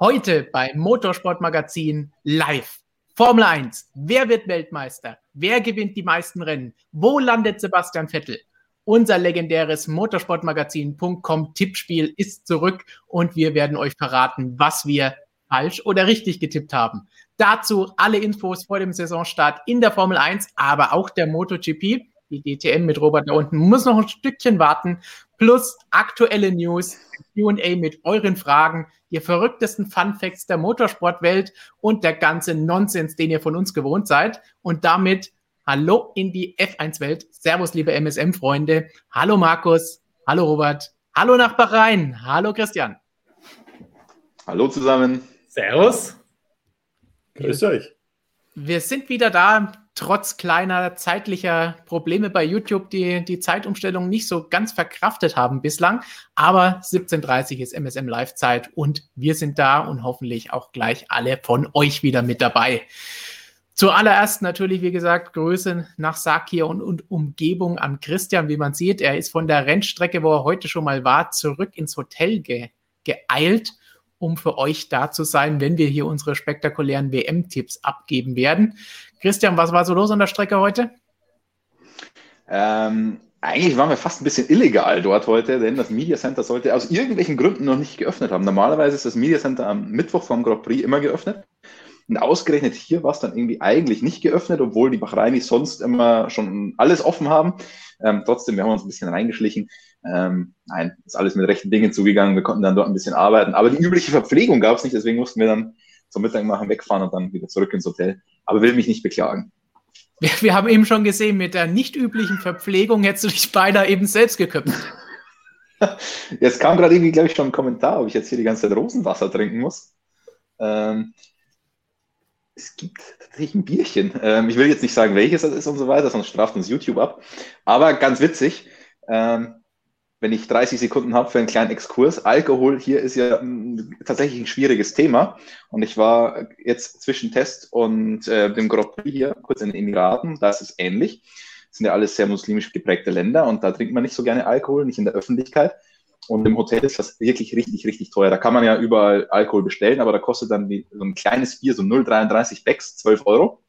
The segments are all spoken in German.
Heute bei Motorsportmagazin live. Formel 1. Wer wird Weltmeister? Wer gewinnt die meisten Rennen? Wo landet Sebastian Vettel? Unser legendäres Motorsportmagazin.com Tippspiel ist zurück und wir werden euch verraten, was wir falsch oder richtig getippt haben. Dazu alle Infos vor dem Saisonstart in der Formel 1, aber auch der MotoGP. Die DTM mit Robert da unten muss noch ein Stückchen warten. Plus aktuelle News, QA mit euren Fragen, die verrücktesten Fun Facts der Motorsportwelt und der ganze Nonsens, den ihr von uns gewohnt seid. Und damit Hallo in die F1-Welt. Servus, liebe MSM-Freunde. Hallo Markus. Hallo Robert. Hallo nach Bahrain. Hallo Christian. Hallo zusammen. Servus. Grüß euch. Wir sind wieder da trotz kleiner zeitlicher Probleme bei YouTube, die die Zeitumstellung nicht so ganz verkraftet haben bislang. Aber 17.30 ist MSM Live-Zeit und wir sind da und hoffentlich auch gleich alle von euch wieder mit dabei. Zuallererst natürlich, wie gesagt, Grüße nach Sakir und, und, Umgebung an Christian, wie man sieht. Er ist von der Rennstrecke, wo er heute schon mal war, zurück ins Hotel ge geeilt, um für euch da zu sein, wenn wir hier unsere spektakulären WM-Tipps abgeben werden. Christian, was war so los an der Strecke heute? Ähm, eigentlich waren wir fast ein bisschen illegal dort heute, denn das Media Center sollte aus irgendwelchen Gründen noch nicht geöffnet haben. Normalerweise ist das Media Center am Mittwoch vom Grand Prix immer geöffnet. Und ausgerechnet hier war es dann irgendwie eigentlich nicht geöffnet, obwohl die Bahrainis sonst immer schon alles offen haben. Ähm, trotzdem, wir haben uns ein bisschen reingeschlichen. Ähm, nein, ist alles mit rechten Dingen zugegangen. Wir konnten dann dort ein bisschen arbeiten. Aber die übliche Verpflegung gab es nicht, deswegen mussten wir dann zum Mittag machen, wegfahren und dann wieder zurück ins Hotel. Aber will mich nicht beklagen. Wir, wir haben eben schon gesehen, mit der nicht üblichen Verpflegung hättest du dich beinahe eben selbst geköpft. Jetzt kam gerade irgendwie, glaube ich, schon ein Kommentar, ob ich jetzt hier die ganze Zeit Rosenwasser trinken muss. Ähm, es gibt tatsächlich ein Bierchen. Ähm, ich will jetzt nicht sagen, welches das ist und so weiter, sonst straft uns YouTube ab. Aber ganz witzig, ähm, wenn ich 30 Sekunden habe für einen kleinen Exkurs. Alkohol hier ist ja m, tatsächlich ein schwieriges Thema. Und ich war jetzt zwischen Test und äh, dem Grand Prix hier, kurz in den Emiraten, da ist es ähnlich. Das sind ja alles sehr muslimisch geprägte Länder und da trinkt man nicht so gerne Alkohol, nicht in der Öffentlichkeit. Und im Hotel ist das wirklich richtig, richtig teuer. Da kann man ja überall Alkohol bestellen, aber da kostet dann die, so ein kleines Bier, so 0,33 Becks, 12 Euro.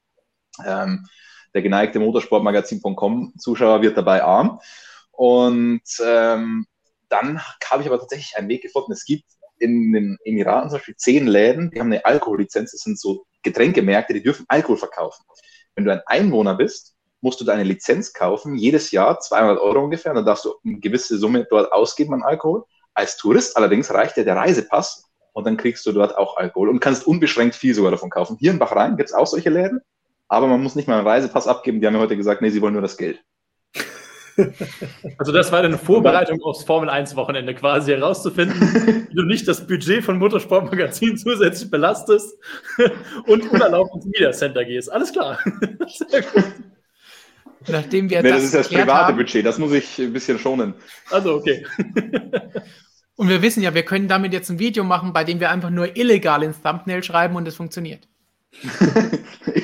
Ähm, der geneigte Motorsportmagazin.com-Zuschauer wird dabei arm. Und ähm, dann habe ich aber tatsächlich einen Weg gefunden. Es gibt in den Emiraten zum Beispiel zehn Läden, die haben eine Alkohollizenz. Das sind so Getränkemärkte, die dürfen Alkohol verkaufen. Wenn du ein Einwohner bist, musst du deine Lizenz kaufen, jedes Jahr 200 Euro ungefähr. Dann darfst du eine gewisse Summe dort ausgeben an Alkohol. Als Tourist allerdings reicht dir der Reisepass und dann kriegst du dort auch Alkohol und kannst unbeschränkt viel sogar davon kaufen. Hier in Bahrain gibt es auch solche Läden, aber man muss nicht mal einen Reisepass abgeben. Die haben mir heute gesagt, nee, sie wollen nur das Geld. Also das war eine Vorbereitung aufs Formel 1 Wochenende quasi herauszufinden, wie du nicht das Budget von Motorsportmagazin zusätzlich belastest und unerlaubt ins Media Center gehst. Alles klar. Sehr gut. Nachdem wir nee, das, das ist das private haben, Budget, das muss ich ein bisschen schonen. Also okay. Und wir wissen ja, wir können damit jetzt ein Video machen, bei dem wir einfach nur illegal ins Thumbnail schreiben und es funktioniert.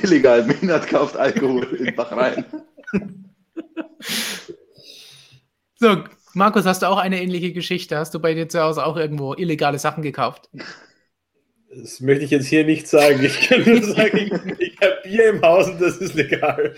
illegal, Minat kauft Alkohol in Bahrain. So, Markus, hast du auch eine ähnliche Geschichte? Hast du bei dir zu Hause auch irgendwo illegale Sachen gekauft? Das möchte ich jetzt hier nicht sagen. Ich kann nur sagen, ich, ich habe Bier im Haus und das ist legal.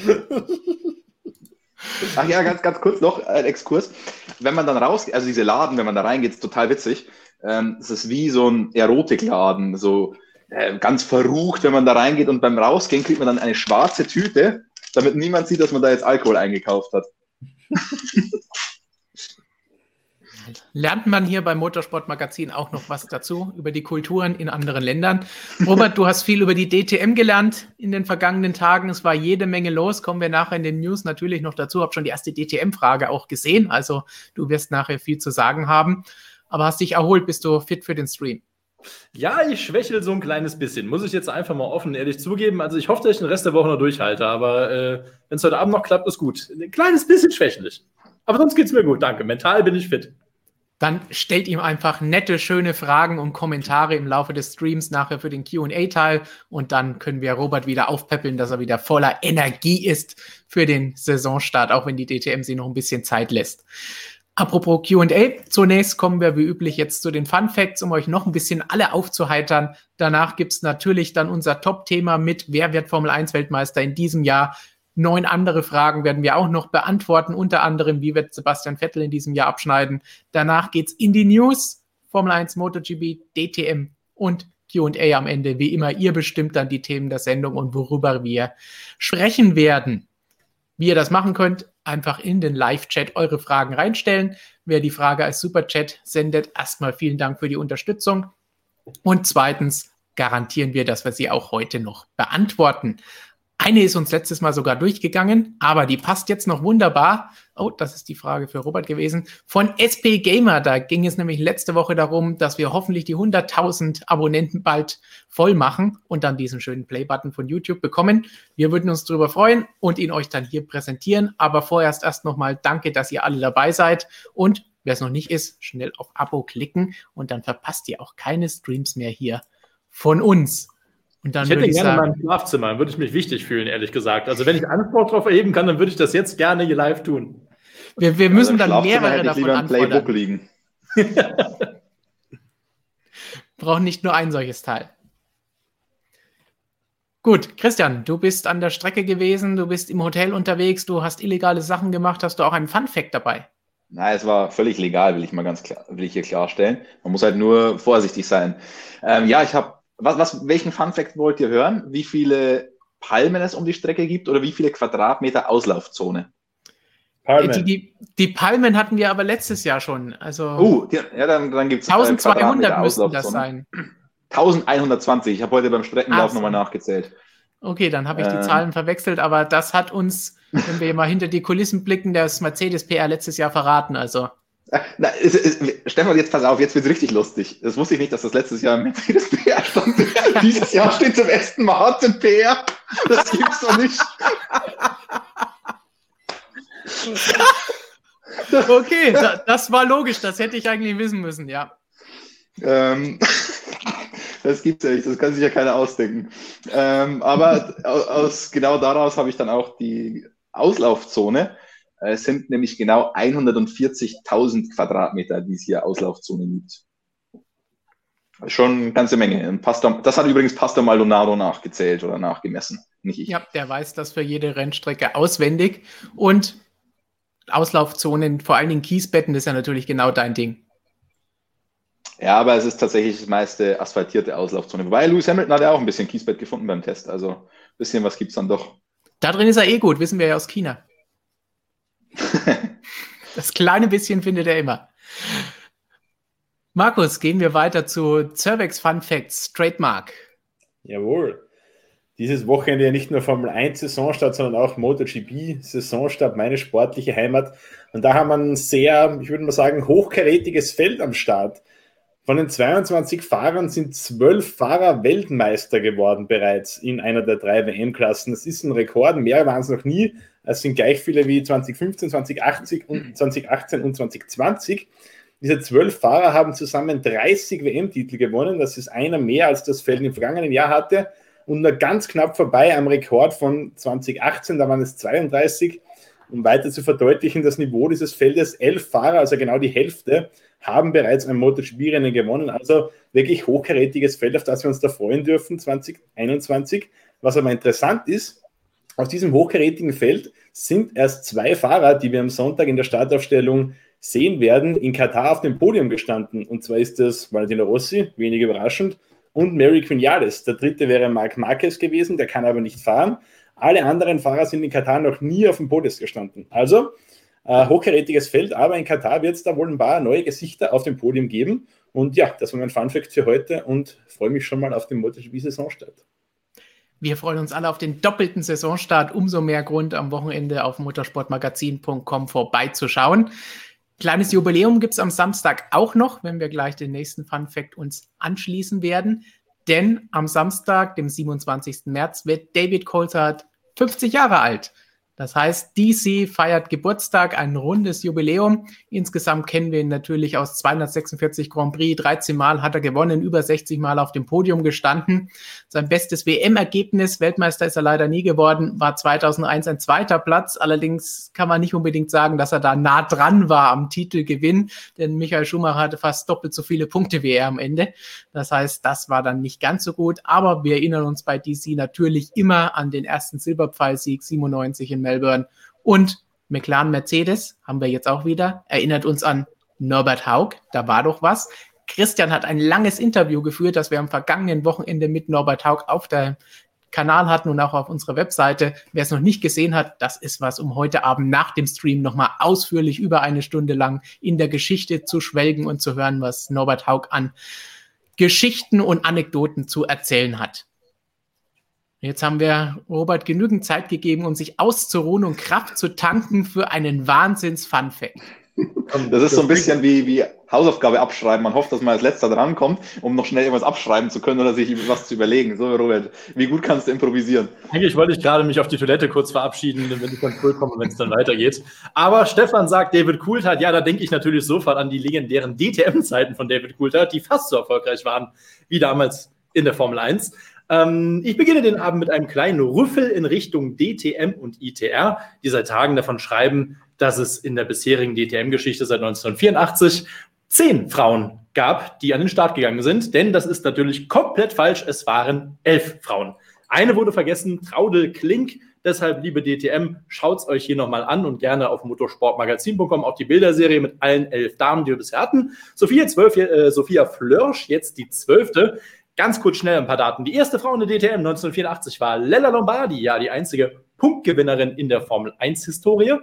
Ach ja, ganz, ganz kurz noch ein Exkurs. Wenn man dann rausgeht, also diese Laden, wenn man da reingeht, ist total witzig. Ähm, es ist wie so ein Erotikladen, so äh, ganz verrucht, wenn man da reingeht und beim Rausgehen kriegt man dann eine schwarze Tüte, damit niemand sieht, dass man da jetzt Alkohol eingekauft hat. Lernt man hier beim Motorsportmagazin auch noch was dazu über die Kulturen in anderen Ländern. Robert, du hast viel über die DTM gelernt in den vergangenen Tagen. Es war jede Menge los. Kommen wir nachher in den News natürlich noch dazu. Hab schon die erste DTM-Frage auch gesehen. Also du wirst nachher viel zu sagen haben. Aber hast dich erholt, bist du fit für den Stream? Ja, ich schwächel so ein kleines bisschen. Muss ich jetzt einfach mal offen ehrlich zugeben. Also ich hoffe, dass ich den Rest der Woche noch durchhalte, aber äh, wenn es heute Abend noch klappt, ist gut. Ein kleines bisschen schwächelig. Aber sonst geht es mir gut, danke. Mental bin ich fit. Dann stellt ihm einfach nette, schöne Fragen und Kommentare im Laufe des Streams nachher für den QA-Teil. Und dann können wir Robert wieder aufpäppeln, dass er wieder voller Energie ist für den Saisonstart, auch wenn die DTM sie noch ein bisschen Zeit lässt. Apropos QA, zunächst kommen wir wie üblich jetzt zu den Fun Facts, um euch noch ein bisschen alle aufzuheitern. Danach gibt es natürlich dann unser Top-Thema mit Wer wird Formel 1 Weltmeister in diesem Jahr? Neun andere Fragen werden wir auch noch beantworten, unter anderem, wie wird Sebastian Vettel in diesem Jahr abschneiden. Danach geht's in die News, Formel 1, MotoGP, DTM und QA am Ende. Wie immer, ihr bestimmt dann die Themen der Sendung und worüber wir sprechen werden. Wie ihr das machen könnt, einfach in den Live-Chat eure Fragen reinstellen. Wer die Frage als Superchat sendet, erstmal vielen Dank für die Unterstützung. Und zweitens garantieren wir, dass wir sie auch heute noch beantworten. Eine ist uns letztes Mal sogar durchgegangen, aber die passt jetzt noch wunderbar. Oh, das ist die Frage für Robert gewesen. Von SP Gamer, da ging es nämlich letzte Woche darum, dass wir hoffentlich die 100.000 Abonnenten bald voll machen und dann diesen schönen Play-Button von YouTube bekommen. Wir würden uns darüber freuen und ihn euch dann hier präsentieren. Aber vorerst erst nochmal danke, dass ihr alle dabei seid und wer es noch nicht ist, schnell auf Abo klicken und dann verpasst ihr auch keine Streams mehr hier von uns. Und dann ich hätte ich gerne sagen, mein Schlafzimmer, dann würde ich mich wichtig fühlen, ehrlich gesagt. Also wenn ich Anspruch darauf erheben kann, dann würde ich das jetzt gerne hier live tun. Wir, wir müssen dann mehrere davon anfordern. Playbook liegen. Brauchen nicht nur ein solches Teil. Gut, Christian, du bist an der Strecke gewesen, du bist im Hotel unterwegs, du hast illegale Sachen gemacht, hast du auch einen Fun Fact dabei? Nein, es war völlig legal, will ich mal ganz klar, will ich hier klarstellen. Man muss halt nur vorsichtig sein. Ähm, ja, ich habe was, was, welchen Fun Fact wollt ihr hören? Wie viele Palmen es um die Strecke gibt oder wie viele Quadratmeter Auslaufzone? Palmen. Die, die, die, Palmen hatten wir aber letztes Jahr schon. Also uh, ja, dann, dann gibt es 1200 müssten das sein. 1120. Ich habe heute beim Streckenlauf nochmal nachgezählt. Okay, dann habe ich die äh, Zahlen verwechselt, aber das hat uns, wenn wir mal hinter die Kulissen blicken, das Mercedes PR letztes Jahr verraten. Also na, es, es, Stefan, jetzt pass auf, jetzt wird es richtig lustig. Das wusste ich nicht, dass das letztes Jahr im Mercedes PR stand. Dieses Jahr steht zum Aston Martin PR. Das gibt's doch nicht. okay, da, das war logisch, das hätte ich eigentlich wissen müssen, ja. Ähm, das gibt's ja nicht, das kann sich ja keiner ausdenken. Ähm, aber aus, genau daraus habe ich dann auch die Auslaufzone es sind nämlich genau 140.000 Quadratmeter, die es hier Auslaufzone gibt. Schon eine ganze Menge. Pastor, das hat übrigens Pastor Maldonado nachgezählt oder nachgemessen, nicht ich. Ja, der weiß das für jede Rennstrecke auswendig. Und Auslaufzonen, vor allen Dingen Kiesbetten, das ist ja natürlich genau dein Ding. Ja, aber es ist tatsächlich das meiste asphaltierte Auslaufzone. Wobei Lewis Hamilton hat ja auch ein bisschen Kiesbett gefunden beim Test. Also ein bisschen was gibt es dann doch. Da drin ist er eh gut, wissen wir ja aus China. das kleine bisschen findet er immer. Markus, gehen wir weiter zu Cervex Fun Facts, Trademark. Jawohl. Dieses Wochenende ja nicht nur Formel 1 Saisonstart, sondern auch MotoGP Saisonstart, meine sportliche Heimat. Und da haben wir ein sehr, ich würde mal sagen, hochkarätiges Feld am Start. Von den 22 Fahrern sind zwölf Fahrer Weltmeister geworden bereits in einer der drei WM-Klassen. Das ist ein Rekord, mehr waren es noch nie. Es sind gleich viele wie 2015, 2018 und 2018 und 2020. Diese zwölf Fahrer haben zusammen 30 WM-Titel gewonnen. Das ist einer mehr, als das Feld im vergangenen Jahr hatte. Und nur ganz knapp vorbei am Rekord von 2018, da waren es 32. Um weiter zu verdeutlichen, das Niveau dieses Feldes, elf Fahrer, also genau die Hälfte, haben bereits ein MotoGP-Rennen gewonnen. Also wirklich hochkarätiges Feld, auf das wir uns da freuen dürfen, 2021. Was aber interessant ist, auf diesem hochkarätigen Feld sind erst zwei Fahrer, die wir am Sonntag in der Startaufstellung sehen werden, in Katar auf dem Podium gestanden. Und zwar ist das Valentino Rossi, wenig überraschend, und Mary Quinales. Der dritte wäre Marc Marquez gewesen, der kann aber nicht fahren. Alle anderen Fahrer sind in Katar noch nie auf dem Podium gestanden. Also äh, hochkarätiges Feld, aber in Katar wird es da wohl ein paar neue Gesichter auf dem Podium geben. Und ja, das war mein Funfact für heute und freue mich schon mal auf den MotoGP-Saisonstart. Wir freuen uns alle auf den doppelten Saisonstart. Umso mehr Grund, am Wochenende auf motorsportmagazin.com vorbeizuschauen. Kleines Jubiläum gibt es am Samstag auch noch, wenn wir gleich den nächsten Fun Fact uns anschließen werden. Denn am Samstag, dem 27. März, wird David Coulthard 50 Jahre alt. Das heißt, DC feiert Geburtstag, ein rundes Jubiläum. Insgesamt kennen wir ihn natürlich aus 246 Grand Prix. 13 Mal hat er gewonnen, über 60 Mal auf dem Podium gestanden. Sein bestes WM-Ergebnis, Weltmeister ist er leider nie geworden, war 2001 ein zweiter Platz. Allerdings kann man nicht unbedingt sagen, dass er da nah dran war am Titelgewinn, denn Michael Schumacher hatte fast doppelt so viele Punkte wie er am Ende. Das heißt, das war dann nicht ganz so gut. Aber wir erinnern uns bei DC natürlich immer an den ersten Silberpfeilsieg 97 in Melbourne. Und McLaren Mercedes haben wir jetzt auch wieder. Erinnert uns an Norbert Haug, da war doch was. Christian hat ein langes Interview geführt, das wir am vergangenen Wochenende mit Norbert Haug auf der Kanal hatten und auch auf unserer Webseite. Wer es noch nicht gesehen hat, das ist was, um heute Abend nach dem Stream nochmal ausführlich über eine Stunde lang in der Geschichte zu schwelgen und zu hören, was Norbert Haug an Geschichten und Anekdoten zu erzählen hat. Jetzt haben wir Robert genügend Zeit gegeben, um sich auszuruhen und Kraft zu tanken für einen Wahnsinns-Fun-Fact. Das ist so ein bisschen wie, wie Hausaufgabe abschreiben. Man hofft, dass man als letzter drankommt, um noch schnell irgendwas abschreiben zu können oder sich was zu überlegen. So, Robert, wie gut kannst du improvisieren? Eigentlich wollte ich gerade mich auf die Toilette kurz verabschieden, wenn ich dann zurückkomme, wenn es dann weitergeht. Aber Stefan sagt, David Coulthard, ja, da denke ich natürlich sofort an die legendären DTM-Zeiten von David Coulthard, die fast so erfolgreich waren wie damals in der Formel 1. Ähm, ich beginne den Abend mit einem kleinen Rüffel in Richtung DTM und ITR, die seit Tagen davon schreiben, dass es in der bisherigen DTM-Geschichte seit 1984 zehn Frauen gab, die an den Start gegangen sind. Denn das ist natürlich komplett falsch. Es waren elf Frauen. Eine wurde vergessen, Traude Klink. Deshalb, liebe DTM, schaut es euch hier nochmal an und gerne auf motorsportmagazin.com auf die Bilderserie mit allen elf Damen, die wir bisher hatten. Sophia, 12, äh, Sophia Flörsch, jetzt die zwölfte. Ganz kurz schnell ein paar Daten. Die erste Frau in der DTM 1984 war Lella Lombardi, ja, die einzige Punktgewinnerin in der Formel 1-Historie.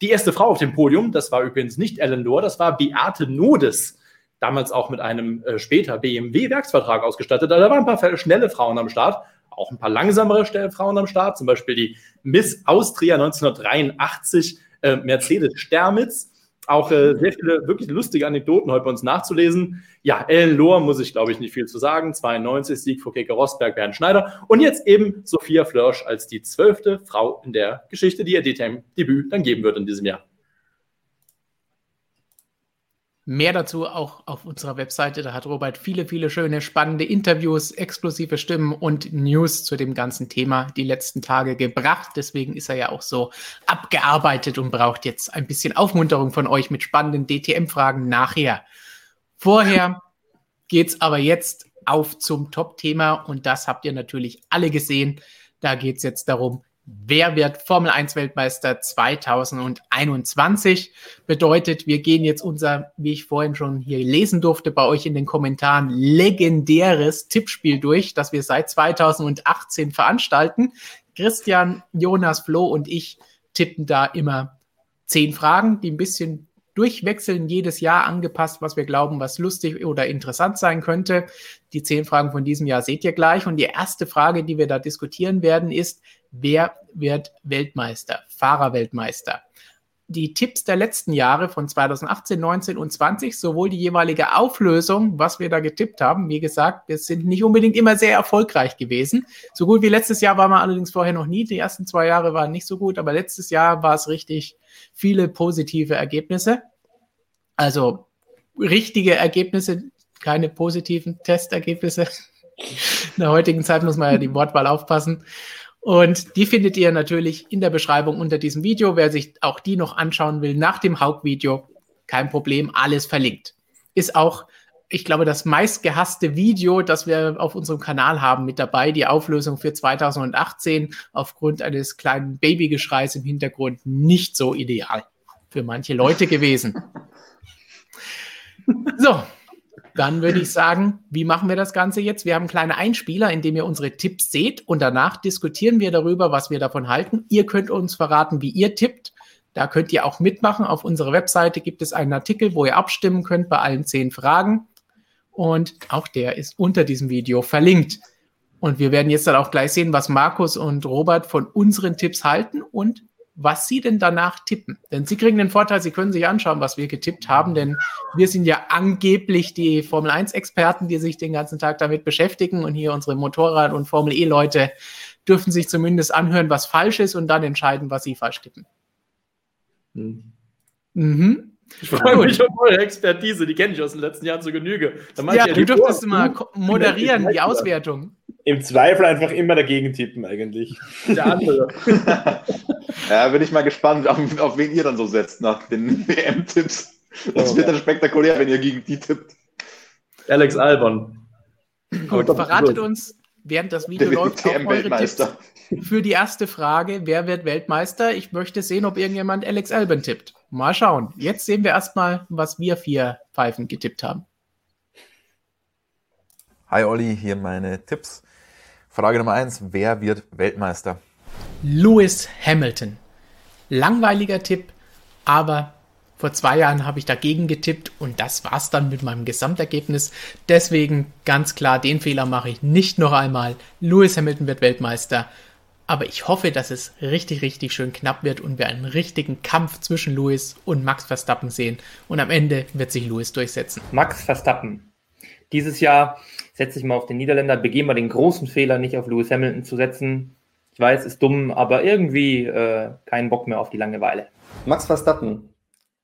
Die erste Frau auf dem Podium, das war übrigens nicht Ellen Lohr, das war Beate Nodes, damals auch mit einem äh, später BMW-Werksvertrag ausgestattet. Da waren ein paar schnelle Frauen am Start, auch ein paar langsamere Frauen am Start, zum Beispiel die Miss Austria 1983, äh, Mercedes Stermitz auch äh, sehr viele wirklich lustige Anekdoten heute bei uns nachzulesen. Ja, Ellen Lohr muss ich, glaube ich, nicht viel zu sagen. 92 Sieg vor Keke Rosberg, Bernd Schneider. Und jetzt eben Sophia Flörsch als die zwölfte Frau in der Geschichte, die ihr DTM-Debüt dann geben wird in diesem Jahr. Mehr dazu auch auf unserer Webseite. Da hat Robert viele, viele schöne, spannende Interviews, exklusive Stimmen und News zu dem ganzen Thema die letzten Tage gebracht. Deswegen ist er ja auch so abgearbeitet und braucht jetzt ein bisschen Aufmunterung von euch mit spannenden DTM-Fragen nachher. Vorher geht's aber jetzt auf zum Top-Thema und das habt ihr natürlich alle gesehen. Da geht's jetzt darum, Wer wird Formel 1 Weltmeister 2021? Bedeutet, wir gehen jetzt unser, wie ich vorhin schon hier lesen durfte, bei euch in den Kommentaren, legendäres Tippspiel durch, das wir seit 2018 veranstalten. Christian, Jonas, Flo und ich tippen da immer zehn Fragen, die ein bisschen durchwechseln, jedes Jahr angepasst, was wir glauben, was lustig oder interessant sein könnte. Die zehn Fragen von diesem Jahr seht ihr gleich. Und die erste Frage, die wir da diskutieren werden, ist, wer wird Weltmeister, Fahrerweltmeister? Die Tipps der letzten Jahre von 2018, 19 und 20, sowohl die jeweilige Auflösung, was wir da getippt haben, wie gesagt, wir sind nicht unbedingt immer sehr erfolgreich gewesen. So gut wie letztes Jahr war man allerdings vorher noch nie. Die ersten zwei Jahre waren nicht so gut, aber letztes Jahr war es richtig viele positive Ergebnisse. Also richtige Ergebnisse, keine positiven Testergebnisse. In der heutigen Zeit muss man ja die Wortwahl aufpassen. Und die findet ihr natürlich in der Beschreibung unter diesem Video. Wer sich auch die noch anschauen will nach dem Hauptvideo, kein Problem, alles verlinkt. Ist auch, ich glaube, das meistgehasste Video, das wir auf unserem Kanal haben, mit dabei. Die Auflösung für 2018 aufgrund eines kleinen Babygeschreis im Hintergrund nicht so ideal für manche Leute gewesen. So, dann würde ich sagen, wie machen wir das Ganze jetzt? Wir haben kleine Einspieler, in dem ihr unsere Tipps seht und danach diskutieren wir darüber, was wir davon halten. Ihr könnt uns verraten, wie ihr tippt. Da könnt ihr auch mitmachen. Auf unserer Webseite gibt es einen Artikel, wo ihr abstimmen könnt bei allen zehn Fragen. Und auch der ist unter diesem Video verlinkt. Und wir werden jetzt dann auch gleich sehen, was Markus und Robert von unseren Tipps halten und was Sie denn danach tippen. Denn Sie kriegen den Vorteil, Sie können sich anschauen, was wir getippt haben, denn wir sind ja angeblich die Formel 1-Experten, die sich den ganzen Tag damit beschäftigen und hier unsere Motorrad- und Formel E-Leute dürfen sich zumindest anhören, was falsch ist und dann entscheiden, was sie falsch tippen. Hm. Mhm. Ich freue mich auf eure Expertise, die kenne ich aus den letzten Jahren zu Genüge. ja, ja du dürftest mal moderieren, die Auswertung. Im Zweifel einfach immer dagegen tippen, eigentlich. Der andere. ja, bin ich mal gespannt, auf, auf, wen ihr dann so setzt nach den WM-Tipps. Das oh, wird dann spektakulär, wenn ihr gegen die tippt. Alex Albon. Gut, verratet uns, während das Video läuft, auch eure Tipps für die erste Frage, wer wird Weltmeister? Ich möchte sehen, ob irgendjemand Alex Albon tippt. Mal schauen. Jetzt sehen wir erstmal, was wir vier Pfeifen getippt haben. Hi Olli, hier meine Tipps. Frage Nummer eins: Wer wird Weltmeister? Lewis Hamilton. Langweiliger Tipp, aber vor zwei Jahren habe ich dagegen getippt und das war's dann mit meinem Gesamtergebnis. Deswegen ganz klar, den Fehler mache ich nicht noch einmal. Lewis Hamilton wird Weltmeister. Aber ich hoffe, dass es richtig, richtig schön knapp wird und wir einen richtigen Kampf zwischen Lewis und Max Verstappen sehen. Und am Ende wird sich Lewis durchsetzen. Max Verstappen. Dieses Jahr setze ich mal auf den Niederländer, begehen wir den großen Fehler, nicht auf Lewis Hamilton zu setzen. Ich weiß, ist dumm, aber irgendwie äh, keinen Bock mehr auf die Langeweile. Max Verstappen.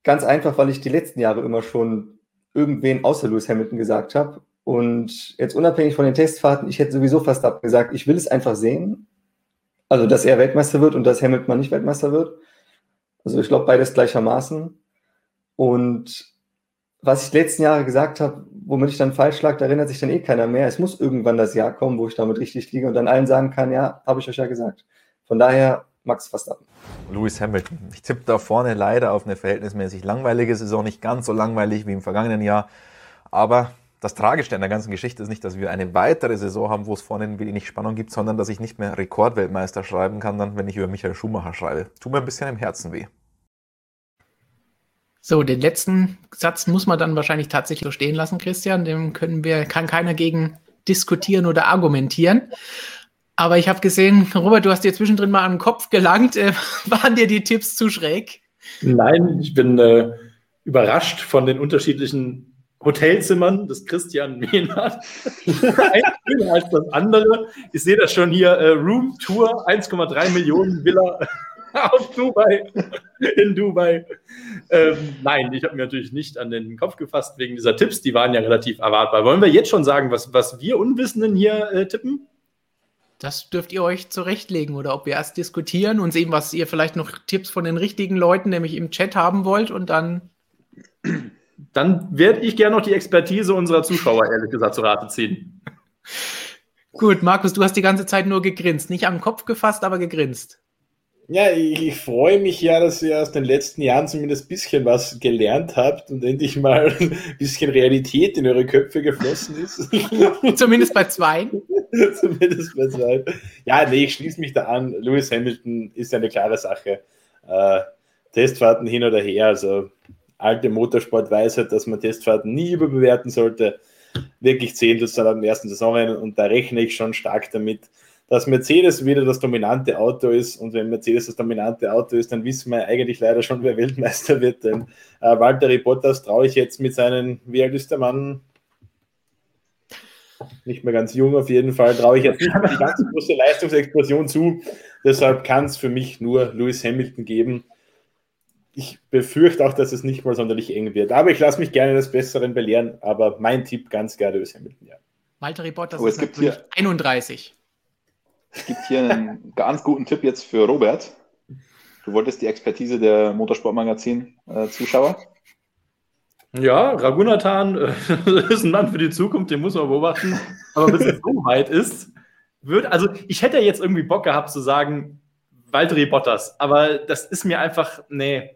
Ganz einfach, weil ich die letzten Jahre immer schon irgendwen außer Lewis Hamilton gesagt habe. Und jetzt unabhängig von den Testfahrten, ich hätte sowieso Verstappen gesagt, ich will es einfach sehen. Also, dass er Weltmeister wird und dass Hamilton mal nicht Weltmeister wird. Also, ich glaube, beides gleichermaßen. Und was ich die letzten Jahre gesagt habe, womit ich dann falsch lag, da erinnert sich dann eh keiner mehr. Es muss irgendwann das Jahr kommen, wo ich damit richtig liege und dann allen sagen kann, ja, habe ich euch ja gesagt. Von daher Max Verstappen. Lewis Hamilton. Ich tippe da vorne leider auf eine verhältnismäßig langweilige Saison, nicht ganz so langweilig wie im vergangenen Jahr. Aber das Tragische an der ganzen Geschichte ist nicht, dass wir eine weitere Saison haben, wo es vorne wenig Spannung gibt, sondern dass ich nicht mehr Rekordweltmeister schreiben kann, dann, wenn ich über Michael Schumacher schreibe. Tut mir ein bisschen im Herzen weh. So, den letzten Satz muss man dann wahrscheinlich tatsächlich so stehen lassen, Christian. Dem können wir, kann keiner gegen diskutieren oder argumentieren. Aber ich habe gesehen, Robert, du hast dir zwischendrin mal den Kopf gelangt. Äh, waren dir die Tipps zu schräg? Nein, ich bin äh, überrascht von den unterschiedlichen Hotelzimmern des Christian Mehnert. Eins schöner als das andere. Ich sehe das schon hier, äh, Room Tour, 1,3 Millionen Villa auf Dubai, in Dubai. Ähm, nein, ich habe mir natürlich nicht an den Kopf gefasst wegen dieser Tipps, die waren ja relativ erwartbar. Wollen wir jetzt schon sagen, was, was wir Unwissenden hier äh, tippen? Das dürft ihr euch zurechtlegen oder ob wir erst diskutieren und sehen, was ihr vielleicht noch Tipps von den richtigen Leuten, nämlich im Chat haben wollt und dann. Dann werde ich gerne noch die Expertise unserer Zuschauer, ehrlich gesagt, zu Rate ziehen. Gut, Markus, du hast die ganze Zeit nur gegrinst. Nicht am Kopf gefasst, aber gegrinst. Ja, ich, ich, freue mich ja, dass ihr aus den letzten Jahren zumindest ein bisschen was gelernt habt und endlich mal ein bisschen Realität in eure Köpfe geflossen ist. zumindest bei zwei. zumindest bei zwei. Ja, nee, ich schließe mich da an. Lewis Hamilton ist eine klare Sache. Äh, Testfahrten hin oder her, also alte Motorsportweisheit, dass man Testfahrten nie überbewerten sollte. Wirklich zählen das dann am ersten Saisonrennen und da rechne ich schon stark damit, dass Mercedes wieder das dominante Auto ist. Und wenn Mercedes das dominante Auto ist, dann wissen wir eigentlich leider schon, wer Weltmeister wird. Denn äh, Valtteri Bottas traue ich jetzt mit seinen, wie alt ist der Mann? Nicht mehr ganz jung auf jeden Fall, traue ich jetzt nicht die ganz große Leistungsexplosion zu. Deshalb kann es für mich nur Lewis Hamilton geben. Ich befürchte auch, dass es nicht mal sonderlich eng wird. Aber ich lasse mich gerne des Besseren belehren. Aber mein Tipp ganz klar Lewis Hamilton, ja. Valtteri Bottas oh, ist natürlich 31. Es gibt hier einen ganz guten Tipp jetzt für Robert. Du wolltest die Expertise der Motorsportmagazin-Zuschauer? Ja, Ragunathan äh, ist ein Mann für die Zukunft, den muss man beobachten. Aber bis es so weit ist, wird, also ich hätte jetzt irgendwie Bock gehabt zu sagen, Valtteri Bottas, aber das ist mir einfach, nee,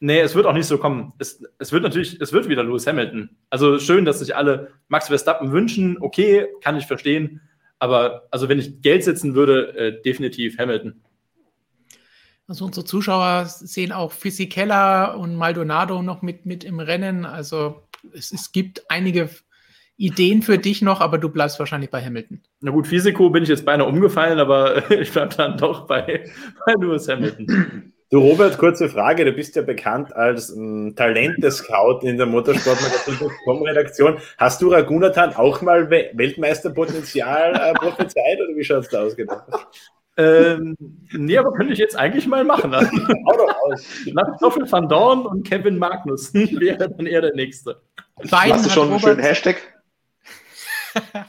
nee, es wird auch nicht so kommen. Es, es wird natürlich, es wird wieder Lewis Hamilton. Also schön, dass sich alle Max Verstappen wünschen, okay, kann ich verstehen. Aber also wenn ich Geld setzen würde, äh, definitiv Hamilton. Also unsere Zuschauer sehen auch Fisichella und Maldonado noch mit, mit im Rennen. Also es, es gibt einige Ideen für dich noch, aber du bleibst wahrscheinlich bei Hamilton. Na gut, Fisiko bin ich jetzt beinahe umgefallen, aber ich bleibe dann doch bei, bei Lewis Hamilton. Du Robert, kurze Frage. Du bist ja bekannt als ähm, Talente-Scout in der Motorsportmagazin.com-Redaktion. Hast du Ragunathan auch mal We Weltmeisterpotenzial äh, prophezeit oder wie schaut es da aus? Genau? Ähm, nee, aber könnte ich jetzt eigentlich mal machen. Also, Nach Stoffel van Dorn und Kevin Magnussen wäre dann eher der Nächste. Beiden Machst du schon einen schönen Hashtag?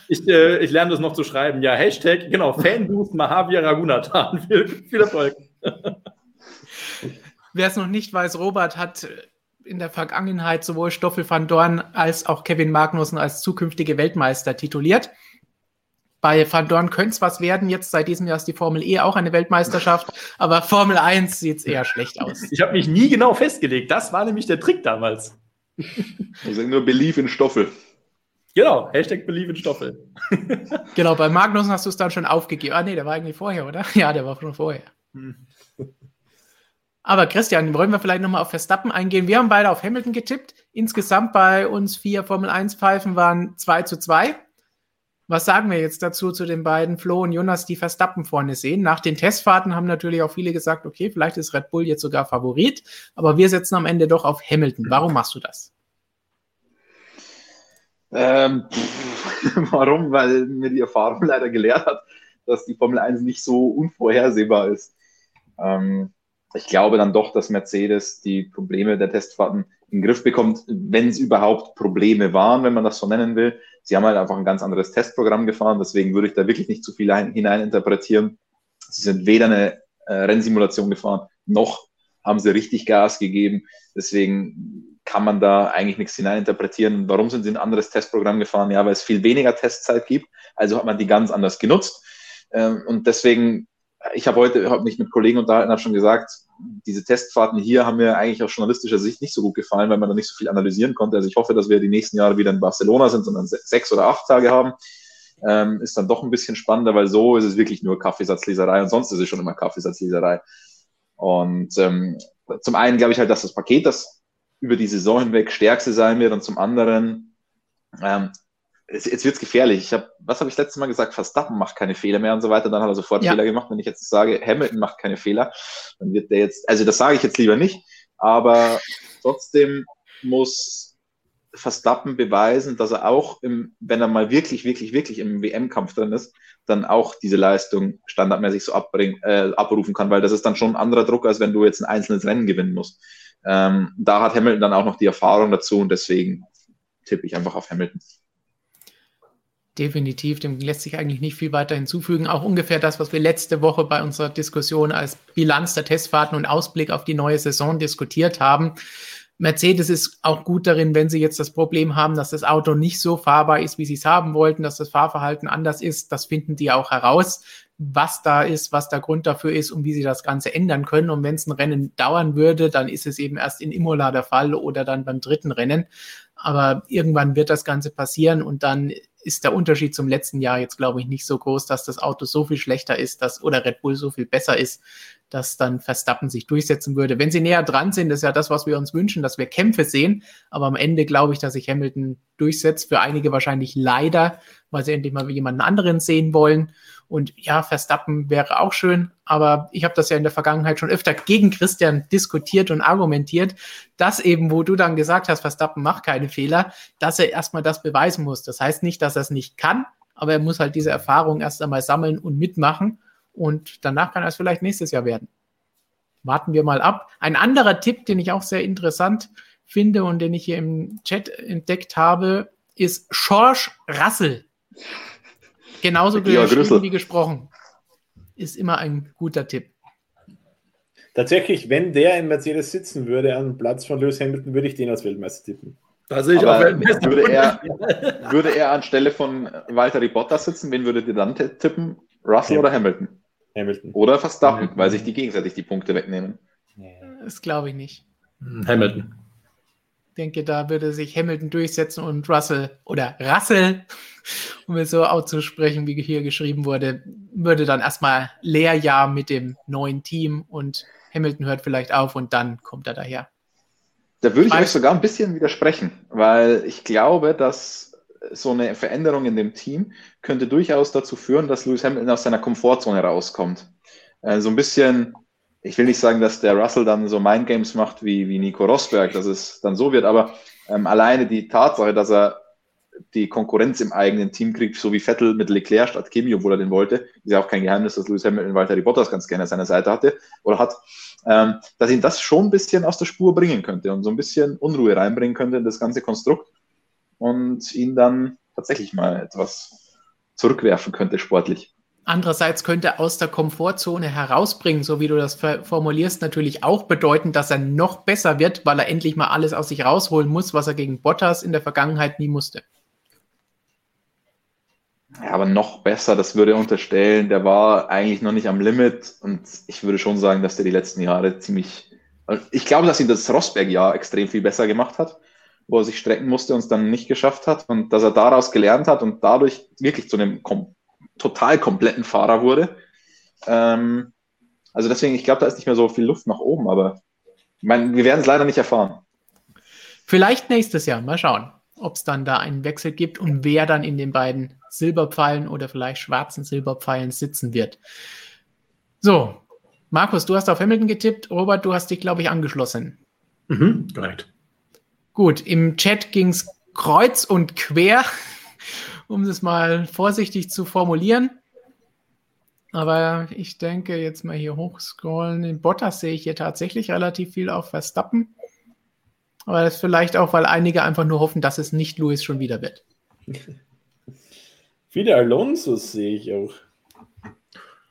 Ich, äh, ich, lerne das noch zu schreiben. Ja, Hashtag, genau, Fanboost Mahavir Ragunathan. Viel, viel Erfolg. Wer es noch nicht weiß, Robert hat in der Vergangenheit sowohl Stoffel van Dorn als auch Kevin Magnussen als zukünftige Weltmeister tituliert. Bei Van Dorn könnte es was werden. Jetzt seit diesem Jahr ist die Formel E auch eine Weltmeisterschaft, aber Formel 1 sieht es eher schlecht aus. Ich habe mich nie genau festgelegt. Das war nämlich der Trick damals. Also nur Belief in Stoffel. Genau, Hashtag Believe in Stoffel. genau, bei Magnussen hast du es dann schon aufgegeben. Ah, nee, der war eigentlich vorher, oder? Ja, der war schon vorher. Hm. Aber Christian, wollen wir vielleicht nochmal auf Verstappen eingehen? Wir haben beide auf Hamilton getippt. Insgesamt bei uns vier Formel 1-Pfeifen waren 2 zu 2. Was sagen wir jetzt dazu zu den beiden Flo und Jonas, die Verstappen vorne sehen? Nach den Testfahrten haben natürlich auch viele gesagt, okay, vielleicht ist Red Bull jetzt sogar Favorit, aber wir setzen am Ende doch auf Hamilton. Warum machst du das? Ähm, warum? Weil mir die Erfahrung leider gelehrt hat, dass die Formel 1 nicht so unvorhersehbar ist. Ähm, ich glaube dann doch, dass Mercedes die Probleme der Testfahrten in den Griff bekommt, wenn es überhaupt Probleme waren, wenn man das so nennen will. Sie haben halt einfach ein ganz anderes Testprogramm gefahren, deswegen würde ich da wirklich nicht zu viel hineininterpretieren. Sie sind weder eine äh, Rennsimulation gefahren, noch haben sie richtig Gas gegeben. Deswegen kann man da eigentlich nichts hineininterpretieren. Warum sind sie ein anderes Testprogramm gefahren? Ja, weil es viel weniger Testzeit gibt. Also hat man die ganz anders genutzt. Ähm, und deswegen, ich habe heute hab mich mit Kollegen unterhalten, habe schon gesagt, diese Testfahrten hier haben mir eigentlich aus journalistischer Sicht nicht so gut gefallen, weil man da nicht so viel analysieren konnte. Also ich hoffe, dass wir die nächsten Jahre wieder in Barcelona sind, sondern sechs oder acht Tage haben. Ähm, ist dann doch ein bisschen spannender, weil so ist es wirklich nur Kaffeesatzleserei und sonst ist es schon immer Kaffeesatzleserei. Und ähm, zum einen glaube ich halt, dass das Paket das über die Saison hinweg stärkste sein wird und zum anderen ähm, jetzt, jetzt wird es gefährlich. Ich habe, was habe ich letztes Mal gesagt? Verstappen macht keine Fehler mehr und so weiter. Dann hat er sofort ja. Fehler gemacht. Wenn ich jetzt sage, Hamilton macht keine Fehler, dann wird der jetzt, also das sage ich jetzt lieber nicht, aber trotzdem muss Verstappen beweisen, dass er auch, im, wenn er mal wirklich, wirklich, wirklich im WM-Kampf drin ist, dann auch diese Leistung standardmäßig so abbring, äh, abrufen kann, weil das ist dann schon ein anderer Druck, als wenn du jetzt ein einzelnes Rennen gewinnen musst. Ähm, da hat Hamilton dann auch noch die Erfahrung dazu und deswegen tippe ich einfach auf Hamilton. Definitiv, dem lässt sich eigentlich nicht viel weiter hinzufügen. Auch ungefähr das, was wir letzte Woche bei unserer Diskussion als Bilanz der Testfahrten und Ausblick auf die neue Saison diskutiert haben. Mercedes ist auch gut darin, wenn sie jetzt das Problem haben, dass das Auto nicht so fahrbar ist, wie sie es haben wollten, dass das Fahrverhalten anders ist. Das finden die auch heraus, was da ist, was der Grund dafür ist und wie sie das Ganze ändern können. Und wenn es ein Rennen dauern würde, dann ist es eben erst in Imola der Fall oder dann beim dritten Rennen. Aber irgendwann wird das Ganze passieren und dann ist der Unterschied zum letzten Jahr jetzt, glaube ich, nicht so groß, dass das Auto so viel schlechter ist, dass oder Red Bull so viel besser ist, dass dann Verstappen sich durchsetzen würde. Wenn sie näher dran sind, ist ja das, was wir uns wünschen, dass wir Kämpfe sehen. Aber am Ende glaube ich, dass sich Hamilton durchsetzt. Für einige wahrscheinlich leider, weil sie endlich mal jemanden anderen sehen wollen. Und ja, Verstappen wäre auch schön, aber ich habe das ja in der Vergangenheit schon öfter gegen Christian diskutiert und argumentiert, dass eben, wo du dann gesagt hast, Verstappen macht keine Fehler, dass er erstmal das beweisen muss. Das heißt nicht, dass er es nicht kann, aber er muss halt diese Erfahrung erst einmal sammeln und mitmachen und danach kann er es vielleicht nächstes Jahr werden. Warten wir mal ab. Ein anderer Tipp, den ich auch sehr interessant finde und den ich hier im Chat entdeckt habe, ist George Russell. Genauso geschrieben wie gesprochen. Ist immer ein guter Tipp. Tatsächlich, wenn der in Mercedes sitzen würde am Platz von Lewis Hamilton, würde ich den als Weltmeister tippen. Da sehe ich Aber auch Weltmeister. Würde er, würde er anstelle von Walter Bottas sitzen, wen würdet ihr dann tippen? Russell ja. oder Hamilton? Hamilton. Oder Verstappen, Hamilton. weil sich die gegenseitig die Punkte wegnehmen. Das glaube ich nicht. Hamilton. Ich denke, da würde sich Hamilton durchsetzen und Russell oder Russell, um es so auszusprechen, wie hier geschrieben wurde, würde dann erstmal Lehrjahr mit dem neuen Team und Hamilton hört vielleicht auf und dann kommt er daher. Da würde ich euch sogar ein bisschen widersprechen, weil ich glaube, dass so eine Veränderung in dem Team könnte durchaus dazu führen, dass Lewis Hamilton aus seiner Komfortzone rauskommt. Äh, so ein bisschen ich will nicht sagen, dass der Russell dann so Mindgames macht wie, wie Nico Rosberg, dass es dann so wird, aber ähm, alleine die Tatsache, dass er die Konkurrenz im eigenen Team kriegt, so wie Vettel mit Leclerc statt Kimi, obwohl er den wollte, ist ja auch kein Geheimnis, dass Lewis Hamilton Walter Bottas ganz gerne an seiner Seite hatte oder hat, ähm, dass ihn das schon ein bisschen aus der Spur bringen könnte und so ein bisschen Unruhe reinbringen könnte in das ganze Konstrukt und ihn dann tatsächlich mal etwas zurückwerfen könnte sportlich. Andererseits könnte aus der Komfortzone herausbringen, so wie du das formulierst, natürlich auch bedeuten, dass er noch besser wird, weil er endlich mal alles aus sich rausholen muss, was er gegen Bottas in der Vergangenheit nie musste. Ja, aber noch besser, das würde unterstellen, der war eigentlich noch nicht am Limit und ich würde schon sagen, dass der die letzten Jahre ziemlich. Ich glaube, dass ihn das Rosberg-Jahr extrem viel besser gemacht hat, wo er sich strecken musste und es dann nicht geschafft hat und dass er daraus gelernt hat und dadurch wirklich zu einem kom total kompletten Fahrer wurde. Ähm, also deswegen, ich glaube, da ist nicht mehr so viel Luft nach oben, aber ich meine, wir werden es leider nicht erfahren. Vielleicht nächstes Jahr, mal schauen ob es dann da einen Wechsel gibt und wer dann in den beiden Silberpfeilen oder vielleicht schwarzen Silberpfeilen sitzen wird. So, Markus, du hast auf Hamilton getippt. Robert, du hast dich, glaube ich, angeschlossen. Mhm, korrekt. Gut, im Chat ging es kreuz und quer, um es mal vorsichtig zu formulieren. Aber ich denke, jetzt mal hier hochscrollen. In Bottas sehe ich hier tatsächlich relativ viel auf Verstappen. Aber das ist vielleicht auch, weil einige einfach nur hoffen, dass es nicht Luis schon wieder wird. Viele Alonsos sehe ich auch.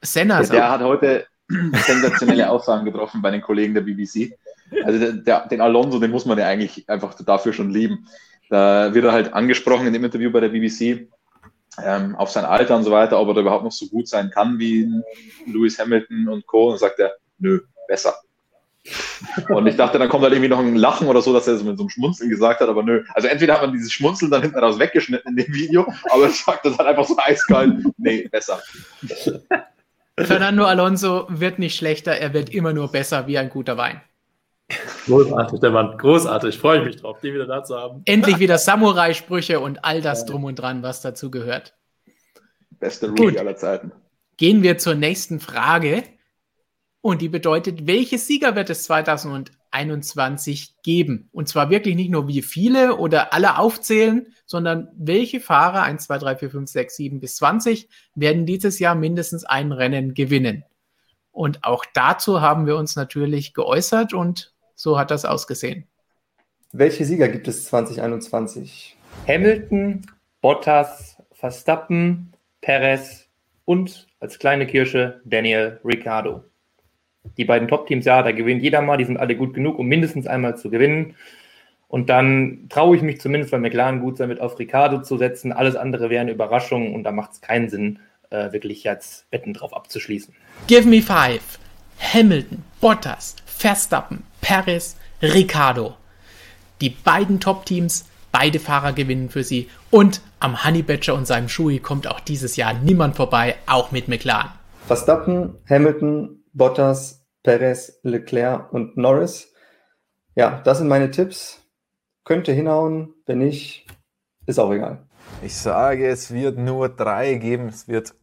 Senna der, der hat heute sensationelle Aussagen getroffen bei den Kollegen der BBC. Also der, der, den Alonso, den muss man ja eigentlich einfach dafür schon lieben. Da wird er halt angesprochen in dem Interview bei der BBC ähm, auf sein Alter und so weiter, ob er da überhaupt noch so gut sein kann wie Lewis Hamilton und Co. Und sagt er, nö, besser. Und ich dachte, dann kommt halt irgendwie noch ein Lachen oder so, dass er es mit so einem Schmunzeln gesagt hat, aber nö. Also entweder hat man dieses Schmunzeln dann hinten raus weggeschnitten in dem Video, aber es sagt das halt einfach so eiskalt. Nee, besser. Fernando Alonso wird nicht schlechter, er wird immer nur besser wie ein guter Wein. Großartig, der Mann, großartig. Freue ich mich drauf, den wieder da zu haben. Endlich wieder Samurai-Sprüche und all das drum und dran, was dazu gehört. Beste Rookie aller Zeiten. Gehen wir zur nächsten Frage. Und die bedeutet, welche Sieger wird es 2021 geben? Und zwar wirklich nicht nur wie viele oder alle aufzählen, sondern welche Fahrer, 1, 2, 3, 4, 5, 6, 7 bis 20, werden dieses Jahr mindestens ein Rennen gewinnen. Und auch dazu haben wir uns natürlich geäußert und so hat das ausgesehen. Welche Sieger gibt es 2021? Hamilton, Bottas, Verstappen, Perez und als kleine Kirsche Daniel Ricciardo die beiden Top-Teams, ja, da gewinnt jeder mal, die sind alle gut genug, um mindestens einmal zu gewinnen. Und dann traue ich mich zumindest, weil McLaren gut wird, auf Ricardo zu setzen. Alles andere wäre eine Überraschung und da macht es keinen Sinn, äh, wirklich jetzt Wetten drauf abzuschließen. Give me five. Hamilton, Bottas, Verstappen, Perez, Ricardo. Die beiden Top-Teams, beide Fahrer gewinnen für sie. Und am Honey Badger und seinem Shui kommt auch dieses Jahr niemand vorbei, auch mit McLaren. Verstappen, Hamilton, Bottas, Perez, Leclerc und Norris. Ja, das sind meine Tipps. Könnte hinhauen, wenn nicht, ist auch egal. Ich sage, es wird nur drei geben. Es wird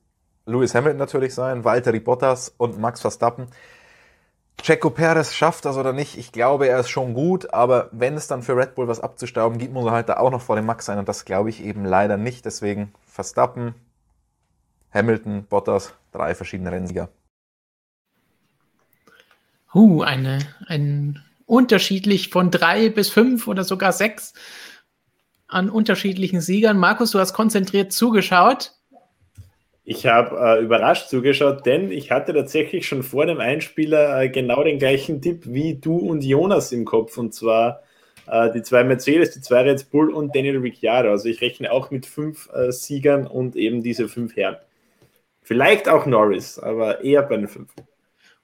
Lewis Hamilton natürlich sein, Valtteri Bottas und Max Verstappen. Checo Perez schafft das oder nicht, ich glaube, er ist schon gut, aber wenn es dann für Red Bull was abzustauben gibt, muss er halt da auch noch vor dem Max sein und das glaube ich eben leider nicht. Deswegen Verstappen, Hamilton, Bottas, drei verschiedene Rennsieger. Uh, eine, ein unterschiedlich von drei bis fünf oder sogar sechs an unterschiedlichen Siegern. Markus, du hast konzentriert zugeschaut. Ich habe äh, überrascht zugeschaut, denn ich hatte tatsächlich schon vor dem Einspieler äh, genau den gleichen Tipp wie du und Jonas im Kopf. Und zwar äh, die zwei Mercedes, die zwei Red Bull und Daniel Ricciardo. Also ich rechne auch mit fünf äh, Siegern und eben diese fünf Herren. Vielleicht auch Norris, aber eher bei den fünf.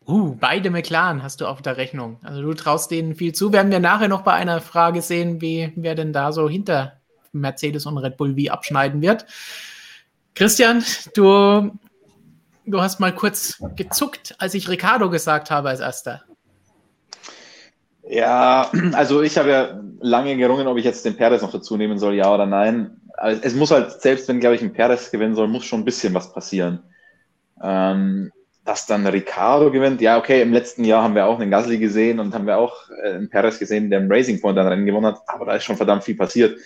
Uh, beide McLaren hast du auf der Rechnung. Also du traust denen viel zu. Werden wir nachher noch bei einer Frage sehen, wie wer denn da so hinter Mercedes und Red Bull wie abschneiden wird. Christian, du, du hast mal kurz gezuckt, als ich Ricardo gesagt habe als erster. Ja, also ich habe ja lange gerungen, ob ich jetzt den Perez noch dazu nehmen soll, ja oder nein. Also es muss halt, selbst wenn, glaube ich, ein Perez gewinnen soll, muss schon ein bisschen was passieren. Ähm, dass dann Ricardo gewinnt. Ja, okay, im letzten Jahr haben wir auch einen Gasly gesehen und haben wir auch äh, einen Perez gesehen, der im Racing Point dann Rennen gewonnen hat, aber da ist schon verdammt viel passiert.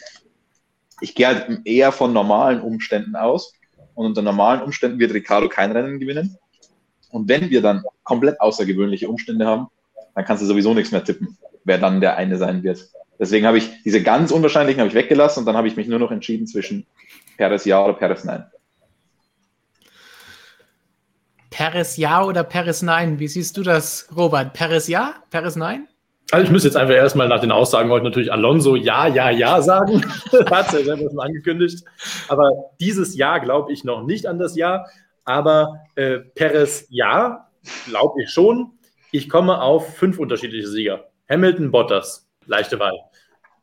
Ich gehe halt eher von normalen Umständen aus und unter normalen Umständen wird Ricardo kein Rennen gewinnen. Und wenn wir dann komplett außergewöhnliche Umstände haben, dann kannst du sowieso nichts mehr tippen, wer dann der eine sein wird. Deswegen habe ich diese ganz unwahrscheinlichen habe ich weggelassen und dann habe ich mich nur noch entschieden zwischen Perez ja oder Perez nein. Perez ja oder Perez nein? Wie siehst du das, Robert? Perez ja, Perez nein? Also ich muss jetzt einfach erstmal nach den Aussagen heute natürlich Alonso ja, ja, ja sagen. Hat er selber schon angekündigt. Aber dieses Jahr glaube ich noch nicht an das Ja. Aber äh, Perez ja, glaube ich schon. Ich komme auf fünf unterschiedliche Sieger. Hamilton, Bottas, leichte Wahl.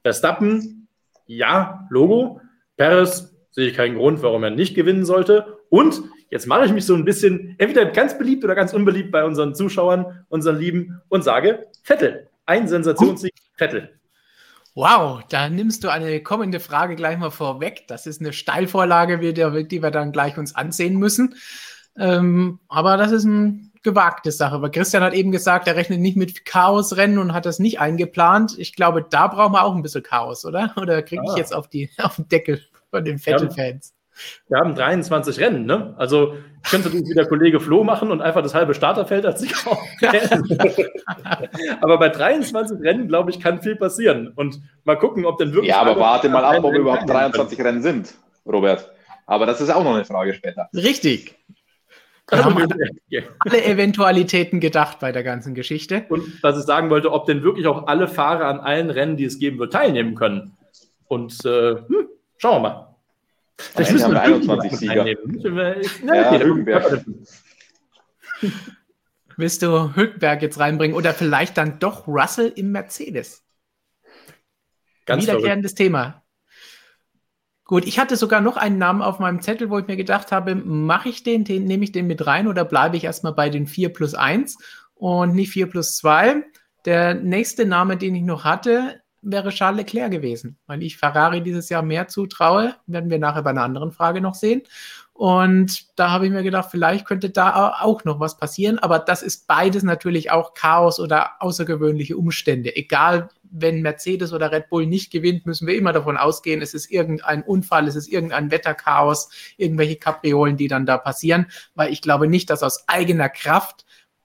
Verstappen, ja, Logo. Perez sehe ich keinen Grund, warum er nicht gewinnen sollte. Und jetzt mache ich mich so ein bisschen entweder ganz beliebt oder ganz unbeliebt bei unseren Zuschauern, unseren Lieben und sage Vettel. Ein Sensationssieg, Vettel. Wow, da nimmst du eine kommende Frage gleich mal vorweg. Das ist eine Steilvorlage, die wir dann gleich uns ansehen müssen. Ähm, aber das ist eine gewagte Sache. Weil Christian hat eben gesagt, er rechnet nicht mit Chaosrennen und hat das nicht eingeplant. Ich glaube, da brauchen wir auch ein bisschen Chaos, oder? Oder kriege ich ah. jetzt auf, die, auf den Deckel von den Vettel-Fans? Wir haben 23 Rennen, ne? Also könnte das wie der Kollege Flo machen und einfach das halbe Starterfeld als sich Aber bei 23 Rennen, glaube ich, kann viel passieren. Und mal gucken, ob denn wirklich. Ja, aber warte mal ab, ob überhaupt 23 können. Rennen sind, Robert. Aber das ist auch noch eine Frage später. Richtig. Wir haben alle, alle Eventualitäten gedacht bei der ganzen Geschichte. Und was ich sagen wollte, ob denn wirklich auch alle Fahrer an allen Rennen, die es geben wird, teilnehmen können. Und äh, hm, schauen wir mal. Vielleicht müssen wir 21 Sieger. Ja, Hülkenberg. Willst du Hülkenberg jetzt reinbringen oder vielleicht dann doch Russell im Mercedes? Ganz Wiederkehrendes verrückt. Thema. Gut, ich hatte sogar noch einen Namen auf meinem Zettel, wo ich mir gedacht habe, mache ich den, den nehme ich den mit rein oder bleibe ich erstmal bei den 4 plus 1 und nicht 4 plus 2? Der nächste Name, den ich noch hatte, wäre Charles Leclerc gewesen, weil ich Ferrari dieses Jahr mehr zutraue, werden wir nachher bei einer anderen Frage noch sehen. Und da habe ich mir gedacht, vielleicht könnte da auch noch was passieren, aber das ist beides natürlich auch Chaos oder außergewöhnliche Umstände. Egal, wenn Mercedes oder Red Bull nicht gewinnt, müssen wir immer davon ausgehen, es ist irgendein Unfall, es ist irgendein Wetterchaos, irgendwelche Kapriolen, die dann da passieren, weil ich glaube nicht, dass aus eigener Kraft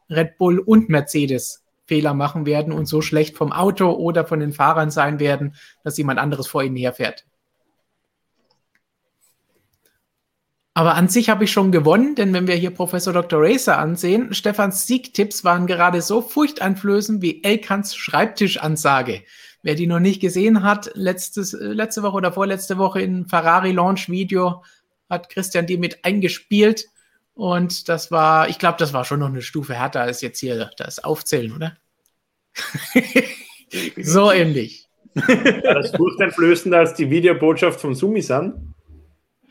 Red Bull und Mercedes Fehler machen werden und so schlecht vom Auto oder von den Fahrern sein werden, dass jemand anderes vor ihnen herfährt. Aber an sich habe ich schon gewonnen, denn wenn wir hier Professor Dr. Racer ansehen, Stefans Siegtipps waren gerade so furchteinflößend wie Elkans Schreibtischansage. Wer die noch nicht gesehen hat, letztes, äh, letzte Woche oder vorletzte Woche in Ferrari Launch Video hat Christian die mit eingespielt. Und das war, ich glaube, das war schon noch eine Stufe härter als jetzt hier das Aufzählen, oder? so ähnlich. War das furchteinflößender als die Videobotschaft von Sumisan?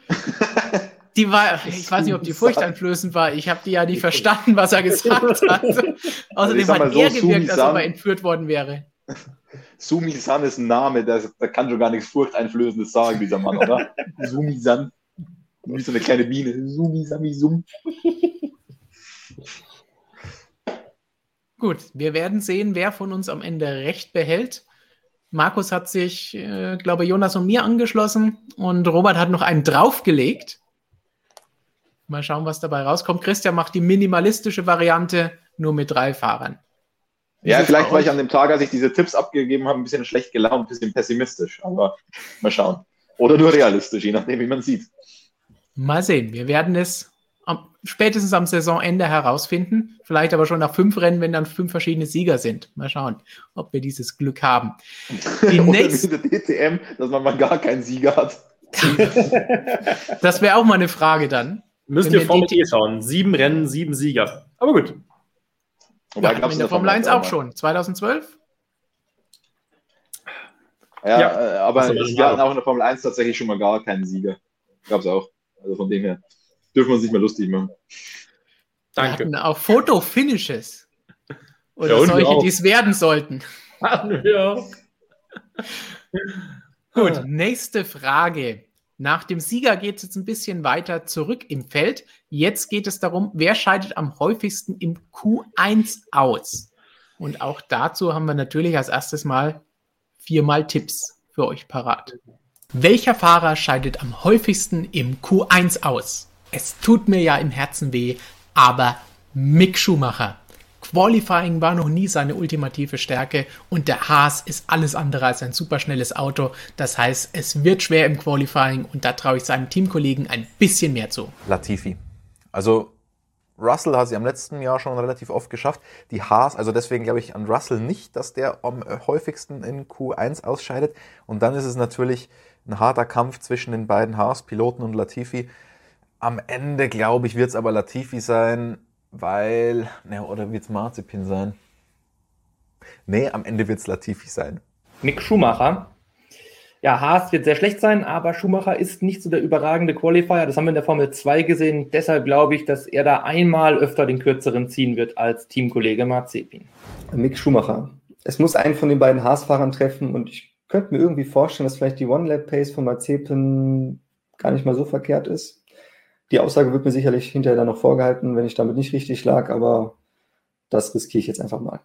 Die war, ich weiß nicht, ob die furchteinflößend war. Ich habe die ja nicht verstanden, was er gesagt hat. Außerdem hat so, er gewirkt, als ob er entführt worden wäre. Sumisan ist ein Name, der, der kann schon gar nichts Furchteinflößendes sagen, dieser Mann, oder? Sumisan. Wie so eine kleine Biene. Sumi, Sami, Sum. Gut, wir werden sehen, wer von uns am Ende recht behält. Markus hat sich, äh, glaube Jonas und mir angeschlossen und Robert hat noch einen draufgelegt. Mal schauen, was dabei rauskommt. Christian macht die minimalistische Variante nur mit drei Fahrern. Ja, vielleicht war ich an dem Tag, als ich diese Tipps abgegeben habe, ein bisschen schlecht gelaunt, ein bisschen pessimistisch. Aber mal schauen. Oder nur realistisch, je nachdem, wie man sieht. Mal sehen. Wir werden es am, spätestens am Saisonende herausfinden. Vielleicht aber schon nach fünf Rennen, wenn dann fünf verschiedene Sieger sind. Mal schauen, ob wir dieses Glück haben. Die nächste DTM, dass man mal gar keinen Sieger hat. das wäre auch mal eine Frage dann. Müsst ihr Formel E schauen. Sieben Rennen, sieben Sieger. Aber gut. Ja, in der Formel 1 auch schon. 2012? Ja, ja. Äh, aber wir hatten auch in der Formel 1 tatsächlich schon mal gar keinen Sieger. Gab es auch. Also von dem her dürfen wir uns nicht mehr lustig machen. Danke. Wir auch Foto-Finishes. Oder ja, solche, die es werden sollten. Ja. Gut, nächste Frage. Nach dem Sieger geht es jetzt ein bisschen weiter zurück im Feld. Jetzt geht es darum, wer scheidet am häufigsten im Q1 aus. Und auch dazu haben wir natürlich als erstes mal viermal Tipps für euch parat. Welcher Fahrer scheidet am häufigsten im Q1 aus? Es tut mir ja im Herzen weh, aber Mick Schumacher. Qualifying war noch nie seine ultimative Stärke und der Haas ist alles andere als ein superschnelles Auto. Das heißt, es wird schwer im Qualifying und da traue ich seinem Teamkollegen ein bisschen mehr zu. Latifi. Also Russell hat sie am letzten Jahr schon relativ oft geschafft. Die Haas, also deswegen glaube ich an Russell nicht, dass der am häufigsten in Q1 ausscheidet. Und dann ist es natürlich ein harter Kampf zwischen den beiden Haas-Piloten und Latifi. Am Ende, glaube ich, wird es aber Latifi sein weil, ne, oder wird es Marzipin sein? Nee, am Ende wird es Latifi sein. Mick Schumacher. Ja, Haas wird sehr schlecht sein, aber Schumacher ist nicht so der überragende Qualifier. Das haben wir in der Formel 2 gesehen. Deshalb glaube ich, dass er da einmal öfter den kürzeren ziehen wird als Teamkollege Marzipin. Mick Schumacher. Es muss einen von den beiden Haas-Fahrern treffen und ich könnte mir irgendwie vorstellen, dass vielleicht die One-Lap-Pace von Marzipin gar nicht mal so verkehrt ist. Die Aussage wird mir sicherlich hinterher dann noch vorgehalten, wenn ich damit nicht richtig lag, aber das riskiere ich jetzt einfach mal.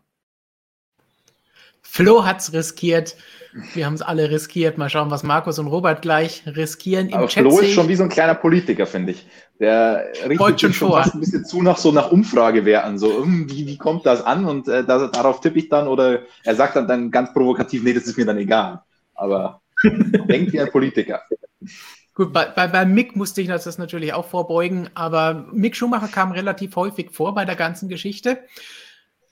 Flo hat es riskiert. Wir haben es alle riskiert. Mal schauen, was Markus und Robert gleich riskieren. Im Aber Chat Flo ist schon wie so ein kleiner Politiker, finde ich. Der richtet schon, schon fast ein bisschen zu nach so nach Umfragewerten. So, hm, wie, wie kommt das an? Und äh, das, darauf tippe ich dann. Oder er sagt dann, dann ganz provokativ, nee, das ist mir dann egal. Aber denkt wie ein Politiker. Gut, bei, bei, bei Mick musste ich das natürlich auch vorbeugen, aber Mick Schumacher kam relativ häufig vor bei der ganzen Geschichte.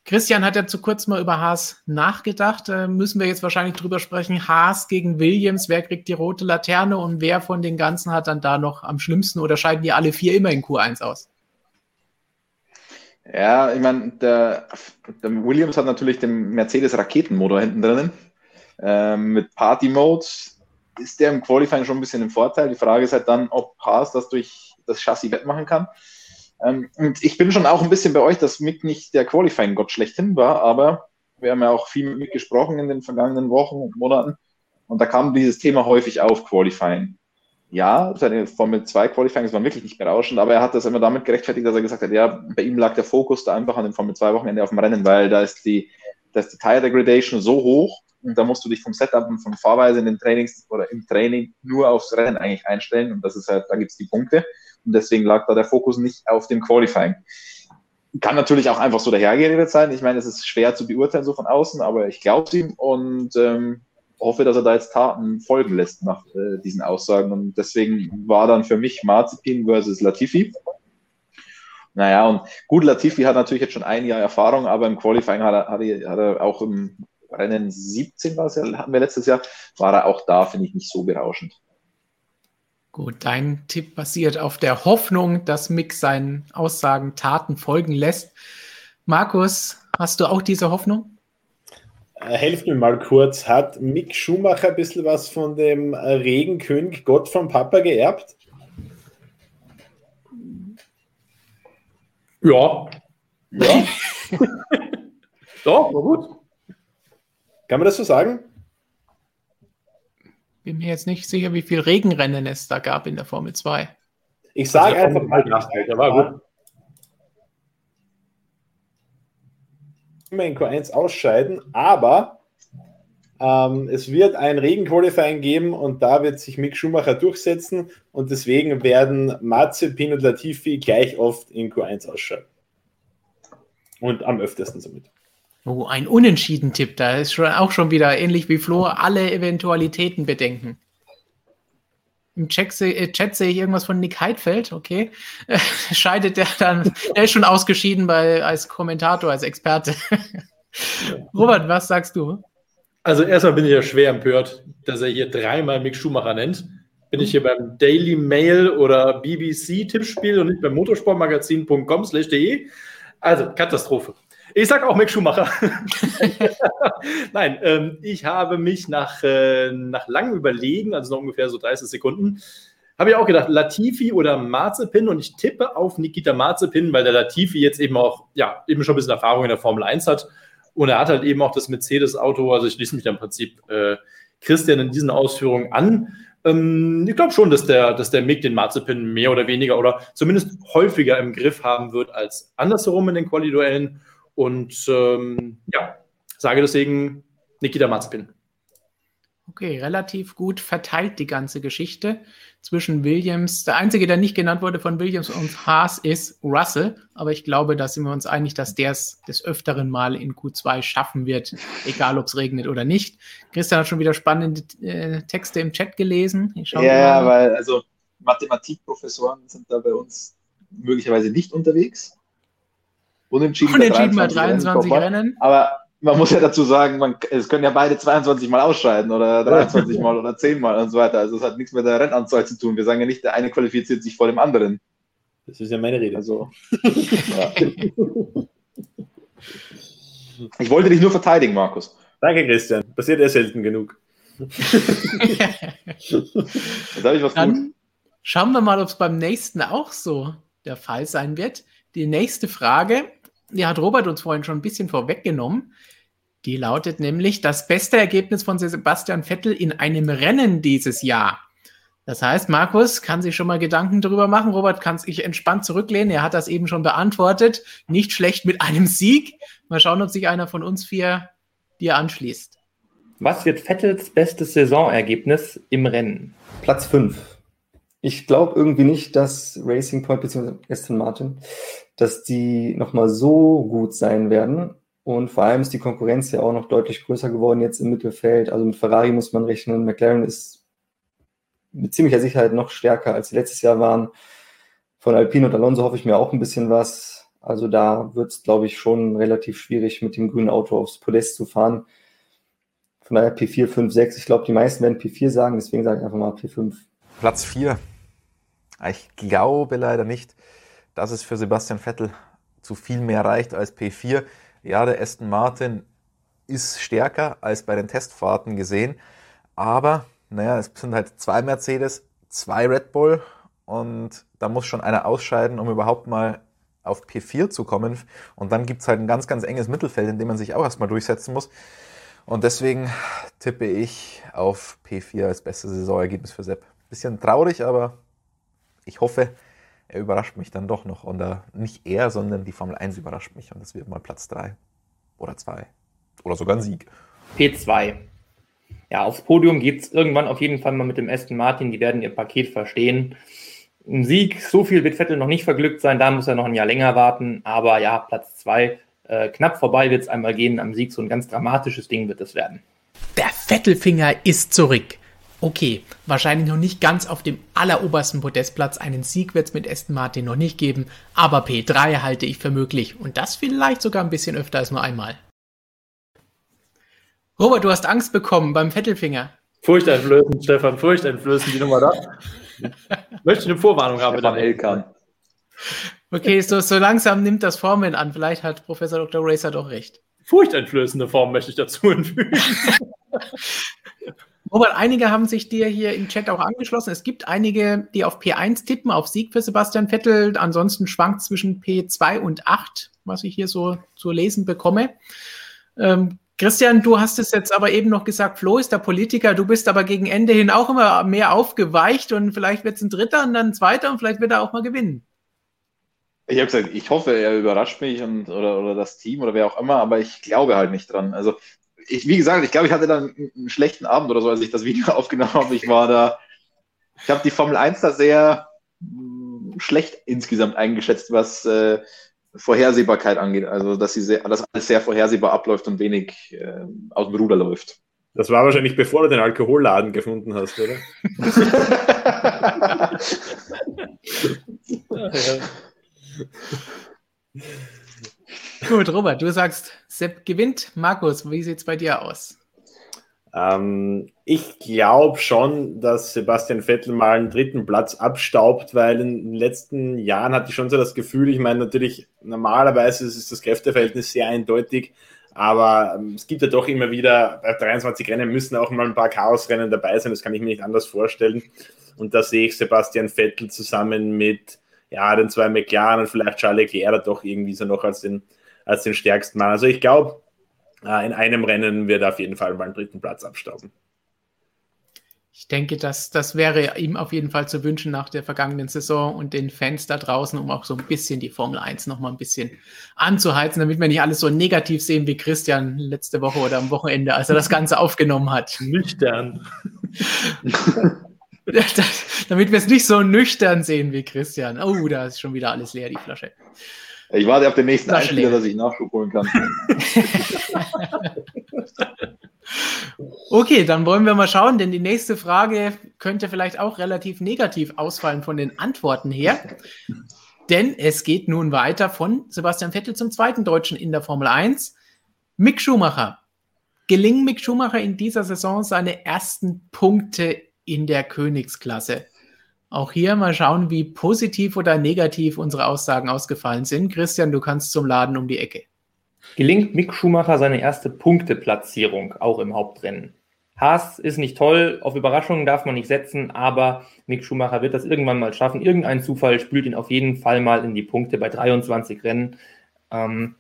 Christian hat ja zu kurz mal über Haas nachgedacht. Da müssen wir jetzt wahrscheinlich drüber sprechen. Haas gegen Williams, wer kriegt die rote Laterne und wer von den ganzen hat dann da noch am schlimmsten oder scheiden die alle vier immer in Q1 aus? Ja, ich meine, der, der, Williams hat natürlich den Mercedes-Raketenmotor hinten drinnen ähm, mit Party-Mode ist der im Qualifying schon ein bisschen im Vorteil. Die Frage ist halt dann, ob Haas das durch das Chassis wettmachen kann. Ähm, und ich bin schon auch ein bisschen bei euch, dass Mick nicht der Qualifying-Gott schlechthin war, aber wir haben ja auch viel mit Mick gesprochen in den vergangenen Wochen und Monaten und da kam dieses Thema häufig auf, Qualifying. Ja, seine Formel 2 Qualifying waren wirklich nicht berauschend, aber er hat das immer damit gerechtfertigt, dass er gesagt hat, ja, bei ihm lag der Fokus da einfach an dem Formel 2 Wochenende auf dem Rennen, weil da ist die, da ist die Tire Degradation so hoch, und da musst du dich vom Setup und von Fahrweise in den Trainings oder im Training nur aufs Rennen eigentlich einstellen. Und das ist halt, da gibt es die Punkte. Und deswegen lag da der Fokus nicht auf dem Qualifying. Kann natürlich auch einfach so dahergeredet sein. Ich meine, es ist schwer zu beurteilen so von außen, aber ich glaube ihm und ähm, hoffe, dass er da jetzt Taten folgen lässt nach äh, diesen Aussagen. Und deswegen war dann für mich Marzipin versus Latifi. Naja, und gut, Latifi hat natürlich jetzt schon ein Jahr Erfahrung, aber im Qualifying hat er, hat er, hat er auch im Rennen 17 war es ja, hatten wir letztes Jahr, war er auch da, finde ich, nicht so berauschend. Gut, dein Tipp basiert auf der Hoffnung, dass Mick seinen Aussagen Taten folgen lässt. Markus, hast du auch diese Hoffnung? Äh, helft mir mal kurz. Hat Mick Schumacher ein bisschen was von dem Regenkönig Gott vom Papa geerbt? Ja. Ja. Doch, war gut. Kann man das so sagen? Bin mir jetzt nicht sicher, wie viel Regenrennen es da gab in der Formel 2. Ich sage also einfach mal, war gut. Immer in Q1 ausscheiden, aber ähm, es wird ein Regenqualifying geben und da wird sich Mick Schumacher durchsetzen und deswegen werden Mazepin und Latifi gleich oft in Q1 ausscheiden. Und am öftesten somit. Oh, ein Unentschieden-Tipp. Da ist schon, auch schon wieder ähnlich wie Flo alle Eventualitäten bedenken. Im Chat, äh, Chat sehe ich irgendwas von Nick Heidfeld, okay. scheidet der dann, er ist schon ausgeschieden bei, als Kommentator, als Experte. Robert, was sagst du? Also erstmal bin ich ja schwer empört, dass er hier dreimal Mick Schumacher nennt. Bin ich hier beim Daily Mail oder BBC Tippspiel und nicht beim motorsportmagazin.com/de. Also Katastrophe. Ich sage auch Mick Schumacher. Nein, ähm, ich habe mich nach, äh, nach langem Überlegen, also noch ungefähr so 30 Sekunden, habe ich auch gedacht, Latifi oder Marzepin und ich tippe auf Nikita Marzepin, weil der Latifi jetzt eben auch, ja, eben schon ein bisschen Erfahrung in der Formel 1 hat und er hat halt eben auch das Mercedes-Auto, also ich schließe mich im Prinzip äh, Christian in diesen Ausführungen an. Ähm, ich glaube schon, dass der, dass der Mick den Marzipin mehr oder weniger oder zumindest häufiger im Griff haben wird als andersherum in den Quali-Duellen. Und ähm, ja, sage deswegen Nikita Marzipin. Okay, relativ gut verteilt die ganze Geschichte zwischen Williams. Der einzige, der nicht genannt wurde von Williams und Haas, ist Russell. Aber ich glaube, da sind wir uns einig, dass der es des Öfteren mal in Q2 schaffen wird, egal ob es regnet oder nicht. Christian hat schon wieder spannende äh, Texte im Chat gelesen. ja, ja, weil also Mathematikprofessoren sind da bei uns möglicherweise nicht unterwegs. Unentschieden, Unentschieden bei 23, 23 Rennen. Rennen. Aber man muss ja dazu sagen, man, es können ja beide 22 Mal ausscheiden oder 23 Mal oder 10 Mal und so weiter. Also es hat nichts mit der Rennanzahl zu tun. Wir sagen ja nicht, der eine qualifiziert sich vor dem anderen. Das ist ja meine Rede. Also, ja. Ich wollte dich nur verteidigen, Markus. Danke, Christian. Passiert ja selten genug. Jetzt habe ich was Dann gut. Schauen wir mal, ob es beim nächsten auch so der Fall sein wird. Die nächste Frage die hat Robert uns vorhin schon ein bisschen vorweggenommen. Die lautet nämlich das beste Ergebnis von Sebastian Vettel in einem Rennen dieses Jahr. Das heißt, Markus kann sich schon mal Gedanken darüber machen. Robert kann sich entspannt zurücklehnen. Er hat das eben schon beantwortet. Nicht schlecht mit einem Sieg. Mal schauen, ob sich einer von uns vier dir anschließt. Was wird Vettels bestes Saisonergebnis im Rennen? Platz 5. Ich glaube irgendwie nicht, dass Racing Point bzw. Aston Martin dass die nochmal so gut sein werden. Und vor allem ist die Konkurrenz ja auch noch deutlich größer geworden jetzt im Mittelfeld. Also mit Ferrari muss man rechnen. McLaren ist mit ziemlicher Sicherheit noch stärker, als sie letztes Jahr waren. Von Alpine und Alonso hoffe ich mir auch ein bisschen was. Also da wird es, glaube ich, schon relativ schwierig, mit dem grünen Auto aufs Podest zu fahren. Von daher P4, 5, 6. Ich glaube, die meisten werden P4 sagen, deswegen sage ich einfach mal P5. Platz 4. Ich glaube leider nicht dass es für Sebastian Vettel zu viel mehr reicht als P4. Ja, der Aston Martin ist stärker als bei den Testfahrten gesehen, aber naja, es sind halt zwei Mercedes, zwei Red Bull und da muss schon einer ausscheiden, um überhaupt mal auf P4 zu kommen. Und dann gibt es halt ein ganz, ganz enges Mittelfeld, in dem man sich auch erstmal durchsetzen muss. Und deswegen tippe ich auf P4 als bestes Saisonergebnis für Sepp. Bisschen traurig, aber ich hoffe, er überrascht mich dann doch noch. Und uh, nicht er, sondern die Formel 1 überrascht mich. Und das wird mal Platz 3 oder 2 oder sogar ein Sieg. P2. Ja, aufs Podium geht es irgendwann auf jeden Fall mal mit dem Aston Martin. Die werden ihr Paket verstehen. Ein Sieg, so viel wird Vettel noch nicht verglückt sein. Da muss er noch ein Jahr länger warten. Aber ja, Platz 2. Äh, knapp vorbei wird es einmal gehen am Sieg. So ein ganz dramatisches Ding wird es werden. Der Vettelfinger ist zurück. Okay, wahrscheinlich noch nicht ganz auf dem allerobersten Podestplatz. Einen Sieg wird es mit Aston Martin noch nicht geben, aber P3 halte ich für möglich und das vielleicht sogar ein bisschen öfter als nur einmal. Robert, du hast Angst bekommen beim Vettelfinger. Furchteinflößend, Stefan, furchteinflößend, die Nummer da. Möchte ich eine Vorwarnung haben? Stefan Elkan. Okay, so, so langsam nimmt das Formeln an. Vielleicht hat Professor Dr. Racer doch recht. Furchteinflößende Form möchte ich dazu hinfügen. Robert, einige haben sich dir hier im Chat auch angeschlossen. Es gibt einige, die auf P1 tippen, auf Sieg für Sebastian Vettel. Ansonsten schwankt zwischen P2 und 8, was ich hier so zu lesen bekomme. Ähm, Christian, du hast es jetzt aber eben noch gesagt, Flo ist der Politiker, du bist aber gegen Ende hin auch immer mehr aufgeweicht und vielleicht wird es ein Dritter und dann ein Zweiter und vielleicht wird er auch mal gewinnen. Ich habe gesagt, ich hoffe, er überrascht mich und, oder, oder das Team oder wer auch immer, aber ich glaube halt nicht dran. Also ich, wie gesagt, ich glaube, ich hatte dann einen schlechten Abend oder so, als ich das Video aufgenommen habe. Ich war da, ich habe die Formel 1 da sehr mh, hm, schlecht insgesamt eingeschätzt, was äh, Vorhersehbarkeit angeht. Also, dass, sie sehr, dass alles sehr vorhersehbar abläuft und wenig äh, aus dem Ruder läuft. Das war wahrscheinlich bevor du den Alkoholladen gefunden hast, oder? ja, ja. Gut, Robert, du sagst, Sepp gewinnt. Markus, wie sieht es bei dir aus? Ähm, ich glaube schon, dass Sebastian Vettel mal einen dritten Platz abstaubt, weil in den letzten Jahren hatte ich schon so das Gefühl, ich meine natürlich, normalerweise ist das Kräfteverhältnis sehr eindeutig, aber ähm, es gibt ja doch immer wieder, bei 23 Rennen müssen auch mal ein paar Chaosrennen dabei sein, das kann ich mir nicht anders vorstellen. Und da sehe ich Sebastian Vettel zusammen mit ja, den zwei McLaren und vielleicht Charles Leclerc doch irgendwie so noch als den als den stärksten Mann. Also ich glaube, äh, in einem Rennen wird er auf jeden Fall mal einen dritten Platz abstauben. Ich denke, dass das wäre ihm auf jeden Fall zu wünschen nach der vergangenen Saison und den Fans da draußen, um auch so ein bisschen die Formel 1 noch mal ein bisschen anzuheizen, damit wir nicht alles so negativ sehen wie Christian letzte Woche oder am Wochenende, als er das Ganze aufgenommen hat. Nüchtern. damit wir es nicht so nüchtern sehen wie Christian. Oh, da ist schon wieder alles leer, die Flasche. Ich warte auf den nächsten Flasche Einspieler, leer. dass ich Nachschub holen kann. Okay, dann wollen wir mal schauen, denn die nächste Frage könnte vielleicht auch relativ negativ ausfallen von den Antworten her. Denn es geht nun weiter von Sebastian Vettel zum zweiten Deutschen in der Formel 1. Mick Schumacher. Gelingen Mick Schumacher in dieser Saison seine ersten Punkte in der Königsklasse? Auch hier mal schauen, wie positiv oder negativ unsere Aussagen ausgefallen sind. Christian, du kannst zum Laden um die Ecke. Gelingt Mick Schumacher seine erste Punkteplatzierung, auch im Hauptrennen. Haas ist nicht toll, auf Überraschungen darf man nicht setzen, aber Mick Schumacher wird das irgendwann mal schaffen. Irgendein Zufall spült ihn auf jeden Fall mal in die Punkte bei 23 Rennen. Ähm,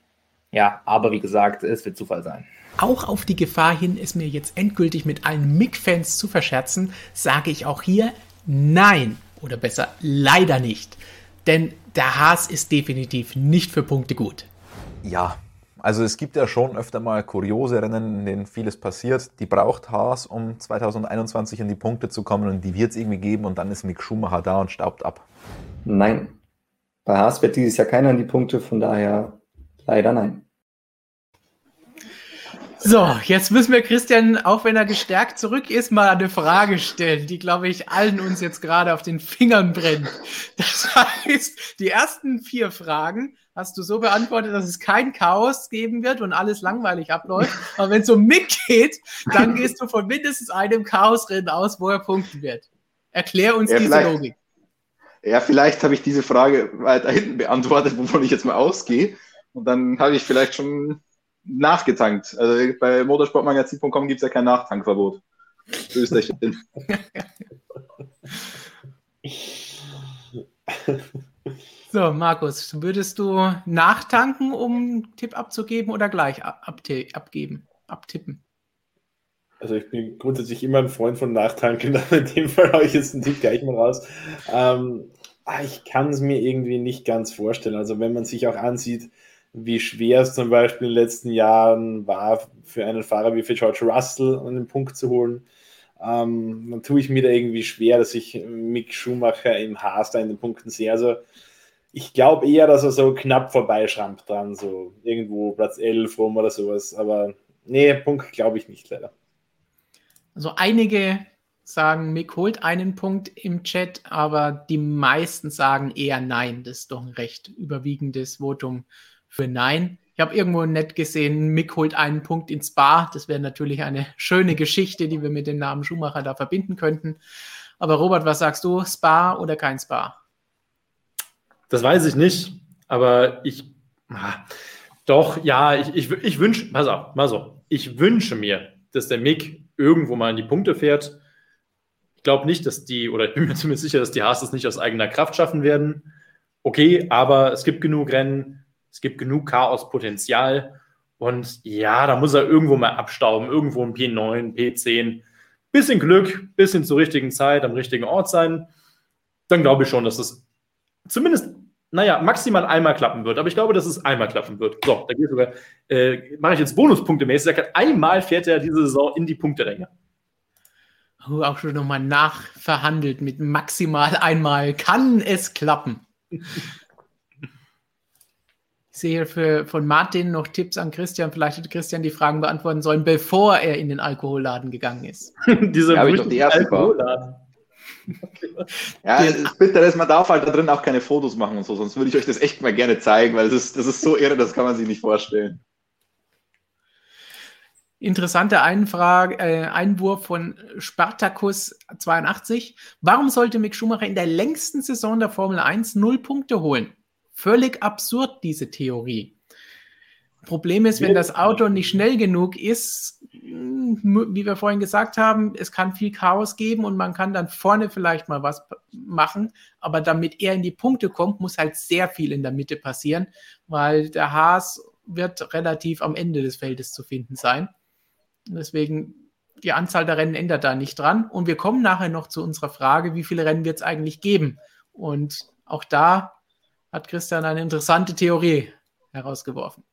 ja, aber wie gesagt, es wird Zufall sein. Auch auf die Gefahr hin, es mir jetzt endgültig mit allen Mick-Fans zu verscherzen, sage ich auch hier nein. Oder besser, leider nicht. Denn der Haas ist definitiv nicht für Punkte gut. Ja, also es gibt ja schon öfter mal kuriose Rennen, in denen vieles passiert. Die braucht Haas, um 2021 in die Punkte zu kommen und die wird es irgendwie geben und dann ist Mick Schumacher da und staubt ab. Nein. Bei Haas wird dieses Jahr keiner an die Punkte, von daher leider nein. So, jetzt müssen wir Christian, auch wenn er gestärkt zurück ist, mal eine Frage stellen, die, glaube ich, allen uns jetzt gerade auf den Fingern brennt. Das heißt, die ersten vier Fragen hast du so beantwortet, dass es kein Chaos geben wird und alles langweilig abläuft. Aber wenn es um Mick geht, dann gehst du von mindestens einem Chaosrennen aus, wo er punkten wird. Erklär uns Ja, diese. Logik. Ja, vielleicht habe ich diese Frage weiter hinten beantwortet, wovon ich jetzt mal ausgehe. Und dann habe ich vielleicht schon nachgetankt. Also bei motorsportmagazin.com gibt es ja kein Nachtankverbot. Das. So, Markus, würdest du nachtanken, um einen Tipp abzugeben oder gleich ab abgeben, abtippen? Also ich bin grundsätzlich immer ein Freund von Nachtanken, aber in dem Fall habe ich jetzt einen Tipp gleich mal raus. Ähm, ah, ich kann es mir irgendwie nicht ganz vorstellen. Also wenn man sich auch ansieht, wie schwer es zum Beispiel in den letzten Jahren war, für einen Fahrer wie für George Russell einen Punkt zu holen, ähm, dann tue ich mir da irgendwie schwer, dass ich Mick Schumacher im Haas da in den Punkten sehe. Also ich glaube eher, dass er so knapp vorbeischrammt dran, so irgendwo Platz 11 rum oder sowas. Aber nee, Punkt glaube ich nicht leider. Also einige sagen, Mick holt einen Punkt im Chat, aber die meisten sagen eher nein. Das ist doch ein recht überwiegendes Votum für nein. Ich habe irgendwo nett gesehen, Mick holt einen Punkt ins Spa. Das wäre natürlich eine schöne Geschichte, die wir mit dem Namen Schumacher da verbinden könnten. Aber Robert, was sagst du? Spa oder kein Spa? Das weiß ich nicht, aber ich. Ah, doch, ja, ich, ich, ich wünsche, pass auf, mal so. Ich wünsche mir, dass der Mick irgendwo mal in die Punkte fährt. Ich glaube nicht, dass die, oder ich bin mir zumindest sicher, dass die Haas das nicht aus eigener Kraft schaffen werden. Okay, aber es gibt genug Rennen, es gibt genug Chaospotenzial. Und ja, da muss er irgendwo mal abstauben, irgendwo ein P9, P10. Bisschen Glück, bisschen zur richtigen Zeit, am richtigen Ort sein. Dann glaube ich schon, dass es zumindest, naja, maximal einmal klappen wird. Aber ich glaube, dass es einmal klappen wird. So, da geht sogar, äh, mache ich jetzt Bonuspunkte mäßig. Sagt, einmal fährt er diese Saison in die Punkteränge. Oh, auch schon nochmal nachverhandelt mit maximal einmal. Kann es klappen? Ich sehe für, von Martin noch Tipps an Christian. Vielleicht hätte Christian die Fragen beantworten sollen, bevor er in den Alkoholladen gegangen ist. diese Ja, ich doch die erste Alkoholladen. Ja, Bitte ist, man darf halt da drin auch keine Fotos machen und so, sonst würde ich euch das echt mal gerne zeigen, weil das ist, das ist so irre, das kann man sich nicht vorstellen. Interessanter Einfrage, äh, Einwurf von Spartacus 82. Warum sollte Mick Schumacher in der längsten Saison der Formel 1 null Punkte holen? Völlig absurd, diese Theorie. Problem ist, wenn das Auto nicht schnell genug ist, wie wir vorhin gesagt haben, es kann viel Chaos geben und man kann dann vorne vielleicht mal was machen, aber damit er in die Punkte kommt, muss halt sehr viel in der Mitte passieren, weil der Haas wird relativ am Ende des Feldes zu finden sein. Deswegen die Anzahl der Rennen ändert da nicht dran. Und wir kommen nachher noch zu unserer Frage, wie viele Rennen wird es eigentlich geben? Und auch da hat Christian eine interessante Theorie herausgeworfen.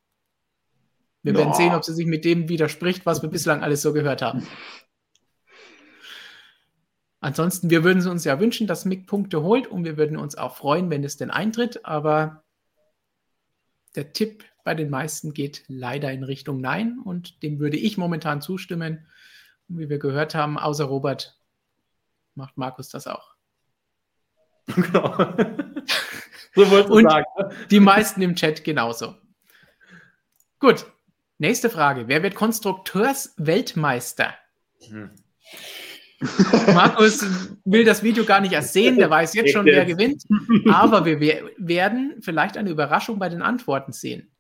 Wir ja. werden sehen, ob sie sich mit dem widerspricht, was wir bislang alles so gehört haben. Ansonsten, wir würden uns ja wünschen, dass Mick Punkte holt und wir würden uns auch freuen, wenn es denn eintritt, aber der Tipp bei den meisten geht leider in Richtung Nein und dem würde ich momentan zustimmen. Und wie wir gehört haben, außer Robert macht Markus das auch. Genau. So wollte ich sagen. Ne? Die meisten im Chat genauso. Gut, nächste Frage. Wer wird Konstrukteursweltmeister? Hm. Markus will das Video gar nicht erst sehen, der weiß jetzt schon, wer gewinnt. Aber wir werden vielleicht eine Überraschung bei den Antworten sehen.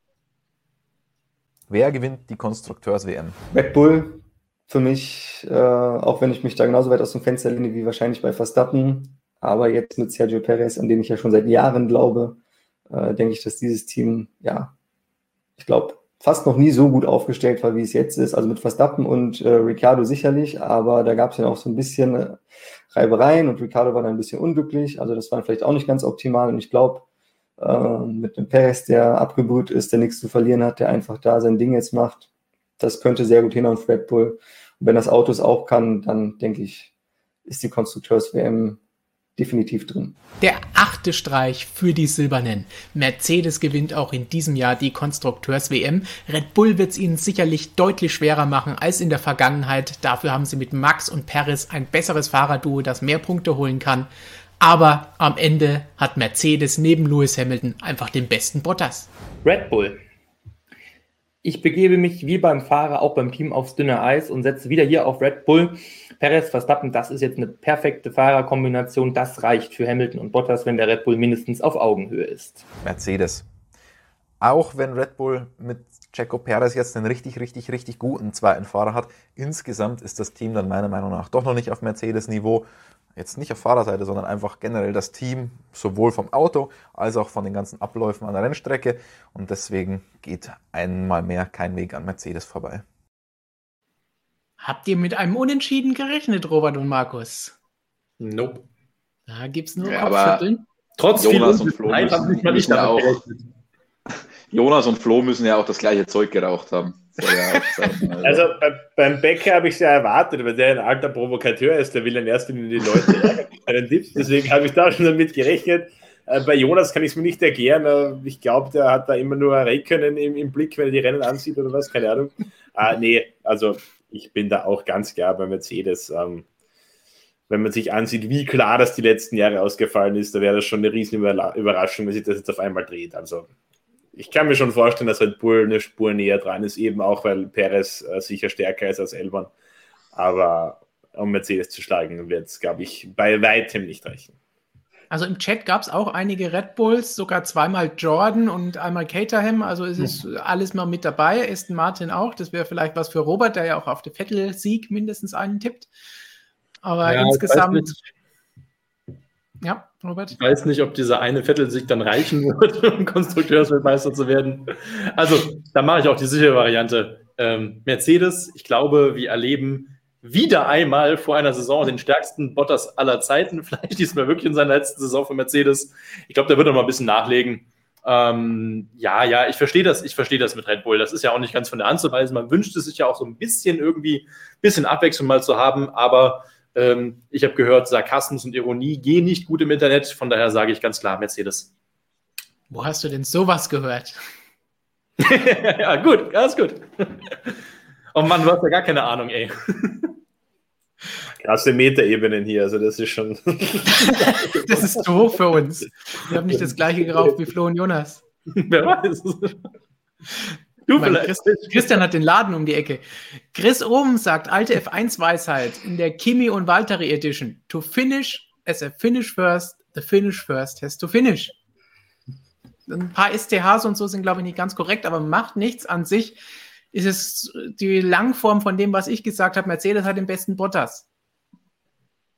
Wer gewinnt die Konstrukteurs-WM? Red Bull für mich, äh, auch wenn ich mich da genauso weit aus dem Fenster lehne wie wahrscheinlich bei Verstappen. Aber jetzt mit Sergio Perez, an den ich ja schon seit Jahren glaube, äh, denke ich, dass dieses Team, ja, ich glaube, fast noch nie so gut aufgestellt war, wie es jetzt ist. Also mit Verstappen und äh, Ricciardo sicherlich, aber da gab es ja auch so ein bisschen äh, Reibereien und Ricciardo war dann ein bisschen unglücklich. Also das war vielleicht auch nicht ganz optimal. Und ich glaube, äh, mit einem Perez, der abgebrüht ist, der nichts zu verlieren hat, der einfach da sein Ding jetzt macht, das könnte sehr gut hin auf Red Bull. Und wenn das Autos auch kann, dann denke ich, ist die Konstrukteurs-WM definitiv drin. Der achte Streich für die Silbernen. Mercedes gewinnt auch in diesem Jahr die Konstrukteurs-WM. Red Bull wird es ihnen sicherlich deutlich schwerer machen als in der Vergangenheit. Dafür haben sie mit Max und Paris ein besseres Fahrerduo, das mehr Punkte holen kann. Aber am Ende hat Mercedes neben Lewis Hamilton einfach den besten Bottas. Red Bull. Ich begebe mich wie beim Fahrer auch beim Team aufs dünne Eis und setze wieder hier auf Red Bull. Perez, Verstappen, das ist jetzt eine perfekte Fahrerkombination. Das reicht für Hamilton und Bottas, wenn der Red Bull mindestens auf Augenhöhe ist. Mercedes. Auch wenn Red Bull mit Checo Perez jetzt einen richtig, richtig, richtig guten zweiten Fahrer hat, insgesamt ist das Team dann meiner Meinung nach doch noch nicht auf Mercedes-Niveau. Jetzt nicht auf Fahrerseite, sondern einfach generell das Team, sowohl vom Auto als auch von den ganzen Abläufen an der Rennstrecke. Und deswegen geht einmal mehr kein Weg an Mercedes vorbei. Habt ihr mit einem Unentschieden gerechnet, Robert und Markus? Nope. Da gibt es nur ja, Kopfschütteln. Trotz Jonas und Flo müssen, nicht mal ich ja auch, Jonas und Flo müssen ja auch das gleiche Zeug geraucht haben. Also, also bei, beim Bäcker habe ich es ja erwartet, weil der ein alter Provokateur ist, der will in erster Linie die Leute ärgern mit seinen Tipps. Deswegen habe ich da schon damit gerechnet. Äh, bei Jonas kann ich es mir nicht erklären. Ich glaube, der hat da immer nur Räkkönen im, im Blick, wenn er die Rennen ansieht oder was, keine Ahnung. Äh, nee, also ich bin da auch ganz klar bei Mercedes. Ähm, wenn man sich ansieht, wie klar das die letzten Jahre ausgefallen ist, da wäre das schon eine riesen Überraschung, wenn sich das jetzt auf einmal dreht. Also ich kann mir schon vorstellen, dass Red Bull eine Spur näher dran ist, eben auch, weil Perez äh, sicher stärker ist als Elban. Aber um Mercedes zu schlagen, wird es, glaube ich, bei weitem nicht reichen. Also im Chat gab es auch einige Red Bulls, sogar zweimal Jordan und einmal Caterham. Also es ist ja. alles mal mit dabei. Aston Martin auch. Das wäre vielleicht was für Robert, der ja auch auf den Vettel-Sieg mindestens einen tippt. Aber ja, insgesamt. Ja, Robert? Ich weiß nicht, ob dieser eine Vettel-Sieg dann reichen wird, um Konstrukteursweltmeister zu werden. Also, da mache ich auch die sichere Variante. Ähm, Mercedes, ich glaube, wir erleben wieder einmal vor einer Saison den stärksten Bottas aller Zeiten. Vielleicht diesmal wirklich in seiner letzten Saison für Mercedes. Ich glaube, der wird noch mal ein bisschen nachlegen. Ähm, ja, ja, ich verstehe das, ich verstehe das mit Red Bull. Das ist ja auch nicht ganz von der Hand. Man wünscht es sich ja auch so ein bisschen irgendwie, ein bisschen Abwechslung mal zu haben, aber ähm, ich habe gehört, Sarkasmus und Ironie gehen nicht gut im Internet. Von daher sage ich ganz klar Mercedes. Wo hast du denn sowas gehört? ja, gut, alles gut. Oh Mann, du hast ja gar keine Ahnung, ey. Krasse Metaebenen hier, also das ist schon. das ist doof für uns. Wir haben nicht das gleiche geraucht wie Flo und Jonas. Wer weiß. Du meine, Christian hat den Laden um die Ecke. Chris Ohm sagt, alte F1-Weisheit in der Kimi und Valtteri Edition. To finish as a finish first, the finish first has to finish. Ein paar STHs und so sind, glaube ich, nicht ganz korrekt, aber macht nichts an sich ist es die Langform von dem, was ich gesagt habe. Mercedes hat den besten Bottas.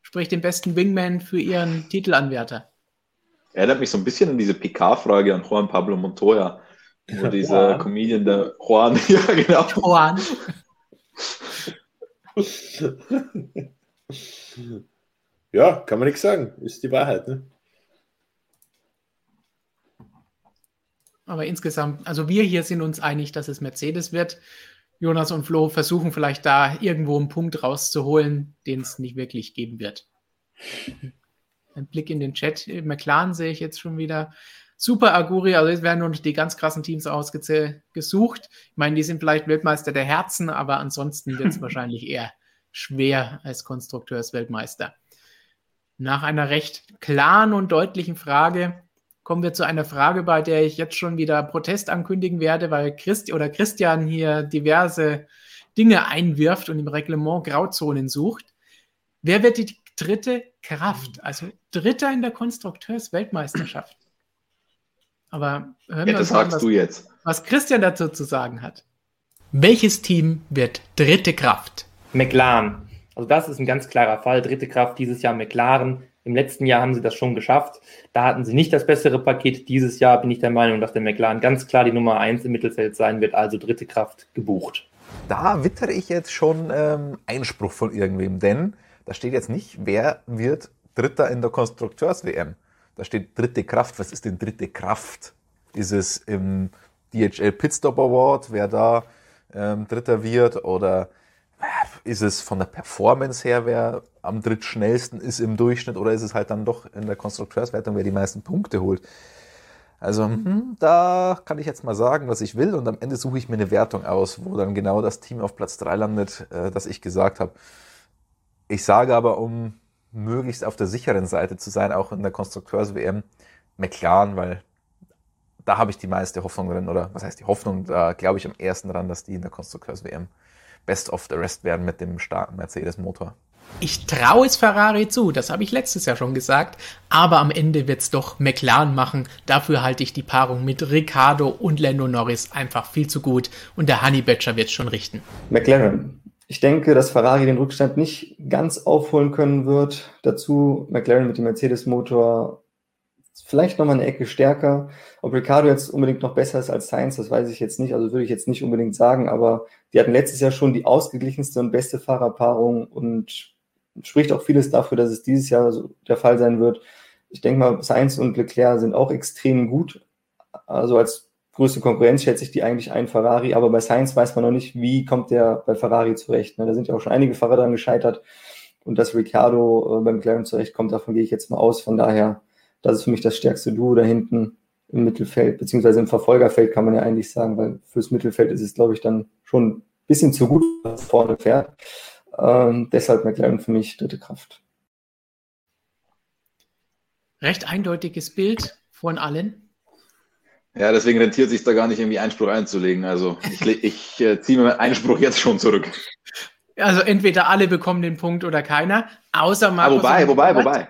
Sprich den besten Wingman für ihren Titelanwärter. Erinnert mich so ein bisschen an diese PK-Frage an Juan Pablo Montoya, wo dieser Juan. Comedian der Juan, ja genau. Juan. Ja, kann man nichts sagen. Ist die Wahrheit. Ne? Aber insgesamt, also wir hier sind uns einig, dass es Mercedes wird. Jonas und Flo versuchen vielleicht da irgendwo einen Punkt rauszuholen, den es nicht wirklich geben wird. Ein Blick in den Chat. McLaren sehe ich jetzt schon wieder. Super Aguri, also es werden nur die ganz krassen Teams ausgesucht. Ich meine, die sind vielleicht Weltmeister der Herzen, aber ansonsten wird es wahrscheinlich eher schwer als Konstrukteursweltmeister. Nach einer recht klaren und deutlichen Frage kommen wir zu einer Frage, bei der ich jetzt schon wieder Protest ankündigen werde, weil Christi oder Christian hier diverse Dinge einwirft und im Reglement Grauzonen sucht. Wer wird die dritte Kraft, also Dritter in der Konstrukteursweltmeisterschaft? Aber hören Ja, wir das uns an, sagst was, du jetzt. was Christian dazu zu sagen hat. Welches Team wird dritte Kraft? McLaren. Also das ist ein ganz klarer Fall. Dritte Kraft dieses Jahr McLaren. Im letzten Jahr haben sie das schon geschafft. Da hatten sie nicht das bessere Paket. Dieses Jahr bin ich der Meinung, dass der McLaren ganz klar die Nummer eins im Mittelfeld sein wird. Also dritte Kraft gebucht. Da wittere ich jetzt schon ähm, Einspruch von irgendwem, denn da steht jetzt nicht, wer wird Dritter in der Konstrukteurs-WM. Da steht dritte Kraft. Was ist denn dritte Kraft? Ist es im DHL Pitstop Award, wer da ähm, Dritter wird? Oder äh, ist es von der Performance her, wer am drittschnellsten ist im Durchschnitt? Oder ist es halt dann doch in der Konstrukteurswertung, wer die meisten Punkte holt? Also hm, da kann ich jetzt mal sagen, was ich will und am Ende suche ich mir eine Wertung aus, wo dann genau das Team auf Platz 3 landet, äh, das ich gesagt habe. Ich sage aber, um möglichst auf der sicheren Seite zu sein, auch in der Konstrukteurs-WM, McLaren, weil da habe ich die meiste Hoffnung drin, oder was heißt die Hoffnung, da glaube ich am ersten dran, dass die in der Konstrukteurs-WM Best of the Rest werden mit dem starken Mercedes-Motor. Ich traue es Ferrari zu, das habe ich letztes Jahr schon gesagt, aber am Ende wird es doch McLaren machen. Dafür halte ich die Paarung mit Ricciardo und Lando Norris einfach viel zu gut und der Honey Badger wird es schon richten. McLaren. Ich denke, dass Ferrari den Rückstand nicht ganz aufholen können wird. Dazu McLaren mit dem Mercedes-Motor vielleicht nochmal eine Ecke stärker. Ob Ricardo jetzt unbedingt noch besser ist als Sainz, das weiß ich jetzt nicht. Also würde ich jetzt nicht unbedingt sagen, aber die hatten letztes Jahr schon die ausgeglichenste und beste Fahrerpaarung und spricht auch vieles dafür, dass es dieses Jahr so der Fall sein wird. Ich denke mal, Sainz und Leclerc sind auch extrem gut. Also als größte Konkurrenz schätze ich die eigentlich ein Ferrari, aber bei Sainz weiß man noch nicht, wie kommt der bei Ferrari zurecht. Ne? Da sind ja auch schon einige Fahrer dran gescheitert und dass Ricciardo äh, beim McLaren zurechtkommt, davon gehe ich jetzt mal aus. Von daher, das ist für mich das stärkste Duo da hinten im Mittelfeld, beziehungsweise im Verfolgerfeld kann man ja eigentlich sagen, weil fürs Mittelfeld ist es, glaube ich, dann schon ein bisschen zu gut, was vorne fährt. Ähm, deshalb McLaren für mich dritte Kraft. Recht eindeutiges Bild von allen. Ja, deswegen rentiert sich da gar nicht irgendwie Einspruch einzulegen. Also ich, ich äh, ziehe mir meinen Einspruch jetzt schon zurück. Also entweder alle bekommen den Punkt oder keiner, außer Ah, Markus. wobei, wobei, wobei.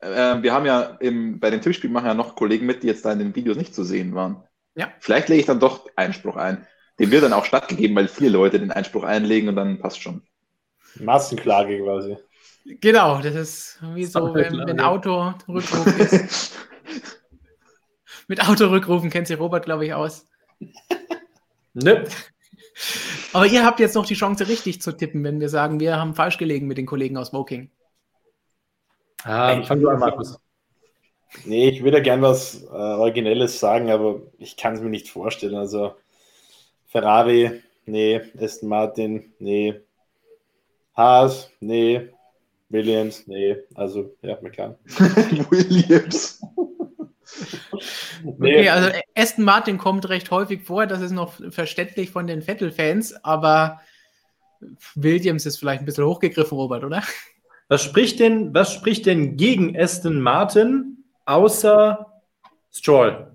Äh, wir haben ja im, bei den Tippspielen machen ja noch Kollegen mit, die jetzt da in den Videos nicht zu sehen waren. Ja. Vielleicht lege ich dann doch Einspruch ein. Dem wird dann auch stattgegeben, weil viele Leute den Einspruch einlegen und dann passt schon. Massenklage quasi. Genau, das ist wie so, wenn, wenn Auto Rückruf ist. Mit Autorückrufen kennt sich Robert, glaube ich, aus. Ne? Aber ihr habt jetzt noch die Chance, richtig zu tippen, wenn wir sagen, wir haben falsch gelegen mit den Kollegen aus Woking. Ah, fang du an, Markus. Nee, ich würde gern was äh, Originelles sagen, aber ich kann es mir nicht vorstellen. Also Ferrari, nee, Aston Martin, nee, Haas, nee, Williams, nee, also ja, McLaren. Williams. Nee, Okay, also Aston Martin kommt recht häufig vor, das ist noch verständlich von den Vettel-Fans, aber Williams ist vielleicht ein bisschen hochgegriffen, Robert, oder? Was spricht denn, was spricht denn gegen Aston Martin außer Stroll?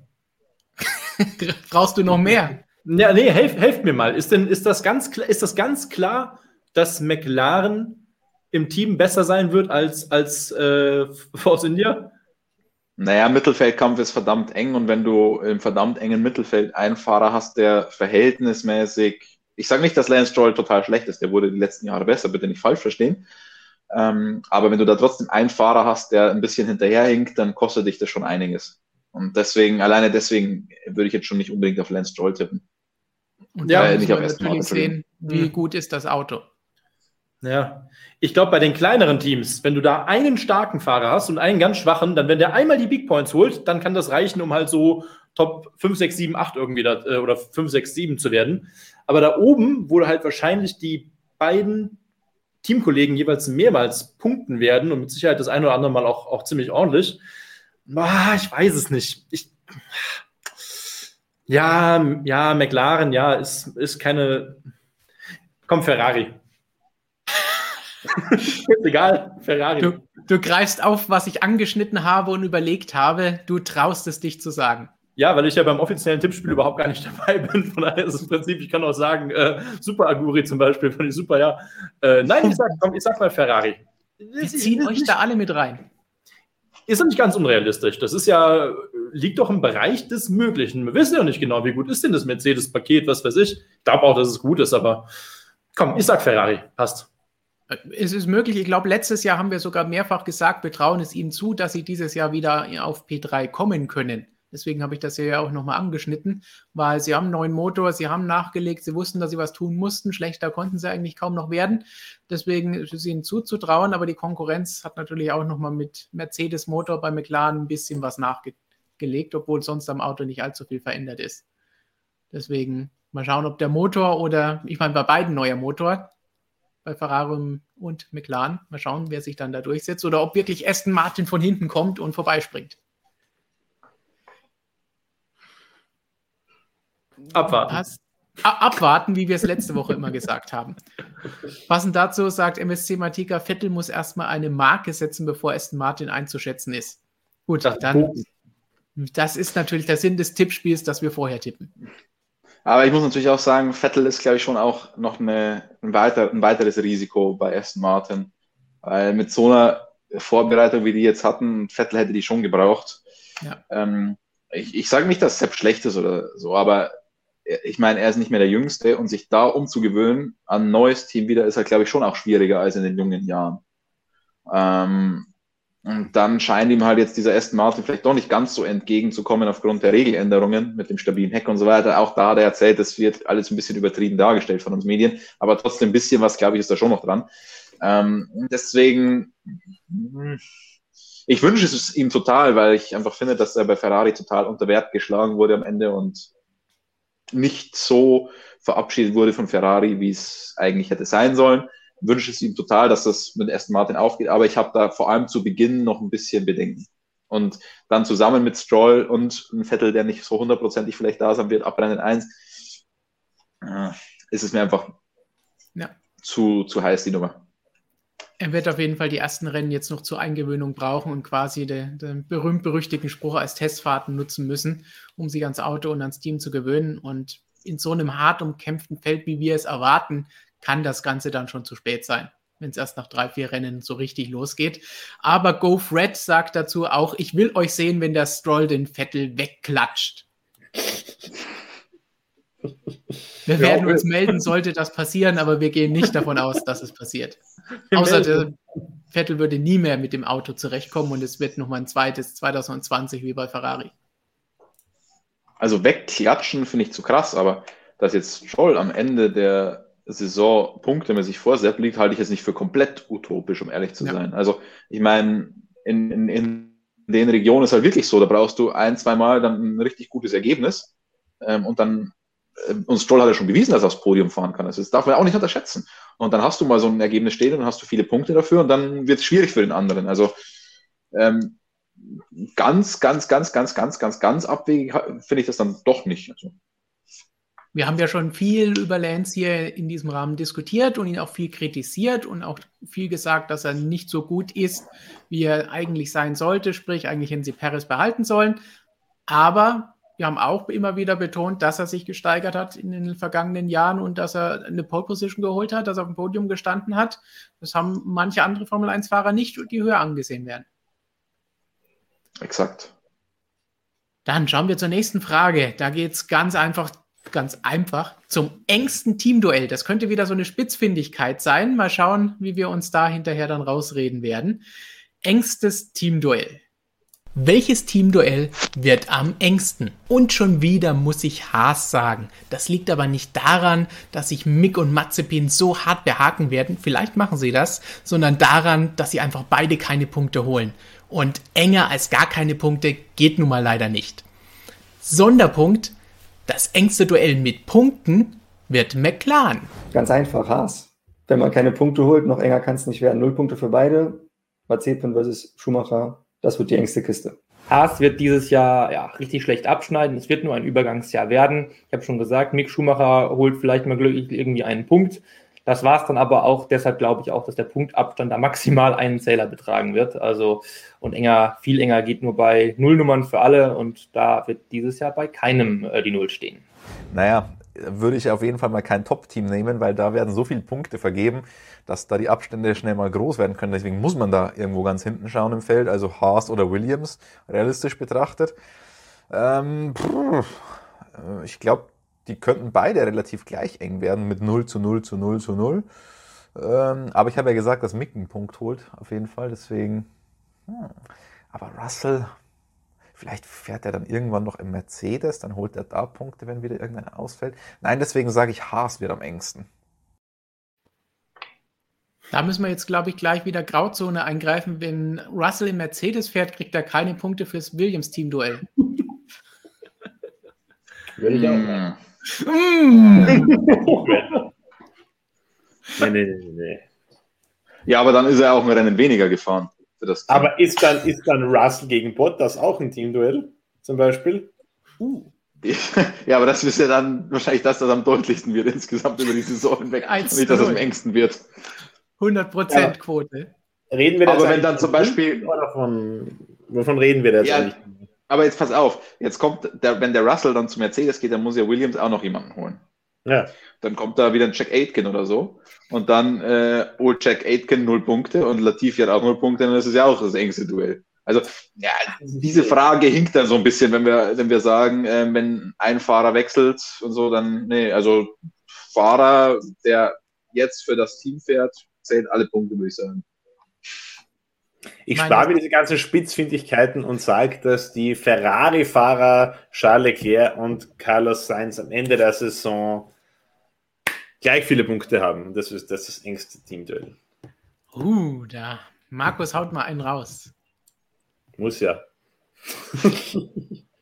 Brauchst du noch mehr? Ja, nee, helft, helft mir mal. Ist, denn, ist, das ganz, klar- ist das ganz klar, dass McLaren im Team besser sein wird als, als äh, Force India? Naja, Mittelfeldkampf ist verdammt eng und wenn du im verdammt engen Mittelfeld einen Fahrer hast, der verhältnismäßig, ich sage nicht, dass Lance Stroll total schlecht ist, der wurde die letzten Jahre besser, bitte nicht falsch verstehen. Ähm, aber wenn du da trotzdem einen Fahrer hast, der ein bisschen hinterherhinkt, dann kostet dich das schon einiges. Und deswegen, alleine deswegen würde ich jetzt schon nicht unbedingt auf Lance Stroll tippen. Und Ja, da nicht auf Aston Martin, sehen, wie Hm. gut ist das Auto. Ja, ich glaube, bei den kleineren Teams, wenn du da einen starken Fahrer hast und einen ganz schwachen, dann, wenn der einmal die Big Points holt, dann kann das reichen, um halt so Top 5, 6, 7, 8 irgendwie da, äh, oder 5, 6, 7 zu werden. Aber da oben, wo halt wahrscheinlich die beiden Teamkollegen jeweils mehrmals punkten werden und mit Sicherheit das eine oder andere Mal auch, auch ziemlich ordentlich. Ah, ich weiß es nicht. Ich, ja, ja, McLaren, ja, ist, ist keine. Komm, Ferrari. ist egal, Ferrari. Du, du greifst auf, was ich angeschnitten habe und überlegt habe. Du traust es dich zu sagen. Ja, weil ich ja beim offiziellen Tippspiel überhaupt gar nicht dabei bin. Von daher ist es im Prinzip, ich kann auch sagen, äh, Super Aguri zum Beispiel, fand ich super, ja. Äh, nein, ich sag, komm, ich sag mal Ferrari. Wir ziehen euch da alle mit rein. Ist ja nicht ganz unrealistisch. Das ist ja, liegt doch im Bereich des Möglichen. Wir wissen ja nicht genau, wie gut ist denn das Mercedes-Paket, was weiß ich. Ich glaube auch, dass es gut ist, aber komm, ich sag Ferrari. Passt. Es ist möglich. Ich glaube, letztes Jahr haben wir sogar mehrfach gesagt, wir trauen es ihnen zu, dass sie dieses Jahr wieder auf P3 kommen können. Deswegen habe ich das ja auch nochmal angeschnitten, weil sie haben einen neuen Motor, sie haben nachgelegt, sie wussten, dass sie was tun mussten. Schlechter konnten sie eigentlich kaum noch werden. Deswegen ist es ihnen zuzutrauen, aber die Konkurrenz hat natürlich auch nochmal mit Mercedes-Motor bei McLaren ein bisschen was nachgelegt, obwohl sonst am Auto nicht allzu viel verändert ist. Deswegen mal schauen, ob der Motor oder, ich meine, bei beiden neuer Motor, bei Ferrari und McLaren, mal schauen, wer sich dann da durchsetzt oder ob wirklich Aston Martin von hinten kommt und vorbeispringt. Abwarten. Pass, abwarten, wie wir es letzte Woche immer gesagt haben. Passend dazu sagt MSC Matika, Vettel muss erstmal eine Marke setzen, bevor Aston Martin einzuschätzen ist. Gut, das dann. Das ist natürlich der Sinn des Tippspiels, das wir vorher tippen. Aber ich muss natürlich auch sagen, Vettel ist, glaube ich, schon auch noch eine, ein, weiter, ein weiteres Risiko bei Aston Martin. Weil mit so einer Vorbereitung, wie die jetzt hatten, Vettel hätte die schon gebraucht. Ja. Ähm, ich, ich sage nicht, dass Sepp schlecht ist oder so, aber ich meine, er ist nicht mehr der Jüngste und sich da umzugewöhnen an ein neues Team wieder, ist halt, glaube ich, schon auch schwieriger als in den jungen Jahren. Ähm, und dann scheint ihm halt jetzt dieser Aston Martin vielleicht doch nicht ganz so entgegenzukommen aufgrund der Regeländerungen mit dem stabilen Heck und so weiter. Auch da hat er erzählt, das wird alles ein bisschen übertrieben dargestellt von uns Medien, aber trotzdem ein bisschen was, glaube ich, ist da schon noch dran. Ähm, deswegen, hm, ich wünsche es ihm total, weil ich einfach finde, dass er bei Ferrari total unter Wert geschlagen wurde am Ende und nicht so verabschiedet wurde von Ferrari, wie es eigentlich hätte sein sollen. Wünsche es ihm total, dass das mit Aston Martin aufgeht, aber ich habe da vor allem zu Beginn noch ein bisschen Bedenken. Und dann zusammen mit Stroll und ein Vettel, der nicht so hundertprozentig vielleicht da sein wird, ab Rennen 1, äh, ist es mir einfach ja. zu, zu heiß, die Nummer. Er wird auf jeden Fall die ersten Rennen jetzt noch zur Eingewöhnung brauchen und quasi den, den berühmt-berüchtigten Spruch als Testfahrten nutzen müssen, um sich ans Auto und ans Team zu gewöhnen. Und in so einem hart umkämpften Feld, wie wir es erwarten, kann das Ganze dann schon zu spät sein, wenn es erst nach drei, vier Rennen so richtig losgeht. Aber Go Fred sagt dazu auch, ich will euch sehen, wenn der Stroll den Vettel wegklatscht. Wir werden uns melden, sollte das passieren, aber wir gehen nicht davon aus, dass es passiert. Außer der Vettel würde nie mehr mit dem Auto zurechtkommen und es wird nochmal ein zweites 2020 wie bei Ferrari. Also wegklatschen finde ich zu krass, aber dass jetzt Scholl am Ende der Saison punktemäßig vor Sepp liegt, halte ich jetzt nicht für komplett utopisch, um ehrlich zu ja. sein. Also ich meine, in, in, in den Regionen ist halt wirklich so, da brauchst du ein, zwei Mal dann ein richtig gutes Ergebnis ähm, und dann äh, und Stroll hat ja schon bewiesen, dass er aufs Podium fahren kann. Also das darf man auch nicht unterschätzen. Und dann hast du mal so ein Ergebnis stehen und dann hast du viele Punkte dafür und dann wird es schwierig für den anderen. Also ähm, ganz, ganz, ganz, ganz, ganz, ganz, ganz abwegig finde ich das dann doch nicht. Also. Wir haben ja schon viel über Lance hier in diesem Rahmen diskutiert und ihn auch viel kritisiert und auch viel gesagt, dass er nicht so gut ist, wie er eigentlich sein sollte, sprich eigentlich hätten sie Paris behalten sollen. Aber wir haben auch immer wieder betont, dass er sich gesteigert hat in den vergangenen Jahren und dass er eine Pole Position geholt hat, dass er auf dem Podium gestanden hat. Das haben manche andere Formel 1-Fahrer nicht, die höher angesehen werden. Exakt. Dann schauen wir zur nächsten Frage. Da geht es ganz einfach, ganz einfach zum engsten Teamduell. Das könnte wieder so eine Spitzfindigkeit sein. Mal schauen, wie wir uns da hinterher dann rausreden werden. Engstes Teamduell. Welches Teamduell wird am engsten? Und schon wieder muss ich Haas sagen. Das liegt aber nicht daran, dass sich Mick und Mazepin so hart behaken werden, vielleicht machen sie das, sondern daran, dass sie einfach beide keine Punkte holen. Und enger als gar keine Punkte geht nun mal leider nicht. Sonderpunkt, das engste Duell mit Punkten wird McLaren. Ganz einfach, Haas. Wenn man keine Punkte holt, noch enger kann es nicht werden. Null Punkte für beide. Mazepin versus Schumacher, das wird die engste Kiste. Haas wird dieses Jahr ja, richtig schlecht abschneiden. Es wird nur ein Übergangsjahr werden. Ich habe schon gesagt, Mick Schumacher holt vielleicht mal glücklich irgendwie einen Punkt. Das war es dann aber auch. Deshalb glaube ich auch, dass der Punktabstand da maximal einen Zähler betragen wird. Also und enger, viel enger geht nur bei Nullnummern für alle und da wird dieses Jahr bei keinem äh, die Null stehen. Naja, würde ich auf jeden Fall mal kein Top-Team nehmen, weil da werden so viele Punkte vergeben, dass da die Abstände schnell mal groß werden können. Deswegen muss man da irgendwo ganz hinten schauen im Feld, also Haas oder Williams, realistisch betrachtet. Ähm, ich glaube, die könnten beide relativ gleich eng werden mit 0 zu 0 zu 0 zu 0. Ähm, aber ich habe ja gesagt, dass Mick einen Punkt holt, auf jeden Fall. Deswegen. Hm. Aber Russell, Vielleicht fährt er dann irgendwann noch im Mercedes, dann holt er da Punkte, wenn wieder irgendeiner ausfällt. Nein, deswegen sage ich, Haas wird am engsten. Da müssen wir jetzt, glaube ich, gleich wieder Grauzone eingreifen. Wenn Russell im Mercedes fährt, kriegt er keine Punkte fürs Williams-Team-Duell. Würde ich auch mm. nee, nee, nee, nee. Ja, aber dann ist er auch ein Rennen weniger gefahren. Aber ist dann, ist dann Russell gegen Bottas auch ein Teamduell zum Beispiel? Uh. Ja, aber das ist ja dann wahrscheinlich das, das am deutlichsten wird insgesamt über die Saison hinweg. Nicht, dass es am engsten wird. 100% ja. Quote. Reden wir aber wenn dann zum Beispiel. Oder von, wovon reden wir jetzt ja, eigentlich? Aber jetzt pass auf, jetzt kommt, der, wenn der Russell dann zu Mercedes geht, dann muss ja Williams auch noch jemanden holen. Ja. Dann kommt da wieder ein Jack Aitken oder so. Und dann äh, holt Jack Aitken null Punkte und Latifi hat auch null Punkte, dann ist es ja auch das engste Duell. Also, ja, diese Frage hinkt dann so ein bisschen, wenn wir, wenn wir sagen, äh, wenn ein Fahrer wechselt und so, dann, nee, also Fahrer, der jetzt für das Team fährt, zählt alle Punkte, würde ich sagen. Ich spare mir diese ganzen Spitzfindigkeiten und sage, dass die Ferrari-Fahrer Charles Leclerc und Carlos Sainz am Ende der Saison gleich viele Punkte haben. Das ist das, ist das engste Teamduell. Uh, da. Markus haut mal einen raus. Muss ja.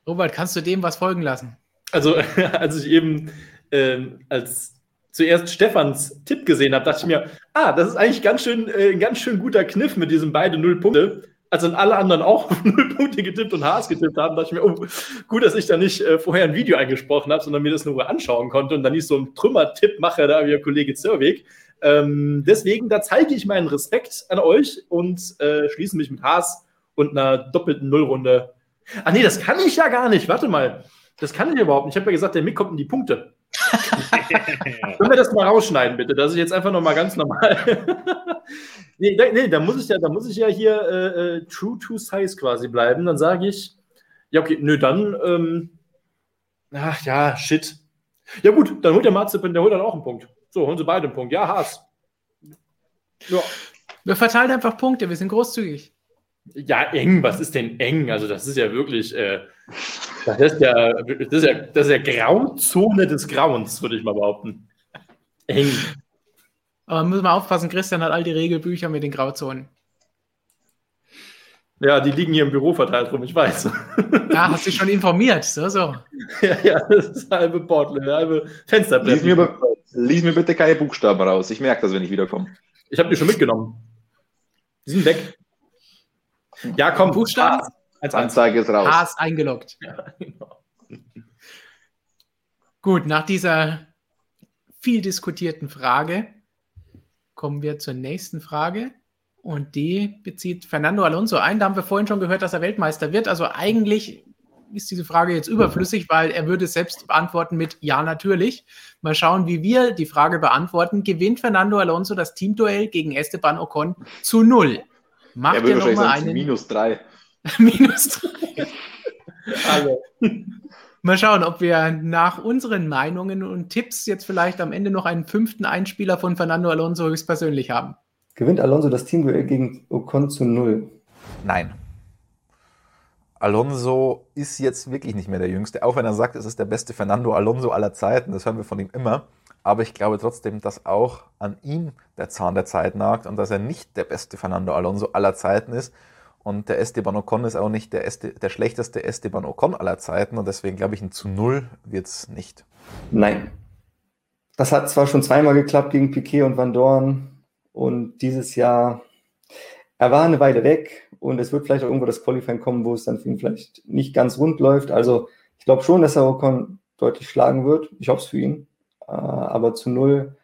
Robert, kannst du dem was folgen lassen? Also, als ich eben ähm, als zuerst Stefans Tipp gesehen habe, dachte ich mir, ah, das ist eigentlich ganz schön, äh, ein ganz schön guter Kniff mit diesen beiden Null Punkte. Als dann alle anderen auch auf Null Punkte getippt und Haas getippt haben, dachte ich mir, oh, gut, dass ich da nicht äh, vorher ein Video eingesprochen habe, sondern mir das nur anschauen konnte und dann nicht so ein Trümmer-Tipp mache, da wie der Kollege Zerweg. Ähm, deswegen, da zeige ich meinen Respekt an euch und äh, schließe mich mit Haas und einer doppelten Nullrunde. Ah, nee, das kann ich ja gar nicht. Warte mal. Das kann ich überhaupt nicht. Ich habe ja gesagt, der Mick kommt in die Punkte. Können wir das mal rausschneiden, bitte? Das ist jetzt einfach nochmal ganz normal. nee, nee, da muss ich ja, da muss ich ja hier äh, äh, true to size quasi bleiben. Dann sage ich, ja, okay, nö, dann, ähm, ach ja, shit. Ja, gut, dann holt der Marzipin, der holt dann auch einen Punkt. So, holen sie beide einen Punkt. Ja, Haas. Ja. Wir verteilen einfach Punkte, wir sind großzügig. Ja, eng, was ist denn eng? Also, das ist ja wirklich, äh, das, ist ja, das, ist ja, das ist ja Grauzone des Grauens, würde ich mal behaupten. Eng. Aber müssen wir aufpassen, Christian hat all die Regelbücher mit den Grauzonen. Ja, die liegen hier im Büro verteilt rum, ich weiß. Ja, hast du dich schon informiert, so, so. ja, ja, das ist halbe Portland, halbe Fensterbrett. Lies, lies mir, bitte keine Buchstaben raus, ich merke das, wenn ich wiederkomme. Ich habe die schon mitgenommen. Die sind weg. Ja, komm. Buchstaben? Anzeige ist raus. Haas eingeloggt. Ja, genau. Gut, nach dieser viel diskutierten Frage kommen wir zur nächsten Frage. Und die bezieht Fernando Alonso ein. Da haben wir vorhin schon gehört, dass er Weltmeister wird. Also eigentlich ist diese Frage jetzt überflüssig, weil er würde es selbst beantworten mit Ja, natürlich. Mal schauen, wie wir die Frage beantworten. Gewinnt Fernando Alonso das Teamduell gegen Esteban Ocon zu null? Macht er nochmal einen. Minus drei. minus drei. also. Mal schauen, ob wir nach unseren Meinungen und Tipps jetzt vielleicht am Ende noch einen fünften Einspieler von Fernando Alonso höchstpersönlich haben. Gewinnt Alonso das Teamduell gegen Ocon zu null? Nein. Alonso ist jetzt wirklich nicht mehr der Jüngste, auch wenn er sagt, es ist der beste Fernando Alonso aller Zeiten, das hören wir von ihm immer. Aber ich glaube trotzdem, dass auch an ihm der Zahn der Zeit nagt und dass er nicht der beste Fernando Alonso aller Zeiten ist. Und der Esteban Ocon ist auch nicht der, Este, der schlechteste Esteban Ocon aller Zeiten. Und deswegen glaube ich, ein zu Null wird es nicht. Nein. Das hat zwar schon zweimal geklappt gegen Piquet und Van Dorn. Und dieses Jahr, er war eine Weile weg. Und es wird vielleicht auch irgendwo das Qualifying kommen, wo es dann für ihn vielleicht nicht ganz rund läuft. Also ich glaube schon, dass er Ocon deutlich schlagen wird. Ich hoffe es für ihn. Äh, aber zu null,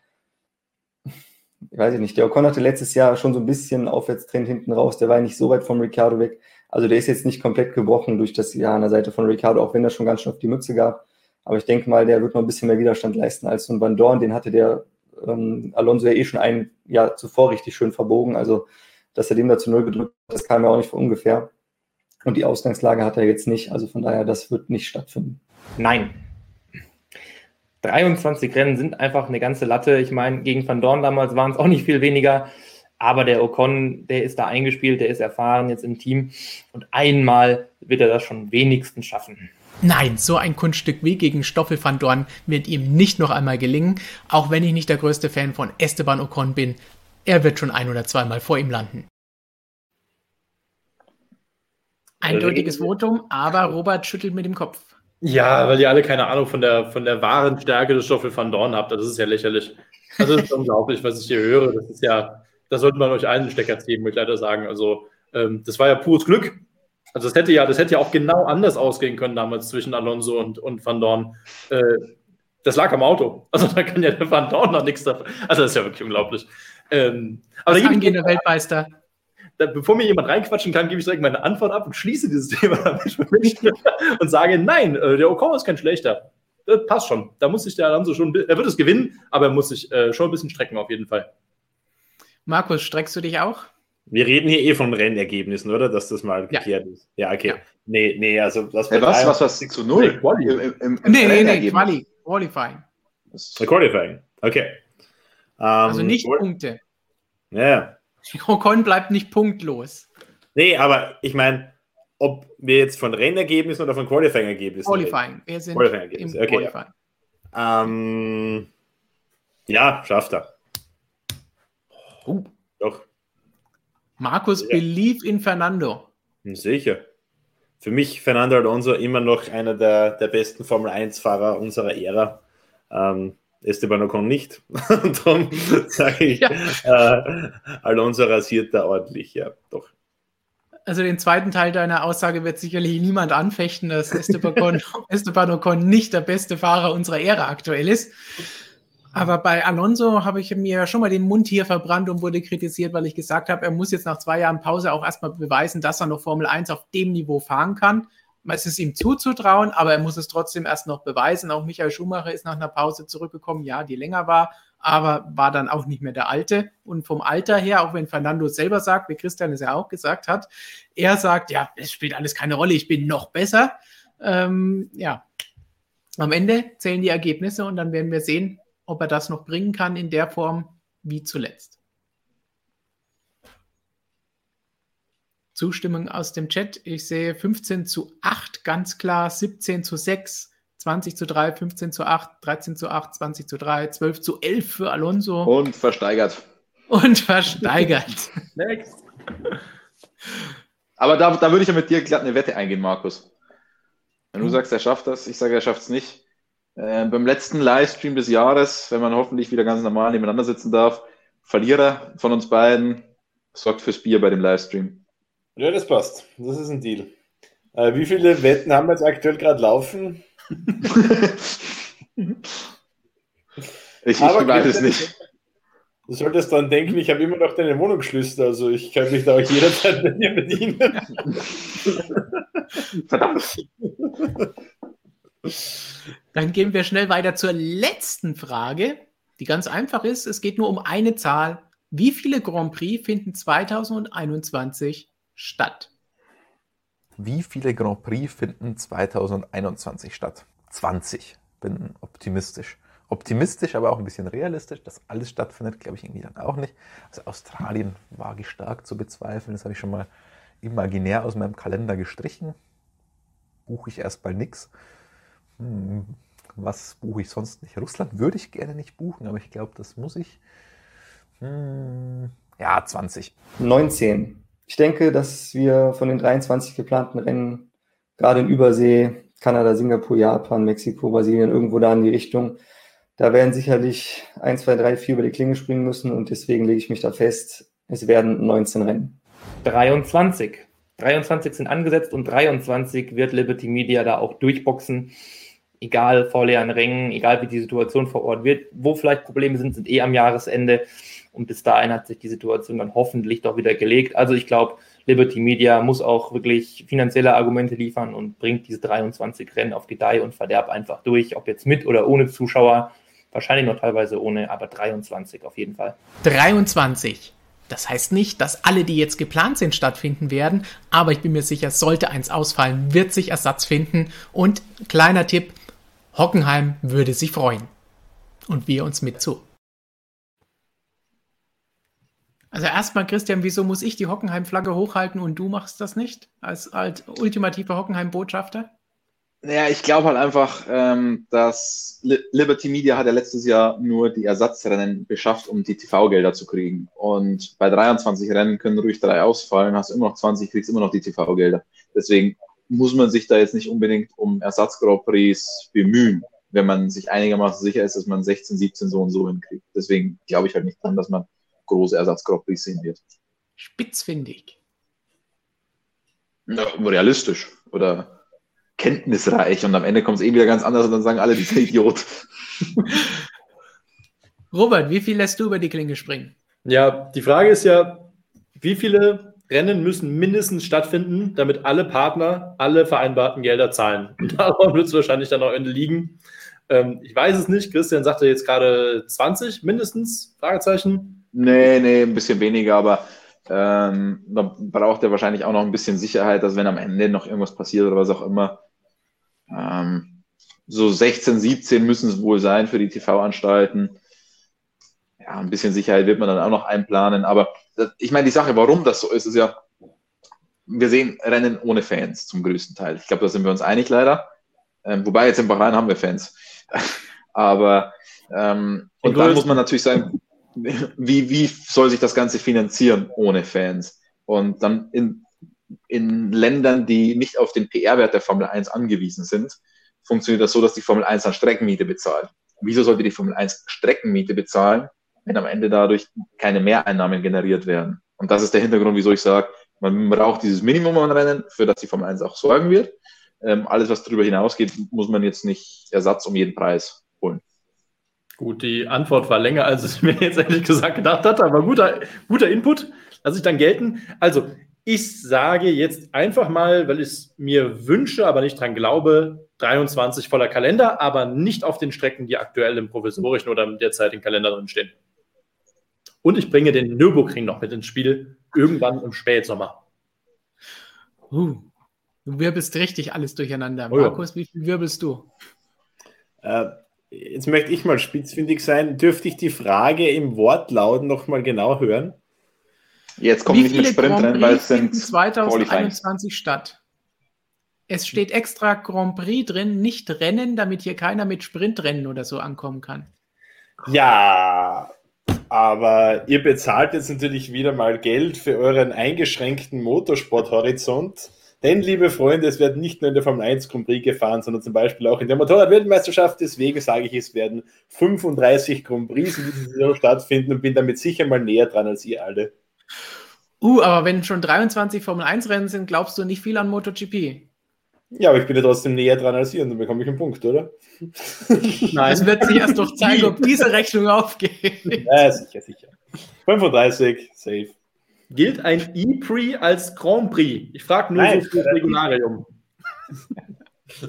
ich weiß nicht, der Ocon hatte letztes Jahr schon so ein bisschen Aufwärtstrend hinten raus, der war nicht so weit vom Ricardo weg. Also der ist jetzt nicht komplett gebrochen durch das Jahr an der Seite von Ricardo, auch wenn er schon ganz schön auf die Mütze gab. Aber ich denke mal, der wird noch ein bisschen mehr Widerstand leisten als so ein Van Dorn. Den hatte der ähm, Alonso ja eh schon ein Jahr zuvor richtig schön verbogen. Also, dass er dem da zu Null gedrückt hat, das kam ja auch nicht von ungefähr. Und die Ausgangslage hat er jetzt nicht. Also von daher, das wird nicht stattfinden. Nein, 23 Rennen sind einfach eine ganze Latte. Ich meine, gegen Van Dorn damals waren es auch nicht viel weniger. Aber der Ocon, der ist da eingespielt, der ist erfahren jetzt im Team. Und einmal wird er das schon wenigstens schaffen. Nein, so ein Kunststück wie gegen Stoffel van Dorn wird ihm nicht noch einmal gelingen, auch wenn ich nicht der größte Fan von Esteban Ocon bin. Er wird schon ein oder zweimal vor ihm landen. Eindeutiges Votum, aber Robert schüttelt mit dem Kopf. Ja, weil ihr alle keine Ahnung von der, von der wahren Stärke des Stoffel van Dorn habt. Das ist ja lächerlich. Das ist unglaublich, was ich hier höre. Das ist ja, da sollte man euch allen einen Stecker ziehen, muss ich leider sagen. Also, ähm, das war ja pures Glück. Also, das hätte ja, das hätte ja auch genau anders ausgehen können damals zwischen Alonso und, und Van Dorn. Äh, das lag am Auto. Also, da kann ja der Van Dorn noch nichts dafür. Also, das ist ja wirklich unglaublich. Ähm, aber Als angehender Weltmeister da, bevor mir jemand reinquatschen kann, gebe ich direkt meine Antwort ab und schließe dieses Thema damit und sage, nein, äh, der Ocon ist kein schlechter. Das passt schon. Da muss sich der Alonso schon, er wird es gewinnen, aber er muss sich äh, schon ein bisschen strecken auf jeden Fall. Markus, streckst du dich auch? Wir reden hier eh von Rennergebnissen, oder? Dass das mal geklärt ja. ist. Ja, okay. Ja. Nee, nee, also das hey, was, was, was zu null? Quali. Im, im, im nee, nee, nee, Quali. Qualifying. Qualifying, okay. Um, also nicht Punkte. Ja, Ocon bleibt nicht punktlos. Nee, aber ich meine, ob wir jetzt von Rennergebnissen oder von Qualifying-Ergebnissen Qualifying. Wir sind Qualifying im okay, Qualifying. Ja. Ähm, ja, schafft er. Uh. Doch. Markus ja. believe in Fernando. Hm, sicher. Für mich Fernando Alonso immer noch einer der, der besten Formel 1-Fahrer unserer Ära. Ähm, Esteban Ocon nicht. Und darum sage ich, ja. äh, Alonso rasiert da ordentlich, ja, doch. Also den zweiten Teil deiner Aussage wird sicherlich niemand anfechten, dass Esteban Ocon, Esteban Ocon nicht der beste Fahrer unserer Ära aktuell ist. Aber bei Alonso habe ich mir schon mal den Mund hier verbrannt und wurde kritisiert, weil ich gesagt habe, er muss jetzt nach zwei Jahren Pause auch erstmal beweisen, dass er noch Formel 1 auf dem Niveau fahren kann es ist ihm zuzutrauen, aber er muss es trotzdem erst noch beweisen. Auch Michael Schumacher ist nach einer Pause zurückgekommen, ja, die länger war, aber war dann auch nicht mehr der Alte. Und vom Alter her, auch wenn Fernando selber sagt, wie Christian es ja auch gesagt hat, er sagt, ja, es spielt alles keine Rolle, ich bin noch besser. Ähm, ja, am Ende zählen die Ergebnisse und dann werden wir sehen, ob er das noch bringen kann in der Form wie zuletzt. Zustimmung aus dem Chat. Ich sehe 15 zu 8 ganz klar, 17 zu 6, 20 zu 3, 15 zu 8, 13 zu 8, 20 zu 3, 12 zu 11 für Alonso. Und versteigert. Und versteigert. Next. Aber da, da würde ich ja mit dir glatt eine Wette eingehen, Markus. Wenn du hm. sagst, er schafft das, ich sage, er schafft es nicht. Äh, beim letzten Livestream des Jahres, wenn man hoffentlich wieder ganz normal nebeneinander sitzen darf, Verlierer von uns beiden sorgt fürs Bier bei dem Livestream. Ja, das passt. Das ist ein Deal. Äh, wie viele Wetten haben wir jetzt aktuell gerade laufen? ich, ich weiß es nicht. Du solltest dann denken, ich habe immer noch deine Wohnungsschlüssel, also ich kann mich da auch jederzeit bei dir bedienen. Verdammt. Dann gehen wir schnell weiter zur letzten Frage, die ganz einfach ist. Es geht nur um eine Zahl. Wie viele Grand Prix finden 2021 statt? Wie viele Grand Prix finden 2021 statt? 20. Bin optimistisch. Optimistisch, aber auch ein bisschen realistisch, dass alles stattfindet, glaube ich irgendwie dann auch nicht. Also Australien wage ich stark zu bezweifeln. Das habe ich schon mal imaginär aus meinem Kalender gestrichen. buche ich erstmal nichts. Hm, was buche ich sonst nicht? Russland würde ich gerne nicht buchen, aber ich glaube, das muss ich. Hm, ja, 20. 19. Ich denke, dass wir von den 23 geplanten Rennen, gerade in Übersee, Kanada, Singapur, Japan, Mexiko, Brasilien, irgendwo da in die Richtung, da werden sicherlich 1, 2, 3, 4 über die Klinge springen müssen und deswegen lege ich mich da fest, es werden 19 Rennen. 23. 23 sind angesetzt und 23 wird Liberty Media da auch durchboxen. Egal vor leeren Rängen, egal wie die Situation vor Ort wird, wo vielleicht Probleme sind, sind eh am Jahresende. Und bis dahin hat sich die Situation dann hoffentlich doch wieder gelegt. Also ich glaube, Liberty Media muss auch wirklich finanzielle Argumente liefern und bringt diese 23 Rennen auf Gedeih und Verderb einfach durch, ob jetzt mit oder ohne Zuschauer. Wahrscheinlich noch teilweise ohne, aber 23 auf jeden Fall. 23. Das heißt nicht, dass alle, die jetzt geplant sind, stattfinden werden, aber ich bin mir sicher, sollte eins ausfallen, wird sich Ersatz finden. Und kleiner Tipp, Hockenheim würde sich freuen. Und wir uns mit zu. Also erstmal, Christian, wieso muss ich die Hockenheim-Flagge hochhalten und du machst das nicht? Als, als ultimativer Hockenheim-Botschafter? Naja, ich glaube halt einfach, ähm, dass Liberty Media hat ja letztes Jahr nur die Ersatzrennen beschafft, um die TV-Gelder zu kriegen. Und bei 23 Rennen können ruhig drei ausfallen, hast immer noch 20, kriegst immer noch die TV-Gelder. Deswegen muss man sich da jetzt nicht unbedingt um Ersatz-Grand Prix bemühen, wenn man sich einigermaßen sicher ist, dass man 16, 17 so und so hinkriegt. Deswegen glaube ich halt nicht dran, dass man große Ersatz-Grand Prix sehen wird. Spitzfindig. Ja, realistisch. Oder kenntnisreich und am Ende kommt es eh wieder ganz anders und dann sagen alle, dieser Idiot. Robert, wie viel lässt du über die Klinge springen? Ja, die Frage ist ja, wie viele Rennen müssen mindestens stattfinden, damit alle Partner alle vereinbarten Gelder zahlen? Und darum wird es wahrscheinlich dann am Ende liegen. Ähm, ich weiß es nicht. Christian sagte jetzt gerade 20 mindestens? Fragezeichen. Nee, nee, ein bisschen weniger, aber ähm, man braucht ja wahrscheinlich auch noch ein bisschen Sicherheit, dass wenn am Ende noch irgendwas passiert oder was auch immer, ähm, so 16, 17 müssen es wohl sein für die TV-Anstalten. Ja, ein bisschen Sicherheit wird man dann auch noch einplanen. Aber das, ich meine, die Sache, warum das so ist, ist ja, wir sehen Rennen ohne Fans zum größten Teil. Ich glaube, da sind wir uns einig leider. Ähm, wobei jetzt in Bahrain haben wir Fans. Aber ähm, und dann muss man natürlich sagen, wie, wie soll sich das Ganze finanzieren ohne Fans? Und dann in in Ländern, die nicht auf den PR-Wert der Formel 1 angewiesen sind, funktioniert das so, dass die Formel 1 dann Streckenmiete bezahlt. Wieso sollte die Formel 1 Streckenmiete bezahlen, wenn am Ende dadurch keine Mehreinnahmen generiert werden? Und das ist der Hintergrund, wieso ich sage, man braucht dieses Minimum an Rennen, für das die Formel 1 auch sorgen wird. Ähm, alles, was darüber hinausgeht, muss man jetzt nicht Ersatz um jeden Preis holen. Gut, die Antwort war länger, als ich mir jetzt ehrlich gesagt gedacht hatte, aber guter, guter Input. Lass ich dann gelten. Also, ich sage jetzt einfach mal, weil ich es mir wünsche, aber nicht dran glaube, 23 voller Kalender, aber nicht auf den Strecken, die aktuell im provisorischen oder im derzeitigen Kalender drin stehen. Und ich bringe den Nürburgring noch mit ins Spiel, irgendwann im Spätsommer. Uh, du wirbelst richtig alles durcheinander. Oh, Markus, wie viel wirbelst du? Äh, jetzt möchte ich mal spitzfindig sein. Dürfte ich die Frage im Wortlaut noch mal genau hören? Jetzt kommen nicht mit Sprintrennen, weil es sind 2021 statt. Es steht extra Grand Prix drin, nicht Rennen, damit hier keiner mit Sprintrennen oder so ankommen kann. Ja, aber ihr bezahlt jetzt natürlich wieder mal Geld für euren eingeschränkten Motorsporthorizont. Denn, liebe Freunde, es wird nicht nur in der Formel 1 Grand Prix gefahren, sondern zum Beispiel auch in der Motorrad-Weltmeisterschaft. Deswegen sage ich, es werden 35 Grand Prix in dieser Saison stattfinden und bin damit sicher mal näher dran als ihr alle. Uh, aber wenn schon 23 Formel 1 Rennen sind, glaubst du nicht viel an MotoGP? Ja, aber ich bin ja trotzdem näher dran als ihr und dann bekomme ich einen Punkt, oder? Nein. Es wird sich erst noch zeigen, ob diese Rechnung aufgeht. Ja, sicher, sicher. 35, safe. Gilt ein E-Prix als Grand Prix? Ich frage nur Nein, so für das Regularium.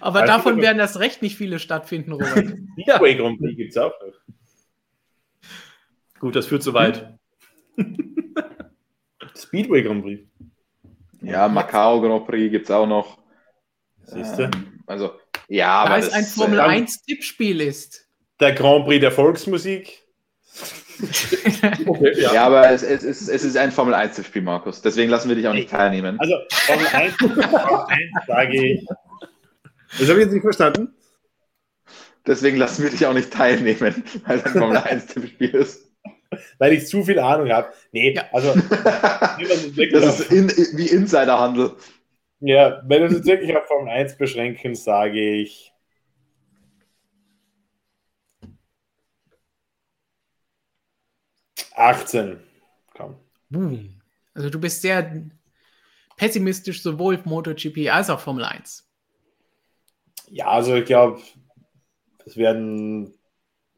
aber also davon werden erst recht nicht viele stattfinden, Robert. Ja, Grand Prix gibt es auch noch. Gut, das führt zu weit. Speedway Grand Prix. Ja, Macau Grand Prix gibt es auch noch. Siehst du? Ähm, also, ja, da es ein Formel 1 Tippspiel ist. Der Grand Prix der Volksmusik. Okay, Ja, ja. aber es, es, ist, es ist ein Formel 1-Spiel, Markus. Deswegen lassen wir dich auch nicht teilnehmen. Also, Formel 1, Formel 1 sage ich. Das habe ich jetzt nicht verstanden. Deswegen lassen wir dich auch nicht teilnehmen, weil es ein Formel 1-Spiel ist. Weil ich zu viel Ahnung habe. Nee, Ja. also, Das ist in, wie Insiderhandel. ja, wenn wir uns jetzt wirklich auf Formel 1 beschränken, sage ich. Achtzehn. Komm. Boom. Also du bist sehr pessimistisch sowohl MotoGP als auch Formel 1. Ja, also ich glaube, es werden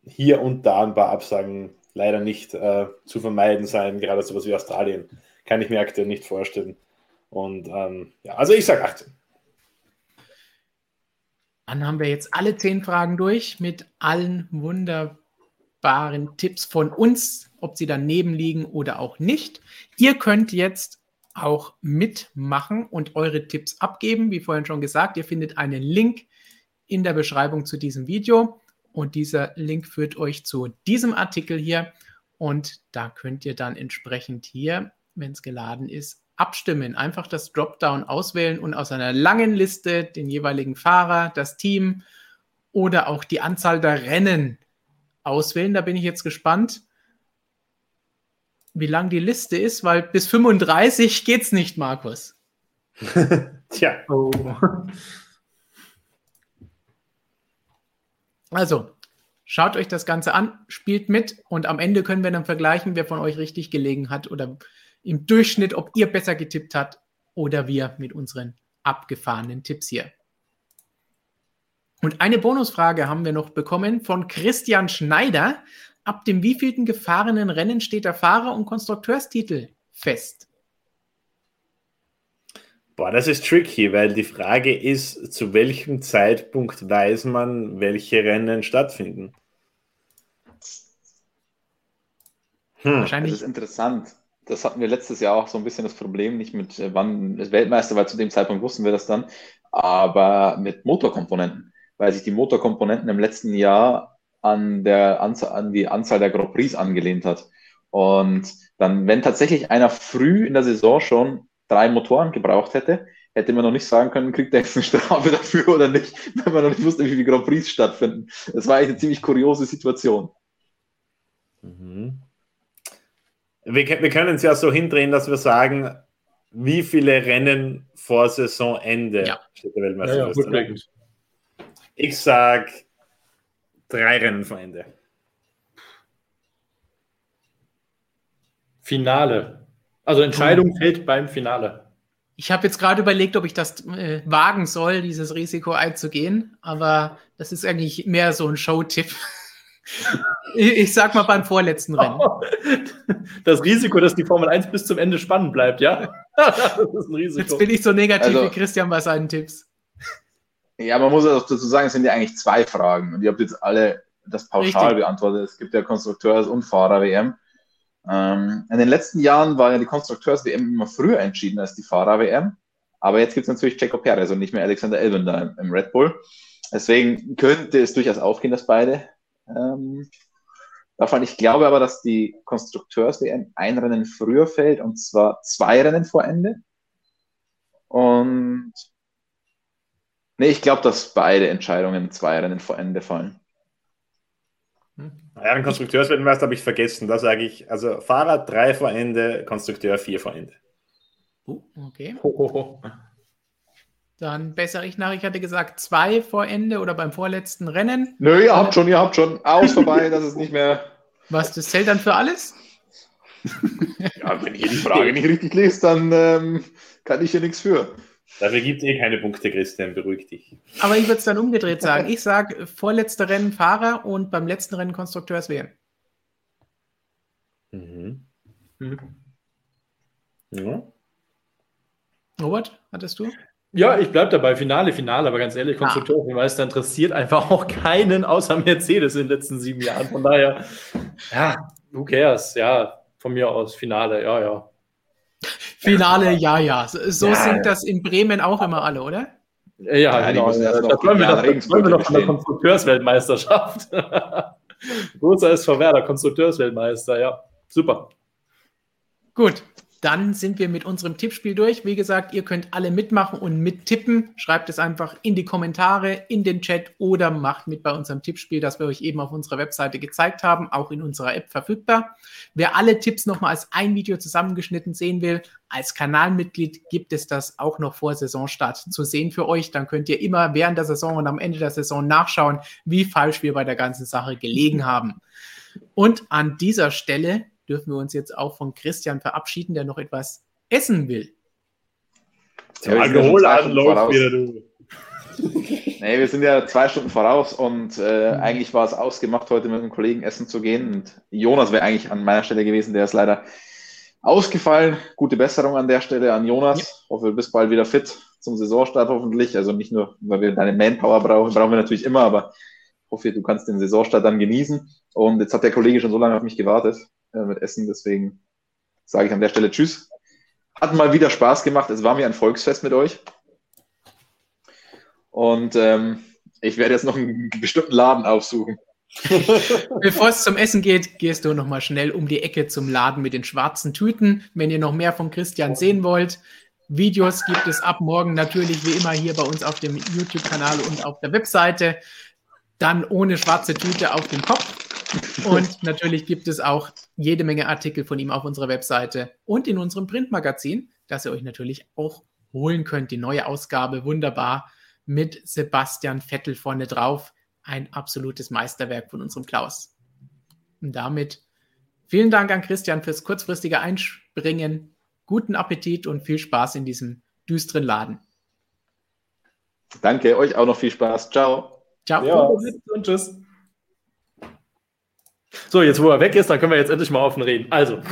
hier und da ein paar Absagen leider nicht äh, zu vermeiden sein, gerade sowas wie Australien. Kann ich mir aktuell nicht vorstellen. Und ähm, ja, also ich sage 18. Dann haben wir jetzt alle zehn Fragen durch mit allen wunderbaren Tipps von uns, ob sie daneben liegen oder auch nicht. Ihr könnt jetzt auch mitmachen und eure Tipps abgeben. Wie vorhin schon gesagt, ihr findet einen Link in der Beschreibung zu diesem Video und dieser Link führt euch zu diesem Artikel hier und da könnt ihr dann entsprechend hier, wenn es geladen ist, abstimmen. Einfach das Dropdown auswählen und aus einer langen Liste den jeweiligen Fahrer, das Team oder auch die Anzahl der Rennen auswählen. Da bin ich jetzt gespannt, wie lang die Liste ist, weil bis 35 geht's nicht, Markus. Tja, Oh. Also, schaut euch das Ganze an, spielt mit und am Ende können wir dann vergleichen, wer von euch richtig gelegen hat oder im Durchschnitt, ob ihr besser getippt habt oder wir mit unseren abgefahrenen Tipps hier. Und eine Bonusfrage haben wir noch bekommen von Christian Schneider. Ab dem wievielten gefahrenen Rennen steht der Fahrer- und Konstrukteurstitel fest? boah, das ist tricky, weil die Frage ist, zu welchem Zeitpunkt weiß man, welche Rennen stattfinden? Hm. Das Wahrscheinlich ist interessant. Das hatten wir letztes Jahr auch so ein bisschen das Problem, nicht mit äh, wann ist Weltmeister, weil zu dem Zeitpunkt wussten wir das dann, aber mit Motorkomponenten, weil sich die Motorkomponenten im letzten Jahr an, der Anzahl, an die Anzahl der Grand Prix angelehnt hat. Und dann, wenn tatsächlich einer früh in der Saison schon drei Motoren gebraucht hätte, hätte man noch nicht sagen können, kriegt er jetzt eine Strafe dafür oder nicht, wenn man noch nicht wusste, wie viele Grand Prix stattfinden. Das war eigentlich eine ziemlich kuriose Situation. Mhm. Wir, wir können es ja so hindrehen, dass wir sagen, wie viele Rennen vor Saisonende Ja. steht der Ja, Weltmeister ja, möglich. Ich sag drei Rennen vor Ende. Finale. Also Entscheidung fällt beim Finale. Ich habe jetzt gerade überlegt, ob ich das äh, wagen soll, dieses Risiko einzugehen, aber das ist eigentlich mehr so ein Showtipp. ich, ich sag mal beim vorletzten Rennen. Das Risiko, dass die Formel 1 bis zum Ende spannend bleibt, ja? Das ist ein Risiko. Jetzt bin ich so negativ Also- wie Christian bei seinen Tipps. Ja, man muss auch dazu sagen, es sind ja eigentlich zwei Fragen. Und ihr habt jetzt alle das pauschal Richtig. beantwortet. Es gibt ja Konstrukteurs- und Fahrer-WM. Ähm, in den letzten Jahren war ja die Konstrukteurs-WM immer früher entschieden als die Fahrer-WM. Aber jetzt gibt es natürlich Checo Perez und nicht mehr Alexander Elben da im, im Red Bull. Deswegen könnte es durchaus aufgehen, dass beide ähm, davon. Ich glaube aber, dass die Konstrukteurs-WM ein Rennen früher fällt und zwar zwei Rennen vor Ende. Und Nee, ich glaube, dass beide Entscheidungen zwei Rennen vor Ende fallen. Ja, den Konstrukteursweltmeister habe ich vergessen. Da sage ich, also Fahrer drei vor Ende, Konstrukteur vier vor Ende. Oh, okay. Ho, ho, ho. Dann bessere ich nach. Ich hatte gesagt, zwei vor Ende oder beim vorletzten Rennen. Nö, ihr habt schon, ihr habt schon. Aus vorbei, das ist nicht mehr. Was, das zählt dann für alles? Ja, wenn ihr die Frage nicht richtig lest, dann ähm, kann ich hier nichts für. Dafür gibt es eh keine Punkte, Christian, beruhig dich. Aber ich würde es dann umgedreht sagen. Ich sage, vorletzte Rennen Fahrer und beim letzten Rennen Konstrukteurs WM. Mhm. Mhm. Ja. Robert, hattest du? Ja, ich bleibe dabei. Finale, Finale, aber ganz ehrlich, Konstrukteursmeister interessiert einfach auch keinen außer Mercedes in den letzten sieben Jahren. Von daher, ja, who cares? Ja, von mir aus Finale, ja, ja. Finale, ja, ja. So, so Ja, sind ja. das in Bremen auch immer alle, oder? Ja, Ja, genau. müssen erst Da noch träumen wir doch, wir von der. Konstrukteursweltmeisterschaft. Großer SV Werder, Konstrukteursweltmeister, ja. Super. Gut, dann sind wir mit unserem Tippspiel durch. Wie gesagt, ihr könnt alle mitmachen und mittippen. Schreibt es einfach in die Kommentare, in den Chat oder macht mit bei unserem Tippspiel, das wir euch eben auf unserer Webseite gezeigt haben, auch in unserer App verfügbar. Wer alle Tipps nochmal als ein Video zusammengeschnitten sehen will, als Kanalmitglied gibt es das auch noch vor Saisonstart zu sehen für euch. Dann könnt ihr immer während der Saison und am Ende der Saison nachschauen, wie falsch wir bei der ganzen Sache gelegen haben. Und an dieser Stelle dürfen wir uns jetzt auch von Christian verabschieden, der noch etwas essen will. Ja, Alkoholaden läuft wieder, du. nee, wir sind ja zwei Stunden voraus und äh, mhm. eigentlich war es ausgemacht, heute mit einem Kollegen essen zu gehen. Und Jonas wäre eigentlich an meiner Stelle gewesen, der ist leider ausgefallen. Gute Besserung an der Stelle an Jonas. Ja. Hoffe, du bist bald wieder fit zum Saisonstart hoffentlich. Also nicht nur, weil wir deine Manpower brauchen, brauchen wir natürlich immer, aber hoffe, du kannst den Saisonstart dann genießen. Und jetzt hat der Kollege schon so lange auf mich gewartet äh, mit Essen. Deswegen sage ich an der Stelle Tschüss. Hat mal wieder Spaß gemacht. Es war mir ein Volksfest mit euch. Und ähm, ich werde jetzt noch einen bestimmten Laden aufsuchen. Bevor es zum Essen geht, gehst du nochmal schnell um die Ecke zum Laden mit den schwarzen Tüten. Wenn ihr noch mehr von Christian sehen wollt, Videos gibt es ab morgen natürlich wie immer hier bei uns auf dem YouTube-Kanal und auf der Webseite. Dann ohne schwarze Tüte auf dem Kopf. Und natürlich gibt es auch jede Menge Artikel von ihm auf unserer Webseite und in unserem Printmagazin, das ihr euch natürlich auch holen könnt. Die neue Ausgabe, wunderbar, mit Sebastian Vettel vorne drauf. Ein absolutes Meisterwerk von unserem Klaus. Und damit vielen Dank an Christian fürs kurzfristige Einspringen. Guten Appetit und viel Spaß in diesem düsteren Laden. Danke, euch auch noch viel Spaß. Ciao. Ciao. Ja. Und tschüss. So, jetzt wo er weg ist, dann können wir jetzt endlich mal offen reden. Also.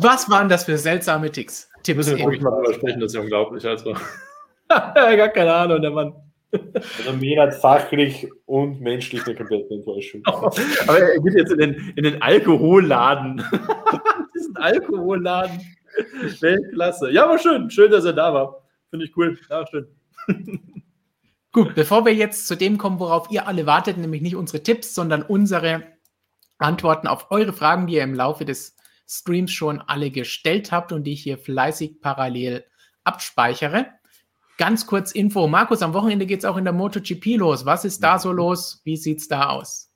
Was waren das für seltsame Ticks? Tipps müssen wir wirklich mal drüber sprechen, das ist ja unglaublich. Also. Gar keine Ahnung, der Mann. Also mir hat fachlich und menschlich eine komplette Enttäuschung. Aber er geht jetzt in den, in den Alkoholladen. Diesen Alkoholladen. Weltklasse. Ja, aber schön. Schön, dass er da war. Finde ich cool. Ja, schön. Gut, bevor wir jetzt zu dem kommen, worauf ihr alle wartet, nämlich nicht unsere Tipps, sondern unsere Antworten auf eure Fragen, die ihr im Laufe des Streams schon alle gestellt habt und die ich hier fleißig parallel abspeichere. Ganz kurz Info. Markus, am Wochenende geht es auch in der MotoGP los. Was ist da so los? Wie sieht es da aus?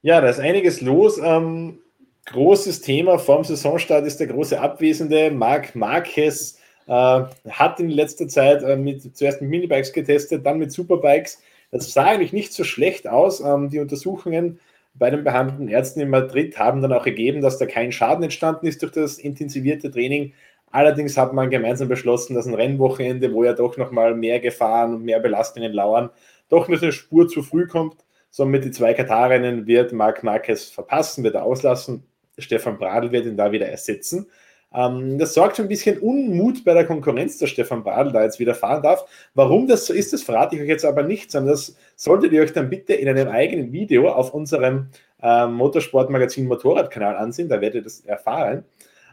Ja, da ist einiges los. Ähm, großes Thema vom Saisonstart ist der große Abwesende. Marc Marquez äh, hat in letzter Zeit äh, mit, zuerst mit Minibikes getestet, dann mit Superbikes. Das sah eigentlich nicht so schlecht aus. Ähm, die Untersuchungen bei den behandelten Ärzten in Madrid haben dann auch ergeben, dass da kein Schaden entstanden ist durch das intensivierte Training. Allerdings hat man gemeinsam beschlossen, dass ein Rennwochenende, wo ja doch nochmal mehr Gefahren und mehr Belastungen lauern, doch noch eine Spur zu früh kommt. Somit die zwei Katarrennen wird Marc Marquez verpassen, wird er auslassen. Stefan Bradl wird ihn da wieder ersetzen. Ähm, das sorgt für ein bisschen Unmut bei der Konkurrenz, dass Stefan Bradl da jetzt wieder fahren darf. Warum das so ist, das verrate ich euch jetzt aber nicht, sondern das solltet ihr euch dann bitte in einem eigenen Video auf unserem äh, Motorsportmagazin Motorradkanal ansehen, da werdet ihr das erfahren.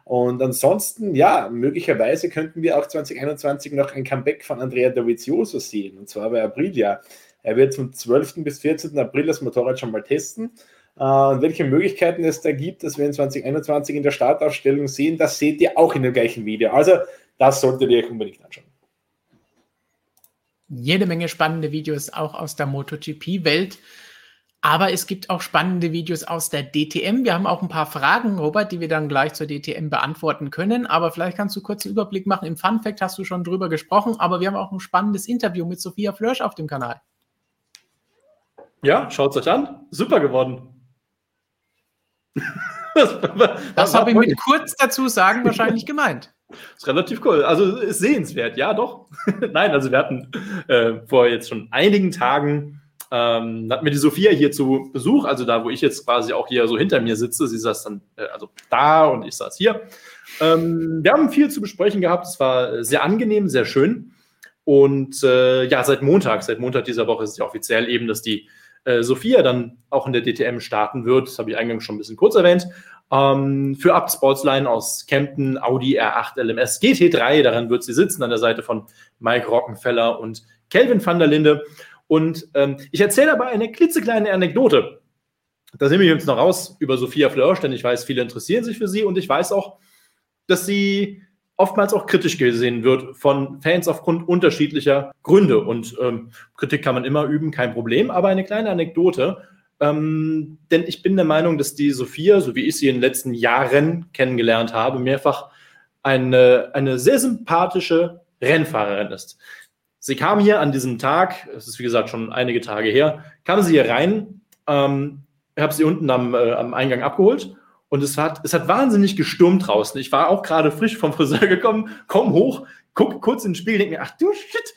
Und ansonsten, ja, möglicherweise könnten wir auch 2021 noch ein Comeback von Andrea Dovizioso sehen, und zwar bei Aprilia. Er wird zum 12. bis 14. April das Motorrad schon mal testen äh, welche Möglichkeiten es da gibt, dass wir in 2021 in der Startaufstellung sehen, das seht ihr auch in dem gleichen Video. Also das solltet ihr euch unbedingt anschauen. Jede Menge spannende Videos auch aus der MotoGP-Welt. Aber es gibt auch spannende Videos aus der DTM. Wir haben auch ein paar Fragen, Robert, die wir dann gleich zur DTM beantworten können. Aber vielleicht kannst du kurz einen Überblick machen. Im Fun Fact hast du schon drüber gesprochen, aber wir haben auch ein spannendes Interview mit Sophia Flörsch auf dem Kanal. Ja, schaut es euch an. Super geworden. Das, das habe ich mit kurz dazu sagen wahrscheinlich gemeint. Das ist relativ cool. Also ist sehenswert, ja doch. Nein, also wir hatten äh, vor jetzt schon einigen Tagen ähm, hatten wir die Sophia hier zu Besuch, also da, wo ich jetzt quasi auch hier so hinter mir sitze. Sie saß dann äh, also da und ich saß hier. Ähm, wir haben viel zu besprechen gehabt. Es war sehr angenehm, sehr schön. Und äh, ja, seit Montag, seit Montag dieser Woche ist es ja offiziell eben, dass die äh, Sophia dann auch in der DTM starten wird. Das habe ich eingangs schon ein bisschen kurz erwähnt. Ähm, für Up Sportsline aus Kempten, Audi R8 LMS GT3. Daran wird sie sitzen, an der Seite von Mike Rockenfeller und Kelvin van der Linde. Und ähm, ich erzähle aber eine klitzekleine Anekdote. das nehme ich jetzt noch raus über Sophia Flörsch, denn ich weiß, viele interessieren sich für sie und ich weiß auch, dass sie oftmals auch kritisch gesehen wird von Fans aufgrund unterschiedlicher Gründe. Und ähm, Kritik kann man immer üben, kein Problem. Aber eine kleine Anekdote. Ähm, denn ich bin der Meinung, dass die Sophia, so wie ich sie in den letzten Jahren kennengelernt habe, mehrfach eine, eine sehr sympathische Rennfahrerin ist. Sie kam hier an diesem Tag, es ist wie gesagt schon einige Tage her, kam sie hier rein, ähm, habe sie unten am, äh, am Eingang abgeholt und es hat, es hat wahnsinnig gestürmt draußen. Ich war auch gerade frisch vom Friseur gekommen, komm hoch, guck kurz in den Spiegel, denke mir, ach du Shit,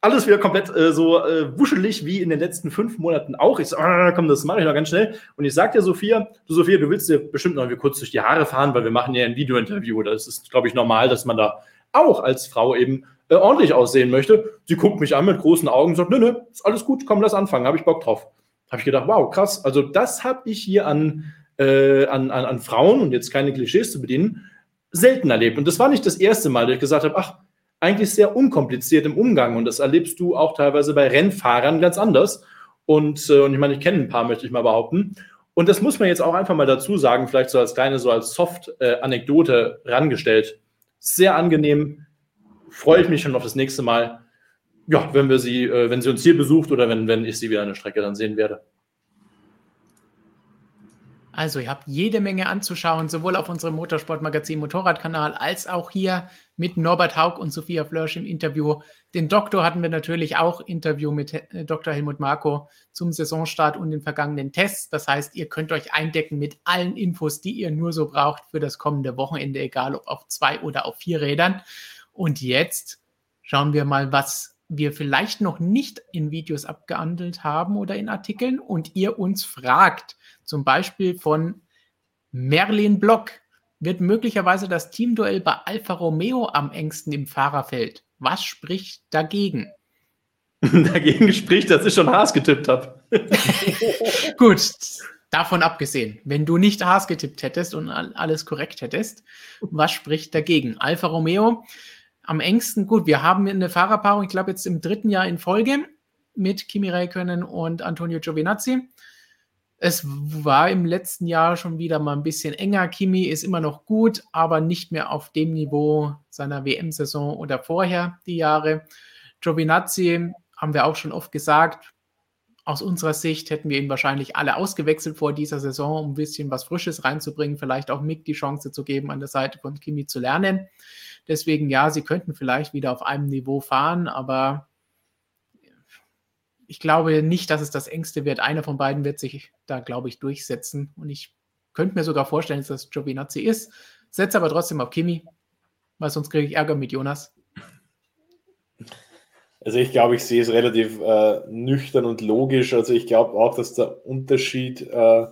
alles wieder komplett äh, so äh, wuschelig wie in den letzten fünf Monaten auch. Ich so, ah, komm, das mache ich noch ganz schnell. Und ich sag dir, Sophia, du Sophia, du willst dir bestimmt noch kurz durch die Haare fahren, weil wir machen ja ein Videointerview. Das ist, glaube ich, normal, dass man da auch als Frau eben äh, ordentlich aussehen möchte. Sie guckt mich an mit großen Augen und sagt, nö, nö, ist alles gut, komm, lass anfangen, habe ich Bock drauf. Habe ich gedacht, wow, krass. Also das habe ich hier an äh, an, an, an Frauen und jetzt keine Klischees zu bedienen, selten erlebt. Und das war nicht das erste Mal, dass ich gesagt habe, ach, eigentlich sehr unkompliziert im Umgang. Und das erlebst du auch teilweise bei Rennfahrern ganz anders. Und, äh, und ich meine, ich kenne ein paar, möchte ich mal behaupten. Und das muss man jetzt auch einfach mal dazu sagen, vielleicht so als kleine, so als Soft-Anekdote äh, rangestellt. Sehr angenehm. Freue ich mich schon auf das nächste Mal. Ja, wenn wir sie, äh, wenn sie uns hier besucht oder wenn, wenn ich sie wieder an der Strecke dann sehen werde. Also ihr habt jede Menge anzuschauen, sowohl auf unserem Motorsportmagazin Motorradkanal als auch hier mit Norbert Haug und Sophia Flörsch im Interview. Den Doktor hatten wir natürlich auch Interview mit äh, Dr. Helmut Marko zum Saisonstart und den vergangenen Tests. Das heißt, ihr könnt euch eindecken mit allen Infos, die ihr nur so braucht für das kommende Wochenende, egal ob auf zwei oder auf vier Rädern. Und jetzt schauen wir mal, was wir vielleicht noch nicht in Videos abgehandelt haben oder in Artikeln und ihr uns fragt zum Beispiel von Merlin Block, wird möglicherweise das Teamduell bei Alfa Romeo am engsten im Fahrerfeld. Was spricht dagegen? dagegen spricht, dass ich schon Haas getippt habe. Gut, davon abgesehen, wenn du nicht Haas getippt hättest und alles korrekt hättest, was spricht dagegen? Alfa Romeo am engsten, gut, wir haben eine Fahrerpaarung, ich glaube jetzt im dritten Jahr in Folge mit Kimi Räikkönen und Antonio Giovinazzi. Es war im letzten Jahr schon wieder mal ein bisschen enger. Kimi ist immer noch gut, aber nicht mehr auf dem Niveau seiner WM-Saison oder vorher die Jahre. Giovinazzi haben wir auch schon oft gesagt. Aus unserer Sicht hätten wir ihn wahrscheinlich alle ausgewechselt vor dieser Saison, um ein bisschen was Frisches reinzubringen, vielleicht auch Mick die Chance zu geben, an der Seite von Kimi zu lernen. Deswegen ja, sie könnten vielleicht wieder auf einem Niveau fahren, aber ich glaube nicht, dass es das engste wird. Einer von beiden wird sich da, glaube ich, durchsetzen. Und ich könnte mir sogar vorstellen, dass das Giovinazzi ist. Setze aber trotzdem auf Kimi, weil sonst kriege ich Ärger mit Jonas. Also ich glaube, ich sehe es relativ äh, nüchtern und logisch. Also ich glaube auch, dass der Unterschied äh,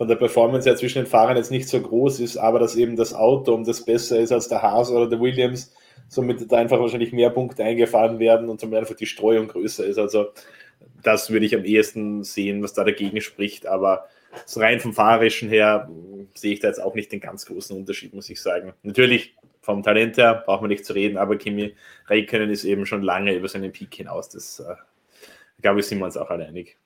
von der Performance her zwischen den Fahrern jetzt nicht so groß ist, aber dass eben das Auto um das besser ist als der Haas oder der Williams, somit da einfach wahrscheinlich mehr Punkte eingefahren werden und somit einfach die Streuung größer ist. Also das würde ich am ehesten sehen, was da dagegen spricht. Aber so rein vom Fahrerischen her sehe ich da jetzt auch nicht den ganz großen Unterschied, muss ich sagen. Natürlich, vom Talent her braucht man nicht zu reden, aber Kimi Räikkönen ist eben schon lange über seinen Peak hinaus. Das, äh, glaube ich, sind wir uns auch alle einig.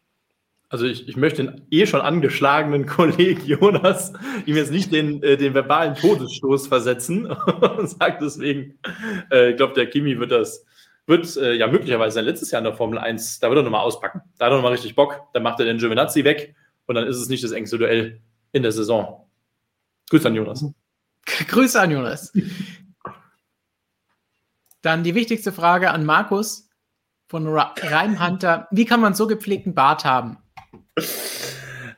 Also ich, ich möchte den eh schon angeschlagenen Kollegen Jonas ihm jetzt nicht den, äh, den verbalen Todesstoß versetzen und sagt deswegen, äh, ich glaube, der Kimi wird das wird äh, ja möglicherweise sein letztes Jahr in der Formel 1, da wird er nochmal auspacken. Da hat er nochmal richtig Bock. Dann macht er den Giovinazzi weg und dann ist es nicht das engste Duell in der Saison. Grüße an Jonas. Grüße an Jonas. Dann die wichtigste Frage an Markus von Reimhunter. Wie kann man so gepflegten Bart haben?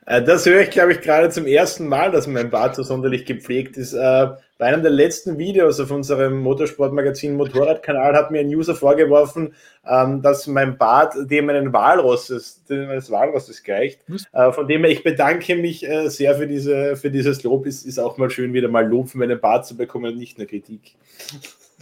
Äh, das höre ich, glaube ich, gerade zum ersten Mal, dass mein Bart so sonderlich gepflegt ist. Äh, bei einem der letzten Videos auf unserem Motorsportmagazin Motorradkanal hat mir ein User vorgeworfen, ähm, dass mein Bart dem einen Walrosses, dem eines Walrosses gleicht. Äh, von dem her, ich bedanke mich sehr für, diese, für dieses Lob. Es ist auch mal schön, wieder mal Lob für meinen Bart zu bekommen und nicht nur Kritik.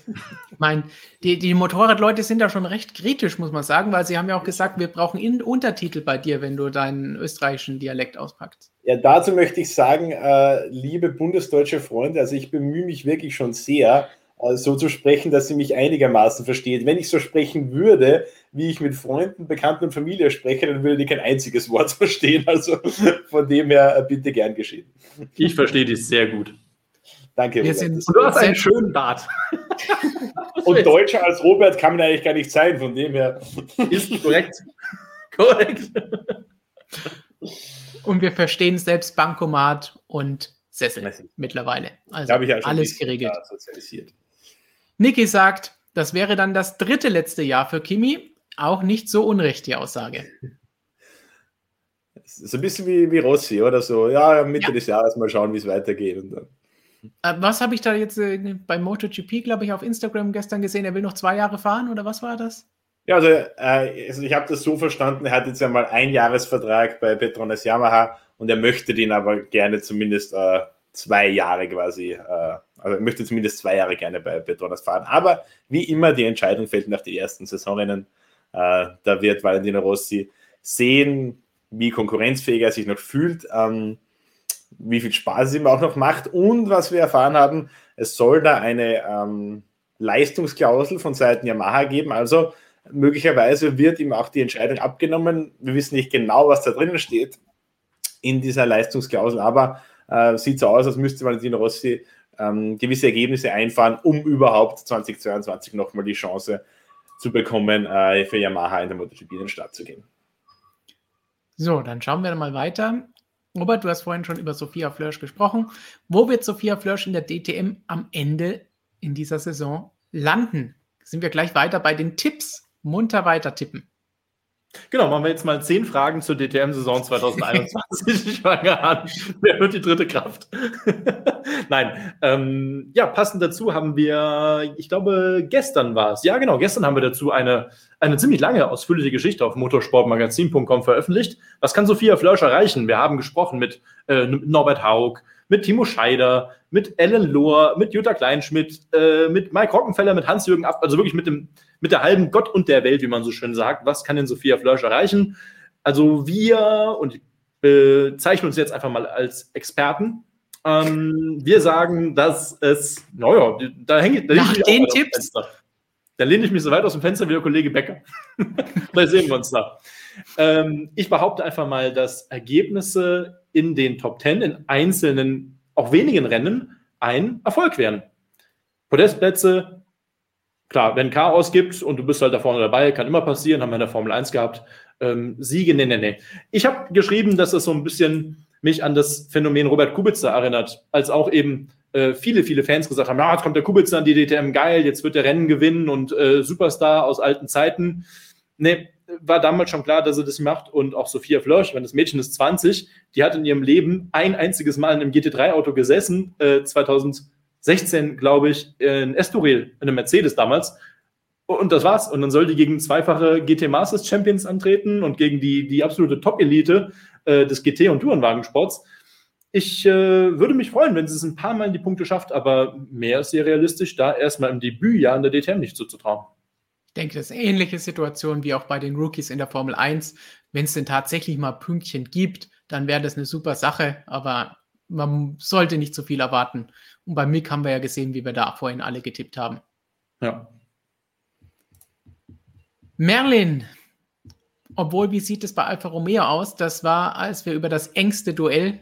Ich meine, die, die Motorradleute sind da schon recht kritisch, muss man sagen, weil sie haben ja auch gesagt, wir brauchen In Untertitel bei dir, wenn du deinen österreichischen Dialekt auspackst. Ja, dazu möchte ich sagen, äh, liebe bundesdeutsche Freunde, also ich bemühe mich wirklich schon sehr, äh, so zu sprechen, dass sie mich einigermaßen versteht. Wenn ich so sprechen würde, wie ich mit Freunden, Bekannten und Familie spreche, dann würde die kein einziges Wort verstehen. Also von dem her äh, bitte gern geschehen. Ich verstehe dich sehr gut. Danke. Wir sind du hast einen schönen Bart. Und deutscher als Robert kann man eigentlich gar nicht sein, von dem her. Ist korrekt. Korrekt. Und wir verstehen selbst Bankomat und Sessel mittlerweile. Also Da habe ich ja alles geregelt. Niki sagt, das wäre dann das dritte letzte Jahr für Kimi. Auch nicht so unrecht, die Aussage. Ist ein bisschen wie, wie Rossi oder so. Ja, Mitte Ja. des Jahres mal schauen, wie es weitergeht. Und dann. Äh, was habe ich da jetzt äh, bei MotoGP, glaube ich, auf Instagram gestern gesehen? Er will noch zwei Jahre fahren oder was war das? Ja, also, äh, also ich habe das so verstanden, er hat jetzt einmal einen Jahresvertrag bei Petronas Yamaha und er möchte den aber gerne zumindest äh, zwei Jahre quasi, äh, also er möchte zumindest zwei Jahre gerne bei Petronas fahren. Aber wie immer, die Entscheidung fällt nach den ersten Saisonrennen. Äh, da wird Valentino Rossi sehen, wie konkurrenzfähig er sich noch fühlt, ähm, wie viel Spaß es ihm auch noch macht und was wir erfahren haben, es soll da eine ähm, Leistungsklausel von Seiten Yamaha geben, also möglicherweise wird ihm auch die Entscheidung abgenommen. Wir wissen nicht genau, was da drinnen steht in dieser Leistungsklausel, aber äh, sieht so aus, als müsste Valentino Rossi ähm, gewisse Ergebnisse einfahren, um überhaupt 2022 nochmal die Chance zu bekommen, äh, für Yamaha in der MotoGP in den Start zu gehen. So, dann schauen wir mal weiter. Robert, du hast vorhin schon über Sophia Flörsch gesprochen. Wo wird Sophia Flörsch in der DTM am Ende in dieser Saison landen? Sind wir gleich weiter bei den Tipps? Munter weiter tippen. Genau, machen wir jetzt mal zehn Fragen zur DTM-Saison 2021. Ich fange an. Wer wird die dritte Kraft? Nein. Ähm, ja, passend dazu haben wir, ich glaube, gestern war es. Ja, genau, gestern haben wir dazu eine, eine ziemlich lange, ausführliche Geschichte auf motorsportmagazin.com veröffentlicht. Was kann Sophia Flörsch erreichen? Wir haben gesprochen mit, äh, mit Norbert Haug, mit Timo Scheider, mit Ellen Lohr, mit Jutta Kleinschmidt, äh, mit Mike Rockenfeller, mit Hans-Jürgen Ab, also wirklich mit dem, mit der halben Gott und der Welt, wie man so schön sagt. Was kann denn Sophia Flörsch erreichen? Also wir, und ich bezeichne uns jetzt einfach mal als Experten, ähm, wir sagen, dass es, naja, da hänge da lehne Nach ich den Tipps? Da lehne ich mich so weit aus dem Fenster wie der Kollege Becker. da sehen wir uns da. Ähm, ich behaupte einfach mal, dass Ergebnisse in den Top Ten in einzelnen, auch wenigen Rennen ein Erfolg werden. Podestplätze, klar, wenn Chaos gibt und du bist halt da vorne dabei, kann immer passieren, haben wir in der Formel 1 gehabt. Ähm, Siege, nee, nee, nee. Ich habe geschrieben, dass das so ein bisschen mich an das Phänomen Robert Kubica erinnert, als auch eben äh, viele, viele Fans gesagt haben, ja, jetzt kommt der Kubica an die DTM, geil, jetzt wird der Rennen gewinnen und äh, Superstar aus alten Zeiten. Nee, war damals schon klar, dass er das macht und auch Sophia Flörsch, wenn das Mädchen ist 20, die hat in ihrem Leben ein einziges Mal in einem GT3-Auto gesessen, äh, 2016, glaube ich, in Estoril, in einem Mercedes damals. Und das war's. Und dann soll die gegen zweifache GT Masters Champions antreten und gegen die, die absolute Top-Elite äh, des GT- und Tourenwagensports. Ich äh, würde mich freuen, wenn sie es ein paar Mal in die Punkte schafft, aber mehr ist sehr realistisch, da erstmal im Debütjahr in der DTM nicht zuzutrauen. Ich denke, das ist eine ähnliche Situation wie auch bei den Rookies in der Formel 1. Wenn es denn tatsächlich mal Pünktchen gibt, dann wäre das eine super Sache, aber man sollte nicht zu viel erwarten. Und bei Mick haben wir ja gesehen, wie wir da vorhin alle getippt haben. Ja. Merlin, obwohl, wie sieht es bei Alfa Romeo aus? Das war, als wir über das engste Duell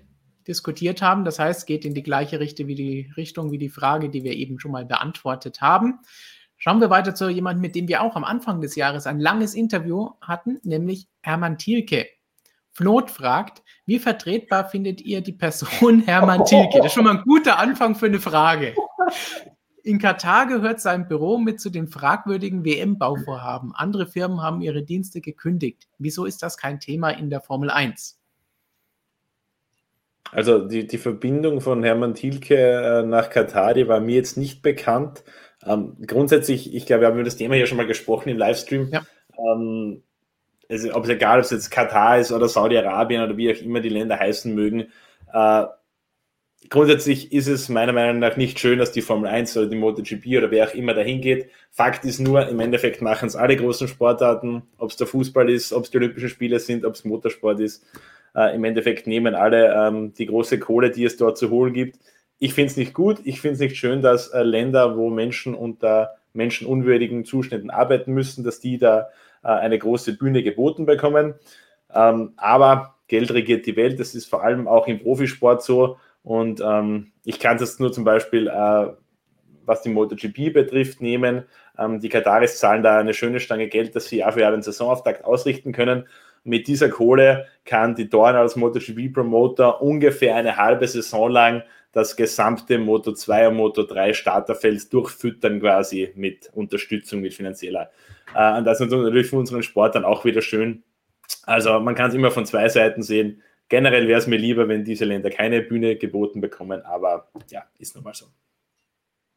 diskutiert haben. Das heißt, geht in die gleiche Richtung wie die Richtung wie die Frage, die wir eben schon mal beantwortet haben. Schauen wir weiter zu jemandem, mit dem wir auch am Anfang des Jahres ein langes Interview hatten, nämlich Hermann Thielke. Flot fragt, wie vertretbar findet ihr die Person Hermann Thielke? Das ist schon mal ein guter Anfang für eine Frage. In Katar gehört sein Büro mit zu den fragwürdigen WM-Bauvorhaben. Andere Firmen haben ihre Dienste gekündigt. Wieso ist das kein Thema in der Formel 1? Also die, die Verbindung von Hermann Thielke äh, nach Katar, die war mir jetzt nicht bekannt. Ähm, grundsätzlich, ich glaube, wir haben über das Thema hier schon mal gesprochen im Livestream. Ja. Ähm, also, ob es egal, ob es jetzt Katar ist oder Saudi-Arabien oder wie auch immer die Länder heißen mögen, äh, grundsätzlich ist es meiner Meinung nach nicht schön, dass die Formel 1 oder die MotoGP oder wer auch immer dahin geht. Fakt ist nur, im Endeffekt machen es alle großen Sportarten, ob es der Fußball ist, ob es die Olympischen Spiele sind, ob es Motorsport ist. Äh, Im Endeffekt nehmen alle ähm, die große Kohle, die es dort zu holen gibt. Ich finde es nicht gut, ich finde es nicht schön, dass äh, Länder, wo Menschen unter menschenunwürdigen Zuständen arbeiten müssen, dass die da äh, eine große Bühne geboten bekommen. Ähm, aber Geld regiert die Welt, das ist vor allem auch im Profisport so. Und ähm, ich kann das nur zum Beispiel, äh, was die MotoGP betrifft, nehmen. Ähm, die Kataris zahlen da eine schöne Stange Geld, dass sie Jahr für Jahr den Saisonauftakt ausrichten können. Mit dieser Kohle kann die Dorn als MotoGP-Promoter ungefähr eine halbe Saison lang das gesamte Moto 2 und Moto 3 Starterfeld durchfüttern quasi mit Unterstützung, mit finanzieller. Äh, und das ist natürlich für unseren Sport dann auch wieder schön. Also man kann es immer von zwei Seiten sehen. Generell wäre es mir lieber, wenn diese Länder keine Bühne geboten bekommen, aber ja, ist nun mal so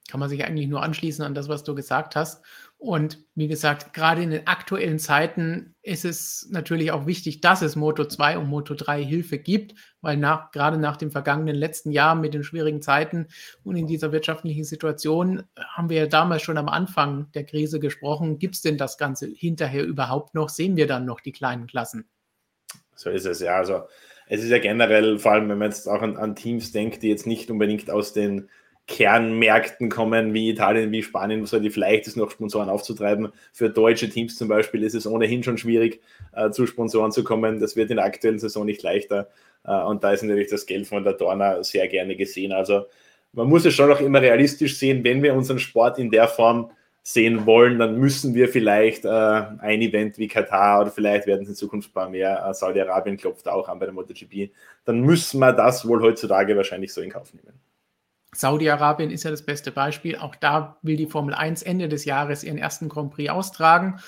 kann man sich eigentlich nur anschließen an das, was du gesagt hast. Und wie gesagt, gerade in den aktuellen Zeiten ist es natürlich auch wichtig, dass es Moto 2 und Moto 3 Hilfe gibt, weil nach, gerade nach dem vergangenen letzten Jahr mit den schwierigen Zeiten und in dieser wirtschaftlichen Situation haben wir ja damals schon am Anfang der Krise gesprochen. Gibt es denn das Ganze hinterher überhaupt noch? Sehen wir dann noch die kleinen Klassen? So ist es, ja. Also es ist ja generell, vor allem wenn man jetzt auch an, an Teams denkt, die jetzt nicht unbedingt aus den Kernmärkten kommen, wie Italien, wie Spanien, wo es relativ leicht ist, noch Sponsoren aufzutreiben. Für deutsche Teams zum Beispiel ist es ohnehin schon schwierig, äh, zu Sponsoren zu kommen. Das wird in der aktuellen Saison nicht leichter. Äh, und da ist natürlich das Geld von der Dorna sehr gerne gesehen. Also man muss es schon auch immer realistisch sehen, wenn wir unseren Sport in der Form sehen wollen, dann müssen wir vielleicht äh, ein Event wie Katar oder vielleicht werden es in Zukunft ein paar mehr. Äh, Saudi-Arabien klopft auch an bei der MotoGP. Dann müssen wir das wohl heutzutage wahrscheinlich so in Kauf nehmen. Saudi-Arabien ist ja das beste Beispiel. Auch da will die Formel 1 Ende des Jahres ihren ersten Grand Prix austragen.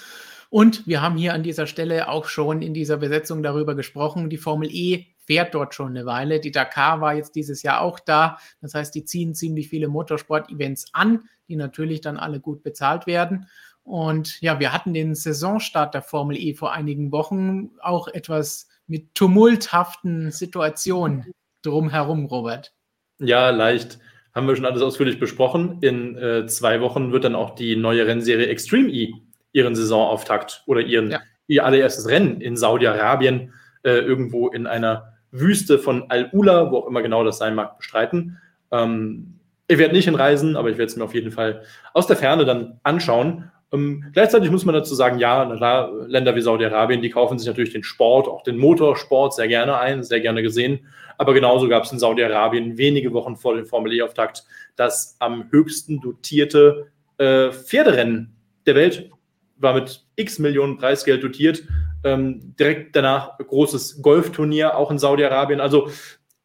Und wir haben hier an dieser Stelle auch schon in dieser Besetzung darüber gesprochen. Die Formel E fährt dort schon eine Weile. Die Dakar war jetzt dieses Jahr auch da. Das heißt, die ziehen ziemlich viele Motorsport-Events an, die natürlich dann alle gut bezahlt werden. Und ja, wir hatten den Saisonstart der Formel E vor einigen Wochen auch etwas mit tumulthaften Situationen drumherum, Robert. Ja, leicht haben wir schon alles ausführlich besprochen. In äh, zwei Wochen wird dann auch die neue Rennserie Extreme E ihren Saisonauftakt oder ihren, ja. ihr allererstes Rennen in Saudi-Arabien äh, irgendwo in einer Wüste von Al-Ula, wo auch immer genau das sein mag, bestreiten. Ähm, ich werde nicht hinreisen, aber ich werde es mir auf jeden Fall aus der Ferne dann anschauen. Ähm, gleichzeitig muss man dazu sagen, ja, klar, Länder wie Saudi-Arabien, die kaufen sich natürlich den Sport, auch den Motorsport sehr gerne ein, sehr gerne gesehen. Aber genauso gab es in Saudi-Arabien wenige Wochen vor dem Formel E-Auftakt das am höchsten dotierte äh, Pferderennen der Welt. War mit x Millionen Preisgeld dotiert. Ähm, direkt danach großes Golfturnier, auch in Saudi-Arabien. Also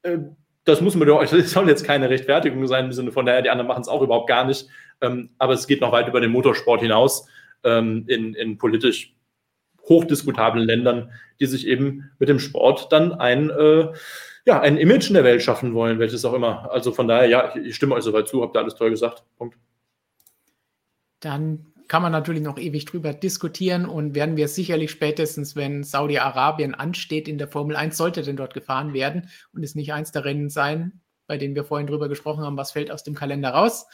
äh, das muss man doch, das soll jetzt keine Rechtfertigung sein im Sinne von daher, die anderen machen es auch überhaupt gar nicht. Ähm, aber es geht noch weit über den Motorsport hinaus ähm, in, in politisch hochdiskutablen Ländern, die sich eben mit dem Sport dann ein äh, ja, ein Image in der Welt schaffen wollen, welches auch immer. Also von daher, ja, ich, stimme euch soweit zu, habt ihr alles toll gesagt. Punkt. Dann kann man natürlich noch ewig drüber diskutieren und werden wir sicherlich spätestens, wenn Saudi-Arabien ansteht in der Formel 1, sollte denn dort gefahren werden und es nicht eins der Rennen sein, bei denen wir vorhin drüber gesprochen haben, was fällt aus dem Kalender raus,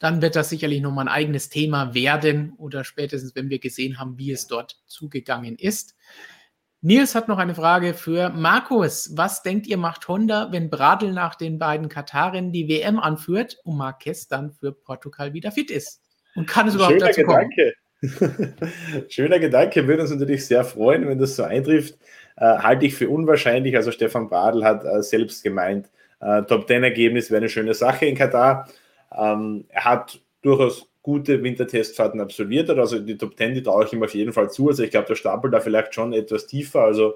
dann wird das sicherlich nochmal ein eigenes Thema werden oder spätestens, wenn wir gesehen haben, wie es dort zugegangen ist. Nils hat noch eine Frage für Markus. Was denkt ihr, macht Honda, wenn Bradl nach den beiden Kataren die WM anführt und Marquez dann für Portugal wieder fit ist? Und kann es überhaupt Schöner dazu Gedanke. kommen? Schöner Gedanke, würde uns natürlich sehr freuen, wenn das so eintrifft. Äh, halte ich für unwahrscheinlich. Also Stefan Bradl hat äh, selbst gemeint, äh, Top-10-Ergebnis wäre eine schöne Sache in Katar. Ähm, er hat durchaus gute Wintertestfahrten absolviert hat. Also die Top 10, die traue ich ihm auf jeden Fall zu. Also ich glaube, der Stapel da vielleicht schon etwas tiefer. Also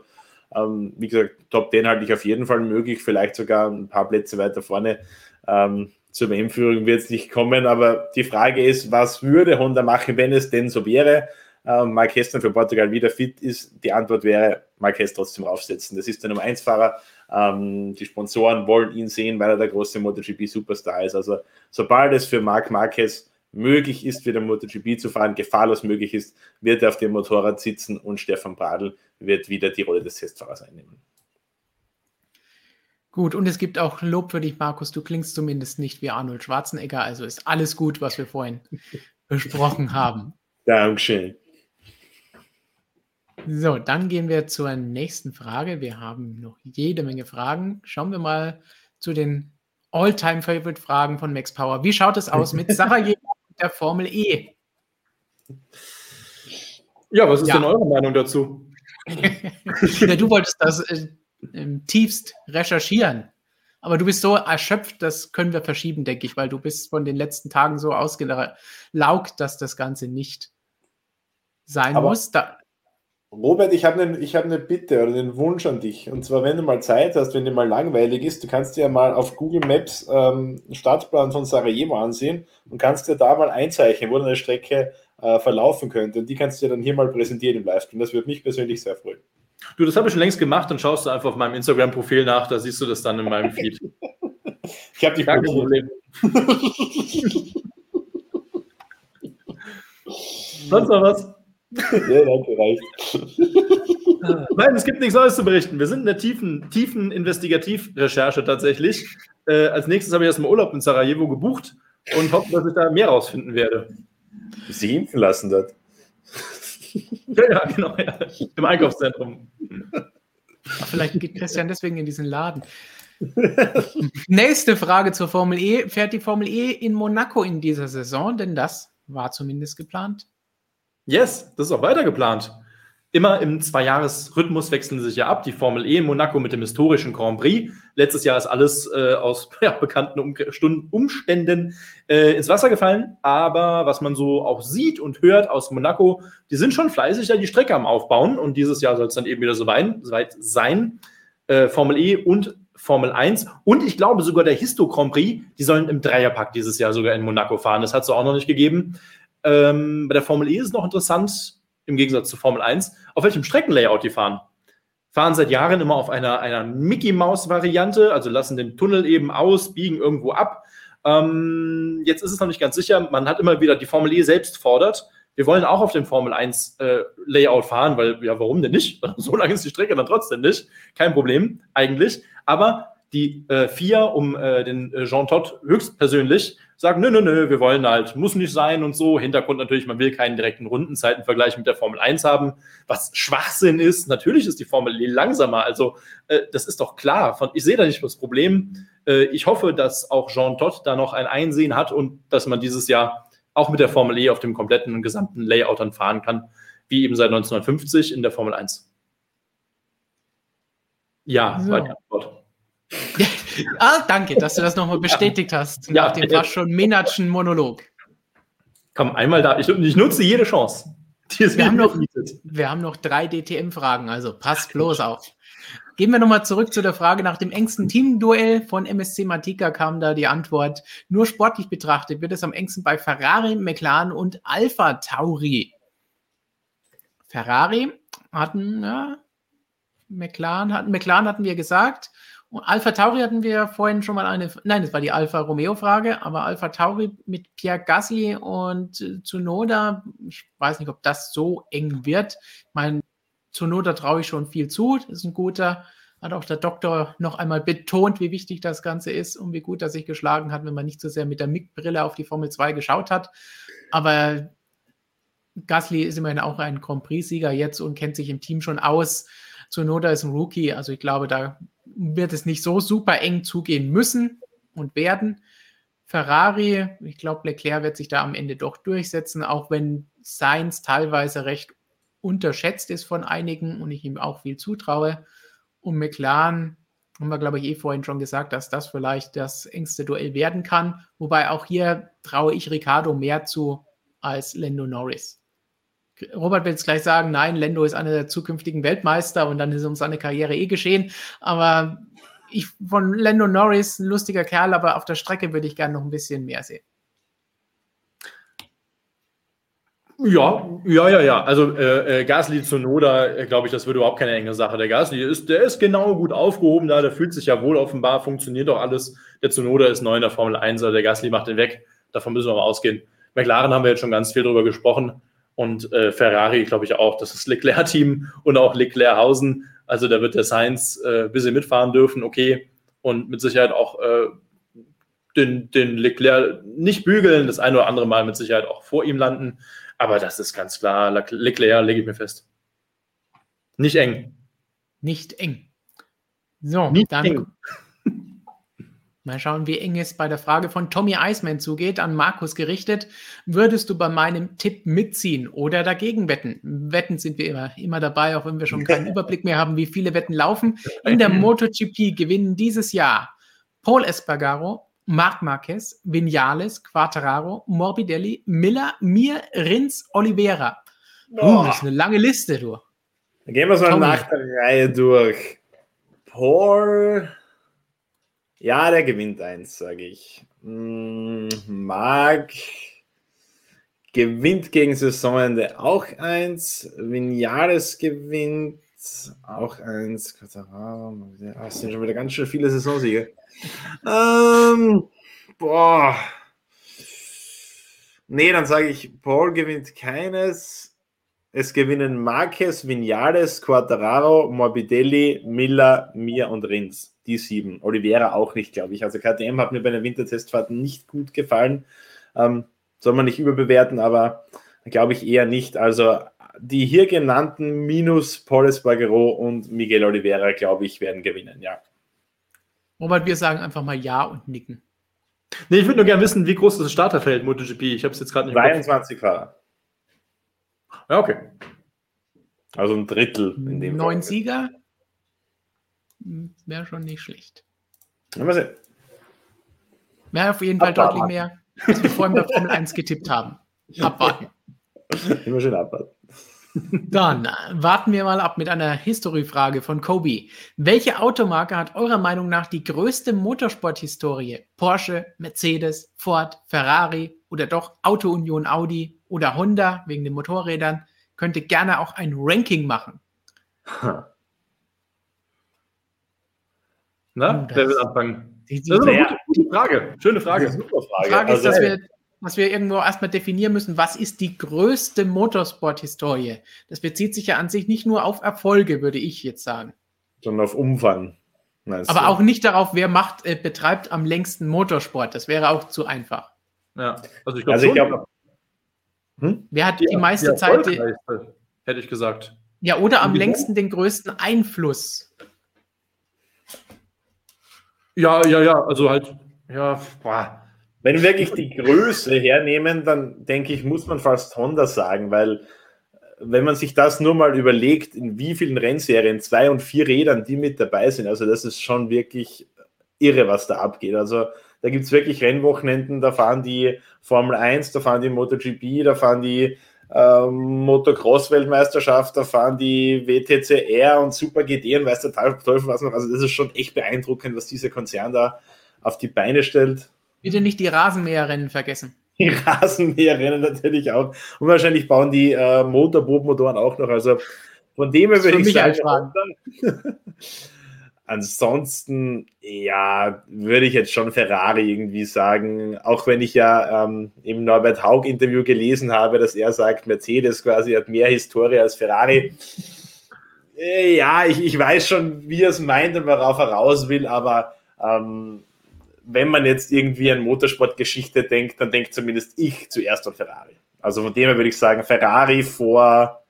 ähm, wie gesagt, Top 10 halte ich auf jeden Fall möglich, vielleicht sogar ein paar Plätze weiter vorne. Ähm, zur WM-Führung wird es nicht kommen, aber die Frage ist, was würde Honda machen, wenn es denn so wäre? Ähm, Marquez dann für Portugal wieder fit ist. Die Antwort wäre, Marquez trotzdem aufsetzen. Das ist der Nummer 1-Fahrer. Ähm, die Sponsoren wollen ihn sehen, weil er der große MotoGP-Superstar ist. Also sobald es für Marc Marquez möglich ist, wieder MotoGP zu fahren, gefahrlos möglich ist, wird er auf dem Motorrad sitzen und Stefan Bradl wird wieder die Rolle des Testfahrers einnehmen. Gut, und es gibt auch Lob für dich, Markus. Du klingst zumindest nicht wie Arnold Schwarzenegger, also ist alles gut, was wir vorhin besprochen haben. Dankeschön. So, dann gehen wir zur nächsten Frage. Wir haben noch jede Menge Fragen. Schauen wir mal zu den All-Time-Favorite-Fragen von Max Power. Wie schaut es aus mit Sarajevo und der Formel E? Ja, was ist Ja. denn eure Meinung dazu? ja, du wolltest das äh, tiefst recherchieren. Aber du bist so erschöpft, das können wir verschieben, denke ich, weil du bist von den letzten Tagen so ausgelaugt, dass das Ganze nicht sein Aber- muss. Da, Robert, ich habe eine hab ne Bitte oder einen Wunsch an dich. Und zwar, wenn du mal Zeit hast, wenn dir mal langweilig ist, du kannst dir ja mal auf Google Maps ähm, einen Stadtplan von Sarajevo ansehen und kannst dir da mal einzeichnen, wo deine Strecke äh, verlaufen könnte. Und die kannst du dir dann hier mal präsentieren im Livestream. Das würde mich persönlich sehr freuen. Du, das habe ich schon längst gemacht, dann schaust du einfach auf meinem Instagram-Profil nach, da siehst du das dann in meinem Feed. Ich habe dich Kein. Problem. Sonst noch was? Ja, danke, reicht. Nein, es gibt nichts Neues zu berichten. Wir sind in der tiefen, tiefen Investigativrecherche tatsächlich. Äh, als nächstes habe ich erstmal Urlaub in Sarajevo gebucht und hoffe, dass ich da mehr rausfinden werde. Sie impfen lassen dort. Ja, ja, genau. Ja. Im Einkaufszentrum. vielleicht geht Christian deswegen in diesen Laden. Nächste Frage zur Formel E. Fährt die Formel E in Monaco in dieser Saison? Denn das war zumindest geplant. Yes, das ist auch weiter geplant. Immer im Zwei-Jahres-Rhythmus wechseln sich ja ab. Die Formel E in Monaco mit dem historischen Grand Prix. Letztes Jahr ist alles äh, aus ja, bekannten um Stunden, Umständen äh, ins Wasser gefallen. Aber was man so auch sieht und hört aus Monaco, die sind schon fleißig da die Strecke am Aufbauen. Und dieses Jahr soll es dann eben wieder so weit, so weit sein. Äh, Formel E und Formel 1 und ich glaube sogar der Histo Grand Prix, die sollen im Dreierpack dieses Jahr sogar in Monaco fahren. Das hat es auch noch nicht gegeben. Ähm, bei der Formel E ist es noch interessant, im Gegensatz zur Formel 1, auf welchem Streckenlayout die fahren. Fahren seit Jahren immer auf einer, einer Mickey-Maus-Variante, also lassen den Tunnel eben aus, biegen irgendwo ab. Ähm, jetzt ist es noch nicht ganz sicher. Man hat immer wieder die Formel E selbst fordert. Wir wollen auch auf dem Formel 1 äh, Layout fahren, weil, ja, warum denn nicht? So lange ist die Strecke dann trotzdem nicht. Kein Problem, eigentlich. Aber die äh, vier um äh, den äh, Jean Todt höchstpersönlich sagen, nö, nö, nö, wir wollen halt, muss nicht sein und so. Hintergrund natürlich, man will keinen direkten Rundenzeitenvergleich mit der Formel 1 haben, was Schwachsinn ist. Natürlich ist die Formel E langsamer, also äh, das ist doch klar. Von, ich sehe da nicht das Problem. Äh, ich hoffe, dass auch Jean Todt da noch ein Einsehen hat und dass man dieses Jahr auch mit der Formel E auf dem kompletten und gesamten Layout dann fahren kann, wie eben seit 1950 in der Formel 1. Ja, So. war die Antwort. Ah, danke, dass du das nochmal bestätigt hast. Ja, nach dem fast schon Minatschen Monolog. Komm, einmal da. Ich, ich nutze jede Chance. Die es Wir mir haben noch- bietet. Wir haben noch drei DTM-Fragen, also passt bloß auf. Gehen wir nochmal zurück zu der Frage nach dem engsten Teamduell von MSC Matika kam da die Antwort. Nur sportlich betrachtet wird es am engsten bei Ferrari, McLaren und Alpha Tauri. Ferrari hatten, ja, McLaren hatten, McLaren hatten wir gesagt. Alpha Tauri hatten wir vorhin schon mal eine, nein, das war die Alpha Romeo Frage, aber Alpha Tauri mit Pierre Gasly und äh, Tsunoda, ich weiß nicht, ob das so eng wird. Ich meine, Tsunoda traue ich schon viel zu, das ist ein guter, hat auch der Doktor noch einmal betont, wie wichtig das Ganze ist und wie gut er sich geschlagen hat, wenn man nicht so sehr mit der MIG-Brille auf die Formel 2 geschaut hat. Aber Gasly ist immerhin auch ein Grand Prix-Sieger jetzt und kennt sich im Team schon aus. Tsunoda ist ein Rookie, also ich glaube, da wird es nicht so super eng zugehen müssen und werden. Ferrari, ich glaube, Leclerc wird sich da am Ende doch durchsetzen, auch wenn Sainz teilweise recht unterschätzt ist von einigen und ich ihm auch viel zutraue. Und McLaren, haben wir, glaube ich, eh vorhin schon gesagt, dass das vielleicht das engste Duell werden kann. Wobei auch hier traue ich Ricardo mehr zu als Lando Norris. Robert will jetzt gleich sagen, nein, Lando ist einer der zukünftigen Weltmeister und dann ist um seine Karriere eh geschehen. Aber ich von Lando Norris, ein lustiger Kerl, aber auf der Strecke würde ich gerne noch ein bisschen mehr sehen. Ja, ja, ja, ja. Also äh, äh, Gasly zu Noda, äh, glaube ich, das wird überhaupt keine enge Sache. Der Gasly ist, der ist genau gut aufgehoben da, der fühlt sich ja wohl offenbar, funktioniert doch alles. Der Zunoda ist neu in der Formel 1, also der Gasly macht den weg. Davon müssen wir mal ausgehen. McLaren haben wir jetzt schon ganz viel drüber gesprochen. Und äh, Ferrari, glaube ich, auch. Das ist Leclerc-Team und auch Leclerc-Hausen. Also da wird der Sainz äh, ein bisschen mitfahren dürfen, okay. Und mit Sicherheit auch äh, den, den Leclerc nicht bügeln, das eine oder andere Mal mit Sicherheit auch vor ihm landen. Aber das ist ganz klar, Leclerc lege ich mir fest. Nicht eng. Nicht eng. So, Nicht dann eng. Mal schauen, wie eng es bei der Frage von Tommy Eisman zugeht, an Markus gerichtet. Würdest du bei meinem Tipp mitziehen oder dagegen wetten? Wetten sind wir immer, immer dabei, auch wenn wir schon keinen Überblick mehr haben, wie viele Wetten laufen. In der MotoGP gewinnen dieses Jahr Paul Espargaro, Marc Marquez, Vinales, Quattararo, Morbidelli, Miller, Mir, Rins, Oliveira. Uh, das ist eine lange Liste, du. Dann gehen wir so nach der Reihe durch. Paul. Ja, der gewinnt eins, sage ich. Mm, Marc gewinnt gegen Saisonende auch eins. Vinales gewinnt auch eins. Ah, Es sind schon wieder ganz schön viele Saisonsiege. Ähm, boah. Nee, dann sage ich, Paul gewinnt keines. Es gewinnen Marquez, Vinales, Quattararo, Morbidelli, Miller, Mir und Rins. Die sieben. Oliveira auch nicht, glaube ich. Also KTM hat mir bei den Wintertestfahrten nicht gut gefallen. Ähm, soll man nicht überbewerten, aber glaube ich eher nicht. Also die hier genannten minus Paul Espargaro und Miguel Oliveira, glaube ich, werden gewinnen, ja. Robert, wir sagen einfach mal Ja und nicken. Nee, ich würde nur gerne wissen, wie groß das Starterfeld MotoGP? Ich habe es jetzt gerade nicht im Kopf. 23 Fahrer. Ja, okay. Also ein Drittel in dem Neun. Sieger wäre schon nicht schlecht. Mal sehen. Wäre auf jeden Fall Abwarten. deutlich mehr, als wir vorhin bei Formel 1 getippt haben. Abwarten. Immer schön abwarten. Dann äh, warten wir mal ab mit einer History-Frage von Kobe. Welche Automarke hat eurer Meinung nach die größte Motorsport-Historie? Porsche, Mercedes, Ford, Ferrari oder doch Auto Union Audi oder Honda wegen den Motorrädern? Könnte gerne auch ein Ranking machen. Na, Oh, wer will anfangen? Die, die, Das ist eine die gute, gute Frage. Schöne Frage. Super Frage. Frage ist, Also, dass wir, dass wir irgendwo erstmal definieren müssen, was ist die größte Motorsport-Historie? Das bezieht sich ja an sich nicht nur auf Erfolge, würde ich jetzt sagen. schon auf Umfang. meinst Aber du? auch nicht darauf, wer macht, äh, betreibt am längsten Motorsport. Das wäre auch zu einfach. Ja. Also ich glaube, Also schon, glaube, Wer hat die, meiste die Zeit, die, erfolgreichste, hätte ich gesagt. ja, oder am längsten den größten Einfluss? Ja, ja, ja, also halt, ja, boah. Wenn wir wirklich die Größe hernehmen, dann denke ich, muss man fast Honda sagen, weil äh, wenn man sich das nur mal überlegt, in wie vielen Rennserien, zwei und vier Rädern, die mit dabei sind, also das ist schon wirklich irre, was da abgeht. Also da gibt es wirklich Rennwochenenden, da fahren die Formel 1, da fahren die MotoGP, da fahren die ähm, Motocross-Weltmeisterschaft, da fahren die WTCR und Super GT und weiß der Teufel was noch. Also das ist schon echt beeindruckend, was dieser Konzern da auf die Beine stellt. Bitte nicht die Rasenmäherrennen vergessen. Die Rasenmäherrennen natürlich auch. Und wahrscheinlich bauen die äh, Motorbootmotoren auch noch. Also von dem her würde ich sagen, ansonsten, ja, würde ich jetzt schon Ferrari irgendwie sagen. Auch wenn ich ja ähm, im Norbert Haug Interview gelesen habe, dass er sagt, Mercedes quasi hat mehr Historie als Ferrari. Äh, Ja, ich, ich weiß schon, wie er es meint und worauf er raus will, aber ähm, wenn man jetzt irgendwie an Motorsportgeschichte denkt, dann denkt zumindest ich zuerst an Ferrari. Also von dem her würde ich sagen, Ferrari vor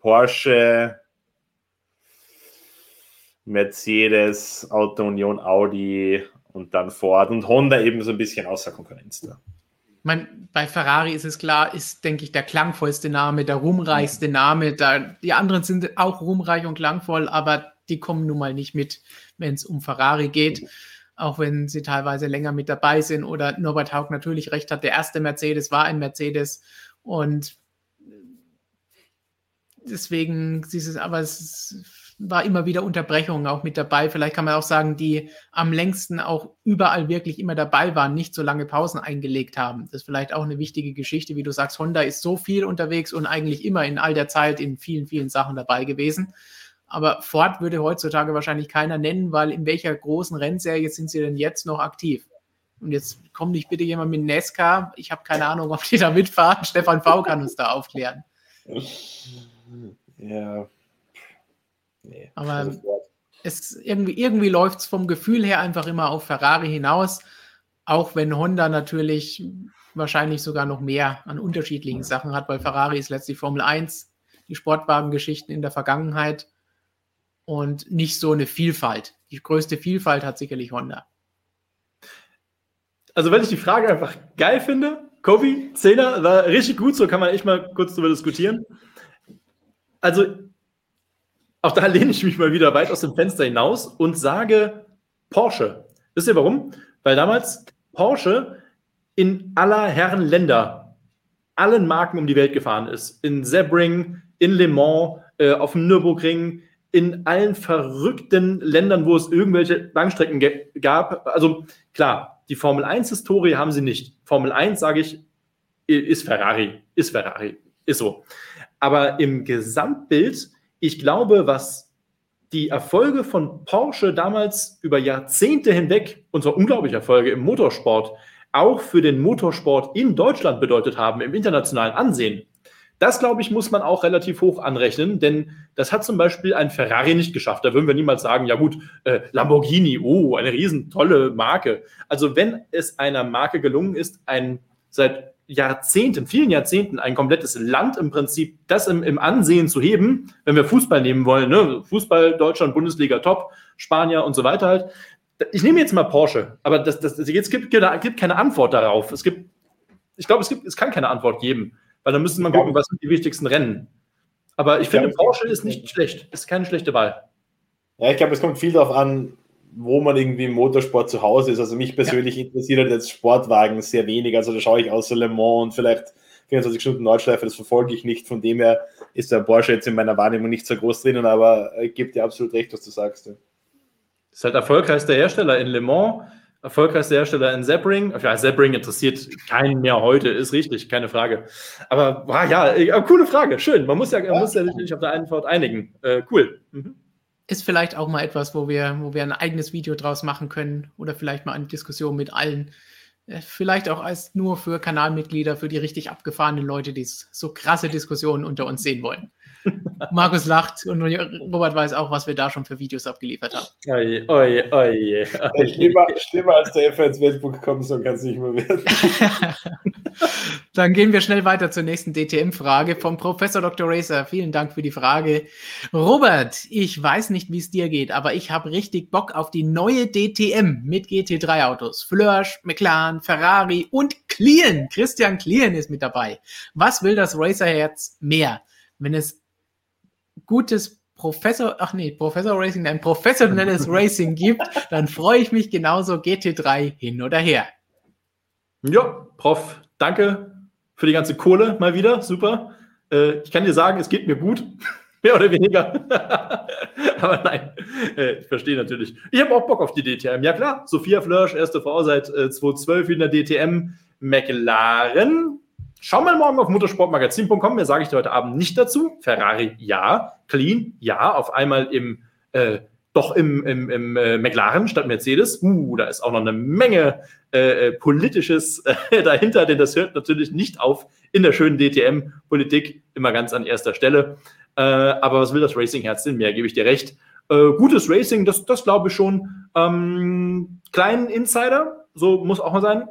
Porsche, Mercedes, Auto Union, Audi und dann Ford und Honda eben so ein bisschen außer Konkurrenz da. Ich meine, bei Ferrari ist es klar, ist, denke ich, der klangvollste Name, der ruhmreichste Name. Da, die anderen sind auch ruhmreich und klangvoll, aber die kommen nun mal nicht mit, wenn es um Ferrari geht. Auch wenn sie teilweise länger mit dabei sind oder Norbert Haug natürlich recht hat. Der erste Mercedes war ein Mercedes und deswegen, dieses, aber es war immer wieder Unterbrechungen auch mit dabei. Vielleicht kann man auch sagen, die am längsten auch überall wirklich immer dabei waren, nicht so lange Pausen eingelegt haben. Das ist vielleicht auch eine wichtige Geschichte, wie du sagst, Honda ist so viel unterwegs und eigentlich immer in all der Zeit in vielen, vielen Sachen dabei gewesen. Aber Ford würde heutzutage wahrscheinlich keiner nennen, weil in welcher großen Rennserie sind sie denn jetzt noch aktiv? Und jetzt kommt nicht bitte jemand mit Nesca. Ich habe keine Ahnung, ob die da mitfahren. Stefan V kann uns da aufklären. Ja. Nee. Aber Also, es irgendwie, irgendwie läuft es vom Gefühl her einfach immer auf Ferrari hinaus, auch wenn Honda natürlich wahrscheinlich sogar noch mehr an unterschiedlichen Sachen hat, weil Ferrari ist letztlich Formel 1, die Sportwagengeschichten in der Vergangenheit und nicht so eine Vielfalt. Die größte Vielfalt hat sicherlich Honda. Also, wenn ich die Frage einfach geil finde, Kobi, Zehner, war richtig gut, so kann man echt mal kurz drüber diskutieren. Also, auch da lehne ich mich mal wieder weit aus dem Fenster hinaus und sage Porsche. Wisst ihr warum? Weil damals Porsche in aller Herren Länder allen Marken um die Welt gefahren ist. In Sebring, in Le Mans, äh, auf dem Nürburgring, in allen verrückten Ländern, wo es irgendwelche Langstrecken gab. Also klar, die Formel 1-Historie haben sie nicht. Formel 1, sage ich, ist Ferrari, ist Ferrari, ist so. Aber im Gesamtbild, ich glaube, was die Erfolge von Porsche damals über Jahrzehnte hinweg, unsere unglaubliche Erfolge im Motorsport, auch für den Motorsport in Deutschland bedeutet haben, im internationalen Ansehen, das, glaube ich, muss man auch relativ hoch anrechnen, denn das hat zum Beispiel ein Ferrari nicht geschafft. Da würden wir niemals sagen, ja gut, äh, Lamborghini, oh, eine riesen tolle Marke. Also wenn es einer Marke gelungen ist, ein seit Jahrzehnten, vielen Jahrzehnten ein komplettes Land im Prinzip das im, im Ansehen zu heben, wenn wir Fußball nehmen wollen, ne? Fußball, Deutschland, Bundesliga top, Spanier und so weiter halt. Ich nehme jetzt mal Porsche, aber das, das, jetzt gibt, gibt keine Antwort darauf. Es gibt, ich glaube, es gibt, es kann keine Antwort geben. Weil dann müsste man gucken, was sind die wichtigsten Rennen. Aber ich finde, Porsche ist nicht schlecht, ist keine schlechte Wahl. Ja, ich glaube, es kommt viel darauf an, wo man irgendwie im Motorsport zu Hause ist. Also mich persönlich ja. interessiert halt jetzt Sportwagen sehr wenig. Also da schaue ich außer Le Mans und vielleicht 24 Stunden Nordschleife, das verfolge ich nicht. Von dem her ist der Porsche jetzt in meiner Wahrnehmung nicht so groß drinnen, aber ich gebe dir absolut recht, was du sagst. Ja. Ist halt erfolgreichster Hersteller in Le Mans erfolgreichster Hersteller in Sebring. Ja, Sebring interessiert keinen mehr heute, ist richtig, keine Frage. Aber ah, ja, äh, coole Frage, schön. Man muss ja, man muss ja nicht auf der Antwort einigen. Äh, cool. Mhm. Ist vielleicht auch mal etwas, wo wir, wo wir ein eigenes Video draus machen können oder vielleicht mal eine Diskussion mit allen. Äh, vielleicht auch als nur für Kanalmitglieder, für die richtig abgefahrenen Leute, die so krasse Diskussionen unter uns sehen wollen. Markus lacht und Robert weiß auch, was wir da schon für Videos abgeliefert haben. Oje, oje, oje. Schlimmer, schlimmer als der FNs Weltbuch kommen, so kann es nicht mehr werden. Dann gehen wir schnell weiter zur nächsten DTM-Frage vom Professor Dr. Racer. Vielen Dank für die Frage. Robert, ich weiß nicht, wie es dir geht, aber ich habe richtig Bock auf die neue DTM mit GT3-Autos. Flörsch, McLaren, Ferrari und Klien. Christian Klien ist mit dabei. Was will das Racer-Herz mehr? Wenn es gutes Professor, ach nee, Professor Racing, ein professionelles Racing gibt, dann freue ich mich genauso GT3 hin oder her. Ja, Prof, danke für die ganze Kohle mal wieder. Super. Äh, ich kann dir sagen, es geht mir gut. Mehr oder weniger. Aber nein, äh, ich verstehe natürlich. Ich habe auch Bock auf die DTM. Ja klar, Sophia Flörsch, erste Frau seit äh, 2012 in der DTM. McLaren Schau mal morgen auf motorsportmagazin.com, mehr sage ich dir heute Abend nicht dazu. Ferrari ja, Clean ja, auf einmal im äh, doch im, im, im äh, McLaren statt Mercedes. Uh, da ist auch noch eine Menge äh, äh politisches äh, dahinter, denn das hört natürlich nicht auf in der schönen DTM-Politik, immer ganz an erster Stelle. Äh, aber was will das Racing-Herz denn mehr, gebe ich dir recht. Gutes Racing, das, das glaube ich schon. Ähm, kleinen Insider, so muss auch mal sein.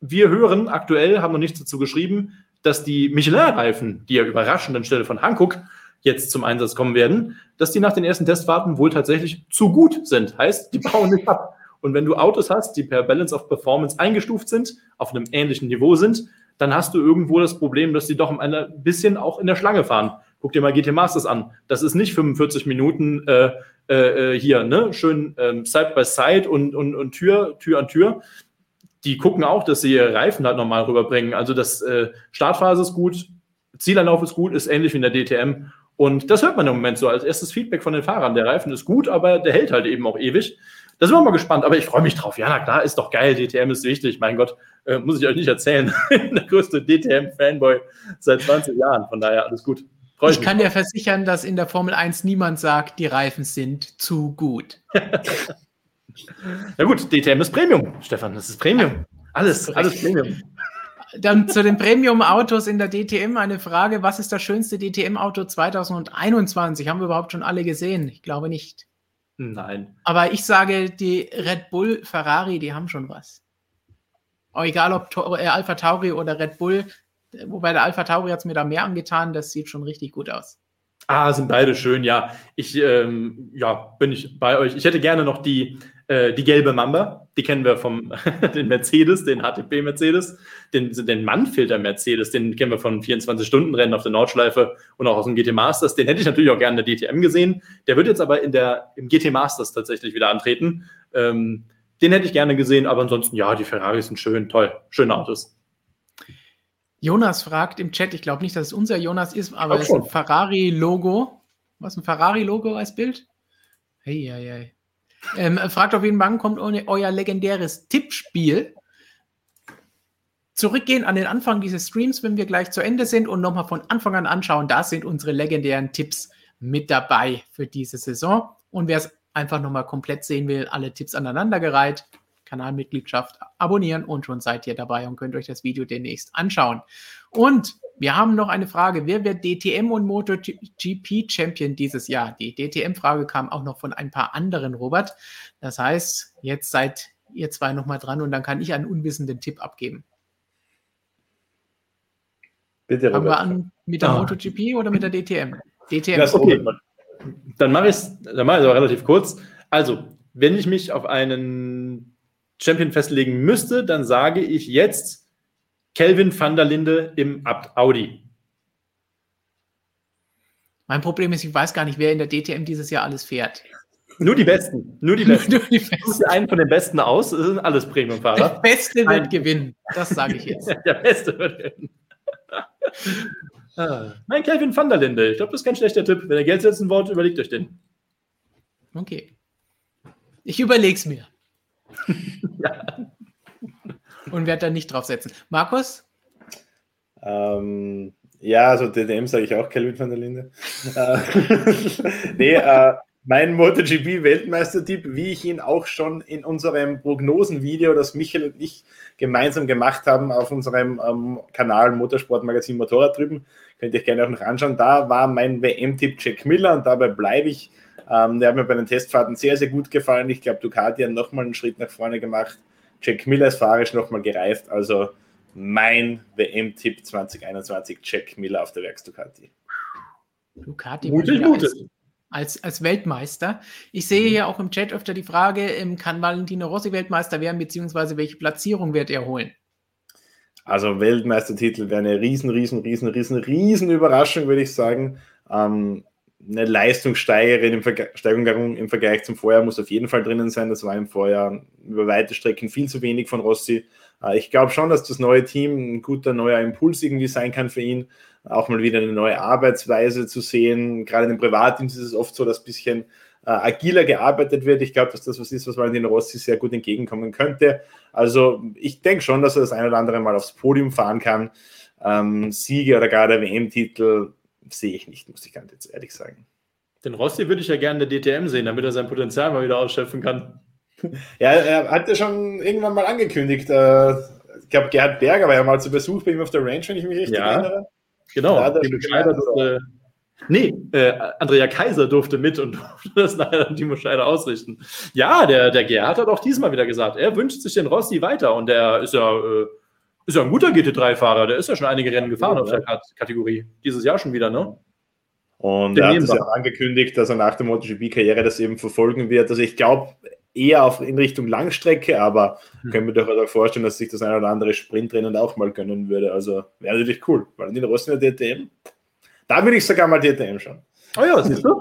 Wir hören aktuell, haben noch nichts dazu geschrieben, dass die Michelin-Reifen, die ja überraschend anstelle von Hankook jetzt zum Einsatz kommen werden, dass die nach den ersten Testfahrten wohl tatsächlich zu gut sind. Heißt, die bauen nicht ab. Und wenn du Autos hast, die per Balance of Performance eingestuft sind, auf einem ähnlichen Niveau sind, dann hast du irgendwo das Problem, dass die doch ein bisschen auch in der Schlange fahren. Guck dir mal GT Masters an. Das ist nicht 45 Minuten äh, äh, hier, ne? Schön ähm, Side by Side und, und, und Tür, Tür an Tür, die gucken auch, dass sie ihre Reifen halt nochmal rüberbringen. Also das äh, Startphase ist gut, Zielanlauf ist gut, ist ähnlich wie in der DTM. Und das hört man im Moment so als erstes Feedback von den Fahrern. Der Reifen ist gut, aber der hält halt eben auch ewig. Da sind wir mal gespannt, aber ich freue mich drauf. Ja, na klar, ist doch geil. DTM ist wichtig. Mein Gott, äh, muss ich euch nicht erzählen. der größte DTM-Fanboy seit 20 Jahren. Von daher alles gut. Freu ich kann dir versichern, dass in der Formel 1 niemand sagt, die Reifen sind zu gut. Na gut, DTM ist Premium, Stefan, das ist Premium. Alles, alles Premium. Dann zu den Premium-Autos in der DTM eine Frage: Was ist das schönste DTM-Auto 2021? Haben wir überhaupt schon alle gesehen? Ich glaube nicht. Nein. Aber ich sage, die Red Bull, Ferrari, die haben schon was. Auch egal ob äh, Alpha Tauri oder Red Bull, wobei der Alpha Tauri hat es mir da mehr angetan, das sieht schon richtig gut aus. Ah, sind beide schön, ja. Ich, ähm, ja, bin ich bei euch. Ich hätte gerne noch die Äh, die gelbe Mamba, die kennen wir vom den Mercedes, den HTP Mercedes, den, den Mannfilter Mercedes, den kennen wir von 24-Stunden-Rennen auf der Nordschleife und auch aus dem GT Masters. Den hätte ich natürlich auch gerne in der DTM gesehen. Der wird jetzt aber in der, im GT Masters tatsächlich wieder antreten. Ähm, den hätte ich gerne gesehen, aber ansonsten, ja, die Ferraris sind schön, toll, schöne Autos. Jonas fragt im Chat, ich glaube nicht, dass es unser Jonas ist, aber es ist ein Ferrari-Logo. Was, ein Ferrari-Logo als Bild? Hey, hey, hey. Ähm, fragt auf jeden Fall, kommt euer legendäres Tippspiel? Zurückgehen an den Anfang dieses Streams, wenn wir gleich zu Ende sind und nochmal von Anfang an anschauen. Da sind unsere legendären Tipps mit dabei für diese Saison. Und wer es einfach nochmal komplett sehen will, alle Tipps aneinandergereiht, Kanalmitgliedschaft abonnieren und schon seid ihr dabei und könnt euch das Video demnächst anschauen. Und wir haben noch eine Frage. Wer wird DTM und MotoGP Champion dieses Jahr? Die DTM-Frage kam auch noch von ein paar anderen, Robert. Das heißt, jetzt seid ihr zwei nochmal dran und dann kann ich einen unwissenden Tipp abgeben. Bitte, Robert. Fangen wir an mit der ah. MotoGP oder mit der DTM? DTM. Ja, okay. Dann mache ich es dann mach aber relativ kurz. Also, wenn ich mich auf einen Champion festlegen müsste, dann sage ich jetzt Kelvin van der Linde im Audi. Mein Problem ist, ich weiß gar nicht, wer in der DTM dieses Jahr alles fährt. Nur die Besten. Nur die Besten. Nur die Besten. einen von den Besten aus. Das sind alles Premium-Fahrer. Der Beste wird Ein. gewinnen. Das sage ich jetzt. Der Beste wird gewinnen. ah. Nein, Kelvin van der Linde. Ich glaube, das ist kein schlechter Tipp. Wenn ihr Geld setzen wollt, überlegt euch den. Okay. Ich überlege es mir. ja. Und werde da nicht draufsetzen. Markus? Ähm, ja, also DDM sage ich auch Kelvin van der Linde. Äh, nee, äh, mein MotoGP-Weltmeistertipp, wie ich ihn auch schon in unserem Prognosenvideo, das Michael und ich gemeinsam gemacht haben, auf unserem ähm, Kanal Motorsportmagazin Motorrad drüben, könnt ihr gerne auch noch anschauen. Da war mein WM-Tipp Jack Miller und dabei bleibe ich. Ähm, der hat mir bei den Testfahrten sehr, sehr gut gefallen. Ich glaube, Ducati hat nochmal einen Schritt nach vorne gemacht. Jack Miller ist fahrisch nochmal gereift. Also mein WM-Tipp 2021, Jack Miller auf der Werks Ducati. Ducati mutig, mutig. Als, als Weltmeister. Ich sehe mhm. hier auch im Chat öfter die Frage, ähm, kann Valentino Rossi Weltmeister werden, beziehungsweise welche Platzierung wird er holen? Also Weltmeistertitel wäre eine riesen, riesen, riesen, riesen, riesen Überraschung, würde ich sagen. Ähm, eine Leistungssteigerung im, Vergleich zum Vorjahr muss auf jeden Fall drinnen sein. Das war im Vorjahr über weite Strecken viel zu wenig von Rossi. Äh, ich glaube schon, dass das neue Team ein guter neuer Impuls irgendwie sein kann für ihn. Auch mal wieder eine neue Arbeitsweise zu sehen. Gerade in den Privatteams ist es oft so, dass ein bisschen äh, agiler gearbeitet wird. Ich glaube, dass das was ist, was Valentino Rossi sehr gut entgegenkommen könnte. Also ich denke schon, dass er das ein oder andere Mal aufs Podium fahren kann. Ähm, Siege oder gar der WM-Titel sehe ich nicht, muss ich ganz jetzt ehrlich sagen. Den Rossi würde ich ja gerne in der DTM sehen, damit er sein Potenzial mal wieder ausschöpfen kann. Ja, er hat ja schon irgendwann mal angekündigt. Äh, ich glaube, Gerhard Berger war ja mal zu Besuch bei ihm auf der Range, wenn ich mich richtig ja, erinnere. Genau. Da Timo Scheider durfte, nee, äh, Andrea Kaiser durfte mit und durfte das nachher Timo Scheider ausrichten. Ja, der, der Gerhard hat auch diesmal wieder gesagt, er wünscht sich den Rossi weiter und der ist ja äh, ist ja ein guter GT3-Fahrer, der ist ja schon einige Rennen gefahren ja, auf der Kategorie. Dieses Jahr schon wieder, ne? Und er hat es ja angekündigt, dass er nach der MotoGP-Karriere das eben verfolgen wird. Also ich glaube eher auf, in Richtung Langstrecke, aber mhm. können wir doch auch vorstellen, dass sich das eine oder andere Sprintrennen auch mal gönnen würde. Also wäre natürlich cool. Weil in den Rossen der DTM, da würde ich sogar mal DTM schauen. Oh ja, siehst du?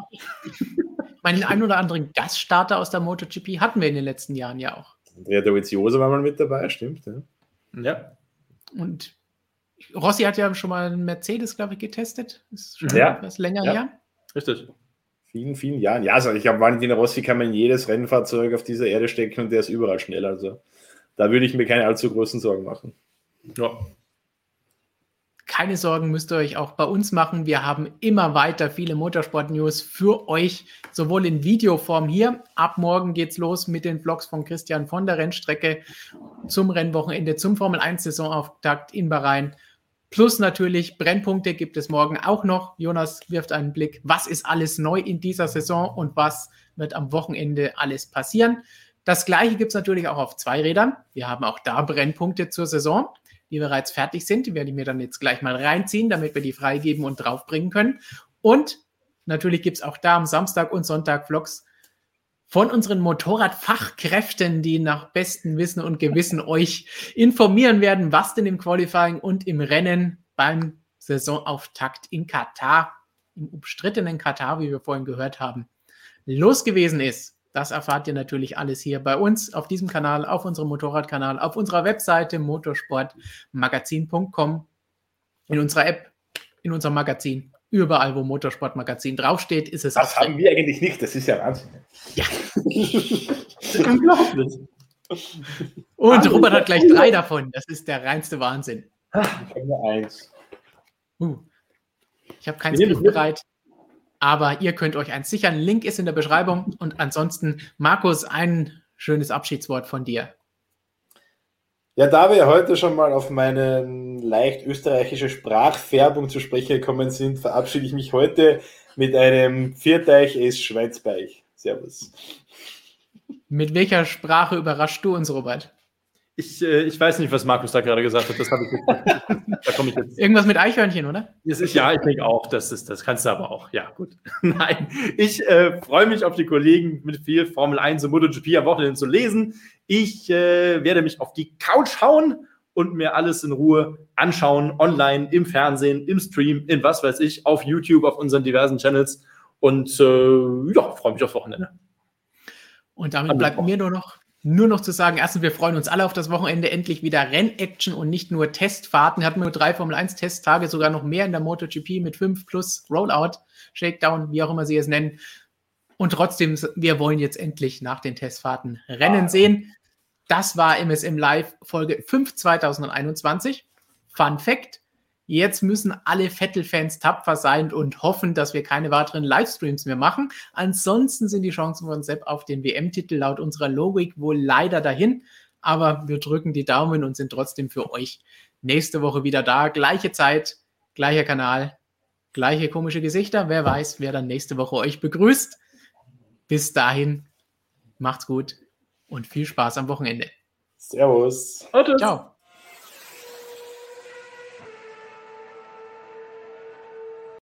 Meinen ein oder anderen Gaststarter aus der MotoGP hatten wir in den letzten Jahren ja auch. Andrea Dovizioso war mal mit dabei, stimmt. Ja. ja. Und Rossi hat ja schon mal einen Mercedes, glaube ich, getestet. Ist schon ja. etwas länger ja. her. Richtig. Vielen, vielen Jahren. Ja, also ich glaube, Valentino Rossi kann man jedes Rennfahrzeug auf dieser Erde stecken und der ist überall schnell. Also da würde ich mir keine allzu großen Sorgen machen. Ja keine Sorgen müsst ihr euch auch bei uns machen. Wir haben immer weiter viele Motorsport-News für euch, sowohl in Videoform hier. Ab morgen geht's los mit den Vlogs von Christian von der Rennstrecke zum Rennwochenende, zum Formel 1 Saisonauftakt in Bahrain. Plus natürlich Brennpunkte gibt es morgen auch noch. Jonas wirft einen Blick, was ist alles neu in dieser Saison und was wird am Wochenende alles passieren. Das gleiche gibt es natürlich auch auf zwei Rädern. Wir haben auch da Brennpunkte zur Saison die bereits fertig sind. Die werde ich mir dann jetzt gleich mal reinziehen, damit wir die freigeben und draufbringen können. Und natürlich gibt es auch da am Samstag und Sonntag Vlogs von unseren Motorradfachkräften, die nach bestem Wissen und Gewissen euch informieren werden, was denn im Qualifying und im Rennen beim Saisonauftakt in Katar, im umstrittenen Katar, wie wir vorhin gehört haben, los gewesen ist. Das erfahrt ihr natürlich alles hier bei uns auf diesem Kanal, auf unserem Motorradkanal, auf unserer Webseite motorsportmagazin.com, in unserer App, in unserem Magazin. Überall, wo Motorsportmagazin draufsteht, ist es. Das haben drin. wir eigentlich nicht. Das ist ja Wahnsinn. Ja. unglaublich. Und Robert hat gleich drei davon. Das ist der reinste Wahnsinn. Ich habe nur eins. Uh. Ich habe kein Skript bereit aber ihr könnt euch eins sichern. Link ist in der Beschreibung. Und ansonsten, Markus, ein schönes Abschiedswort von dir. Ja, da wir heute schon mal auf meine leicht österreichische Sprachfärbung zu sprechen gekommen sind, verabschiede ich mich heute mit einem Vierteich es Schweinsbeich. Servus. Mit welcher Sprache überrascht du uns, Robert? Ich, äh, ich weiß nicht, was Markus da gerade gesagt hat. Das habe ich jetzt, da komme ich jetzt. Irgendwas mit Eichhörnchen, oder? Ist, ja, ich denke auch. Das, ist, das kannst du aber auch. Ja, gut. Nein, ich äh, freue mich auf die Kollegen mit viel Formel 1 und MotoGP am Wochenende zu lesen. Ich äh, werde mich auf die Couch hauen und mir alles in Ruhe anschauen, online, im Fernsehen, im Stream, in was weiß ich, auf YouTube, auf unseren diversen Channels. Und äh, ja, freue mich aufs Wochenende. Und damit bleibt mir nur noch nur noch zu sagen, erstens, wir freuen uns alle auf das Wochenende, endlich wieder Rennaction und nicht nur Testfahrten. Wir hatten nur drei Formel 1 Testtage, sogar noch mehr in der MotoGP mit fünf plus Rollout, Shakedown, wie auch immer sie es nennen. Und trotzdem, wir wollen jetzt endlich nach den Testfahrten Rennen sehen. Das war MSM Live Folge 5 2021. Fun Fact: Jetzt müssen alle Vettel-Fans tapfer sein und hoffen, dass wir keine weiteren Livestreams mehr machen. Ansonsten sind die Chancen von Sepp auf den WM-Titel laut unserer Logik wohl leider dahin. Aber wir drücken die Daumen und sind trotzdem für euch nächste Woche wieder da. Gleiche Zeit, gleicher Kanal, gleiche komische Gesichter. Wer weiß, wer dann nächste Woche euch begrüßt. Bis dahin, macht's gut und viel Spaß am Wochenende. Servus. Ciao.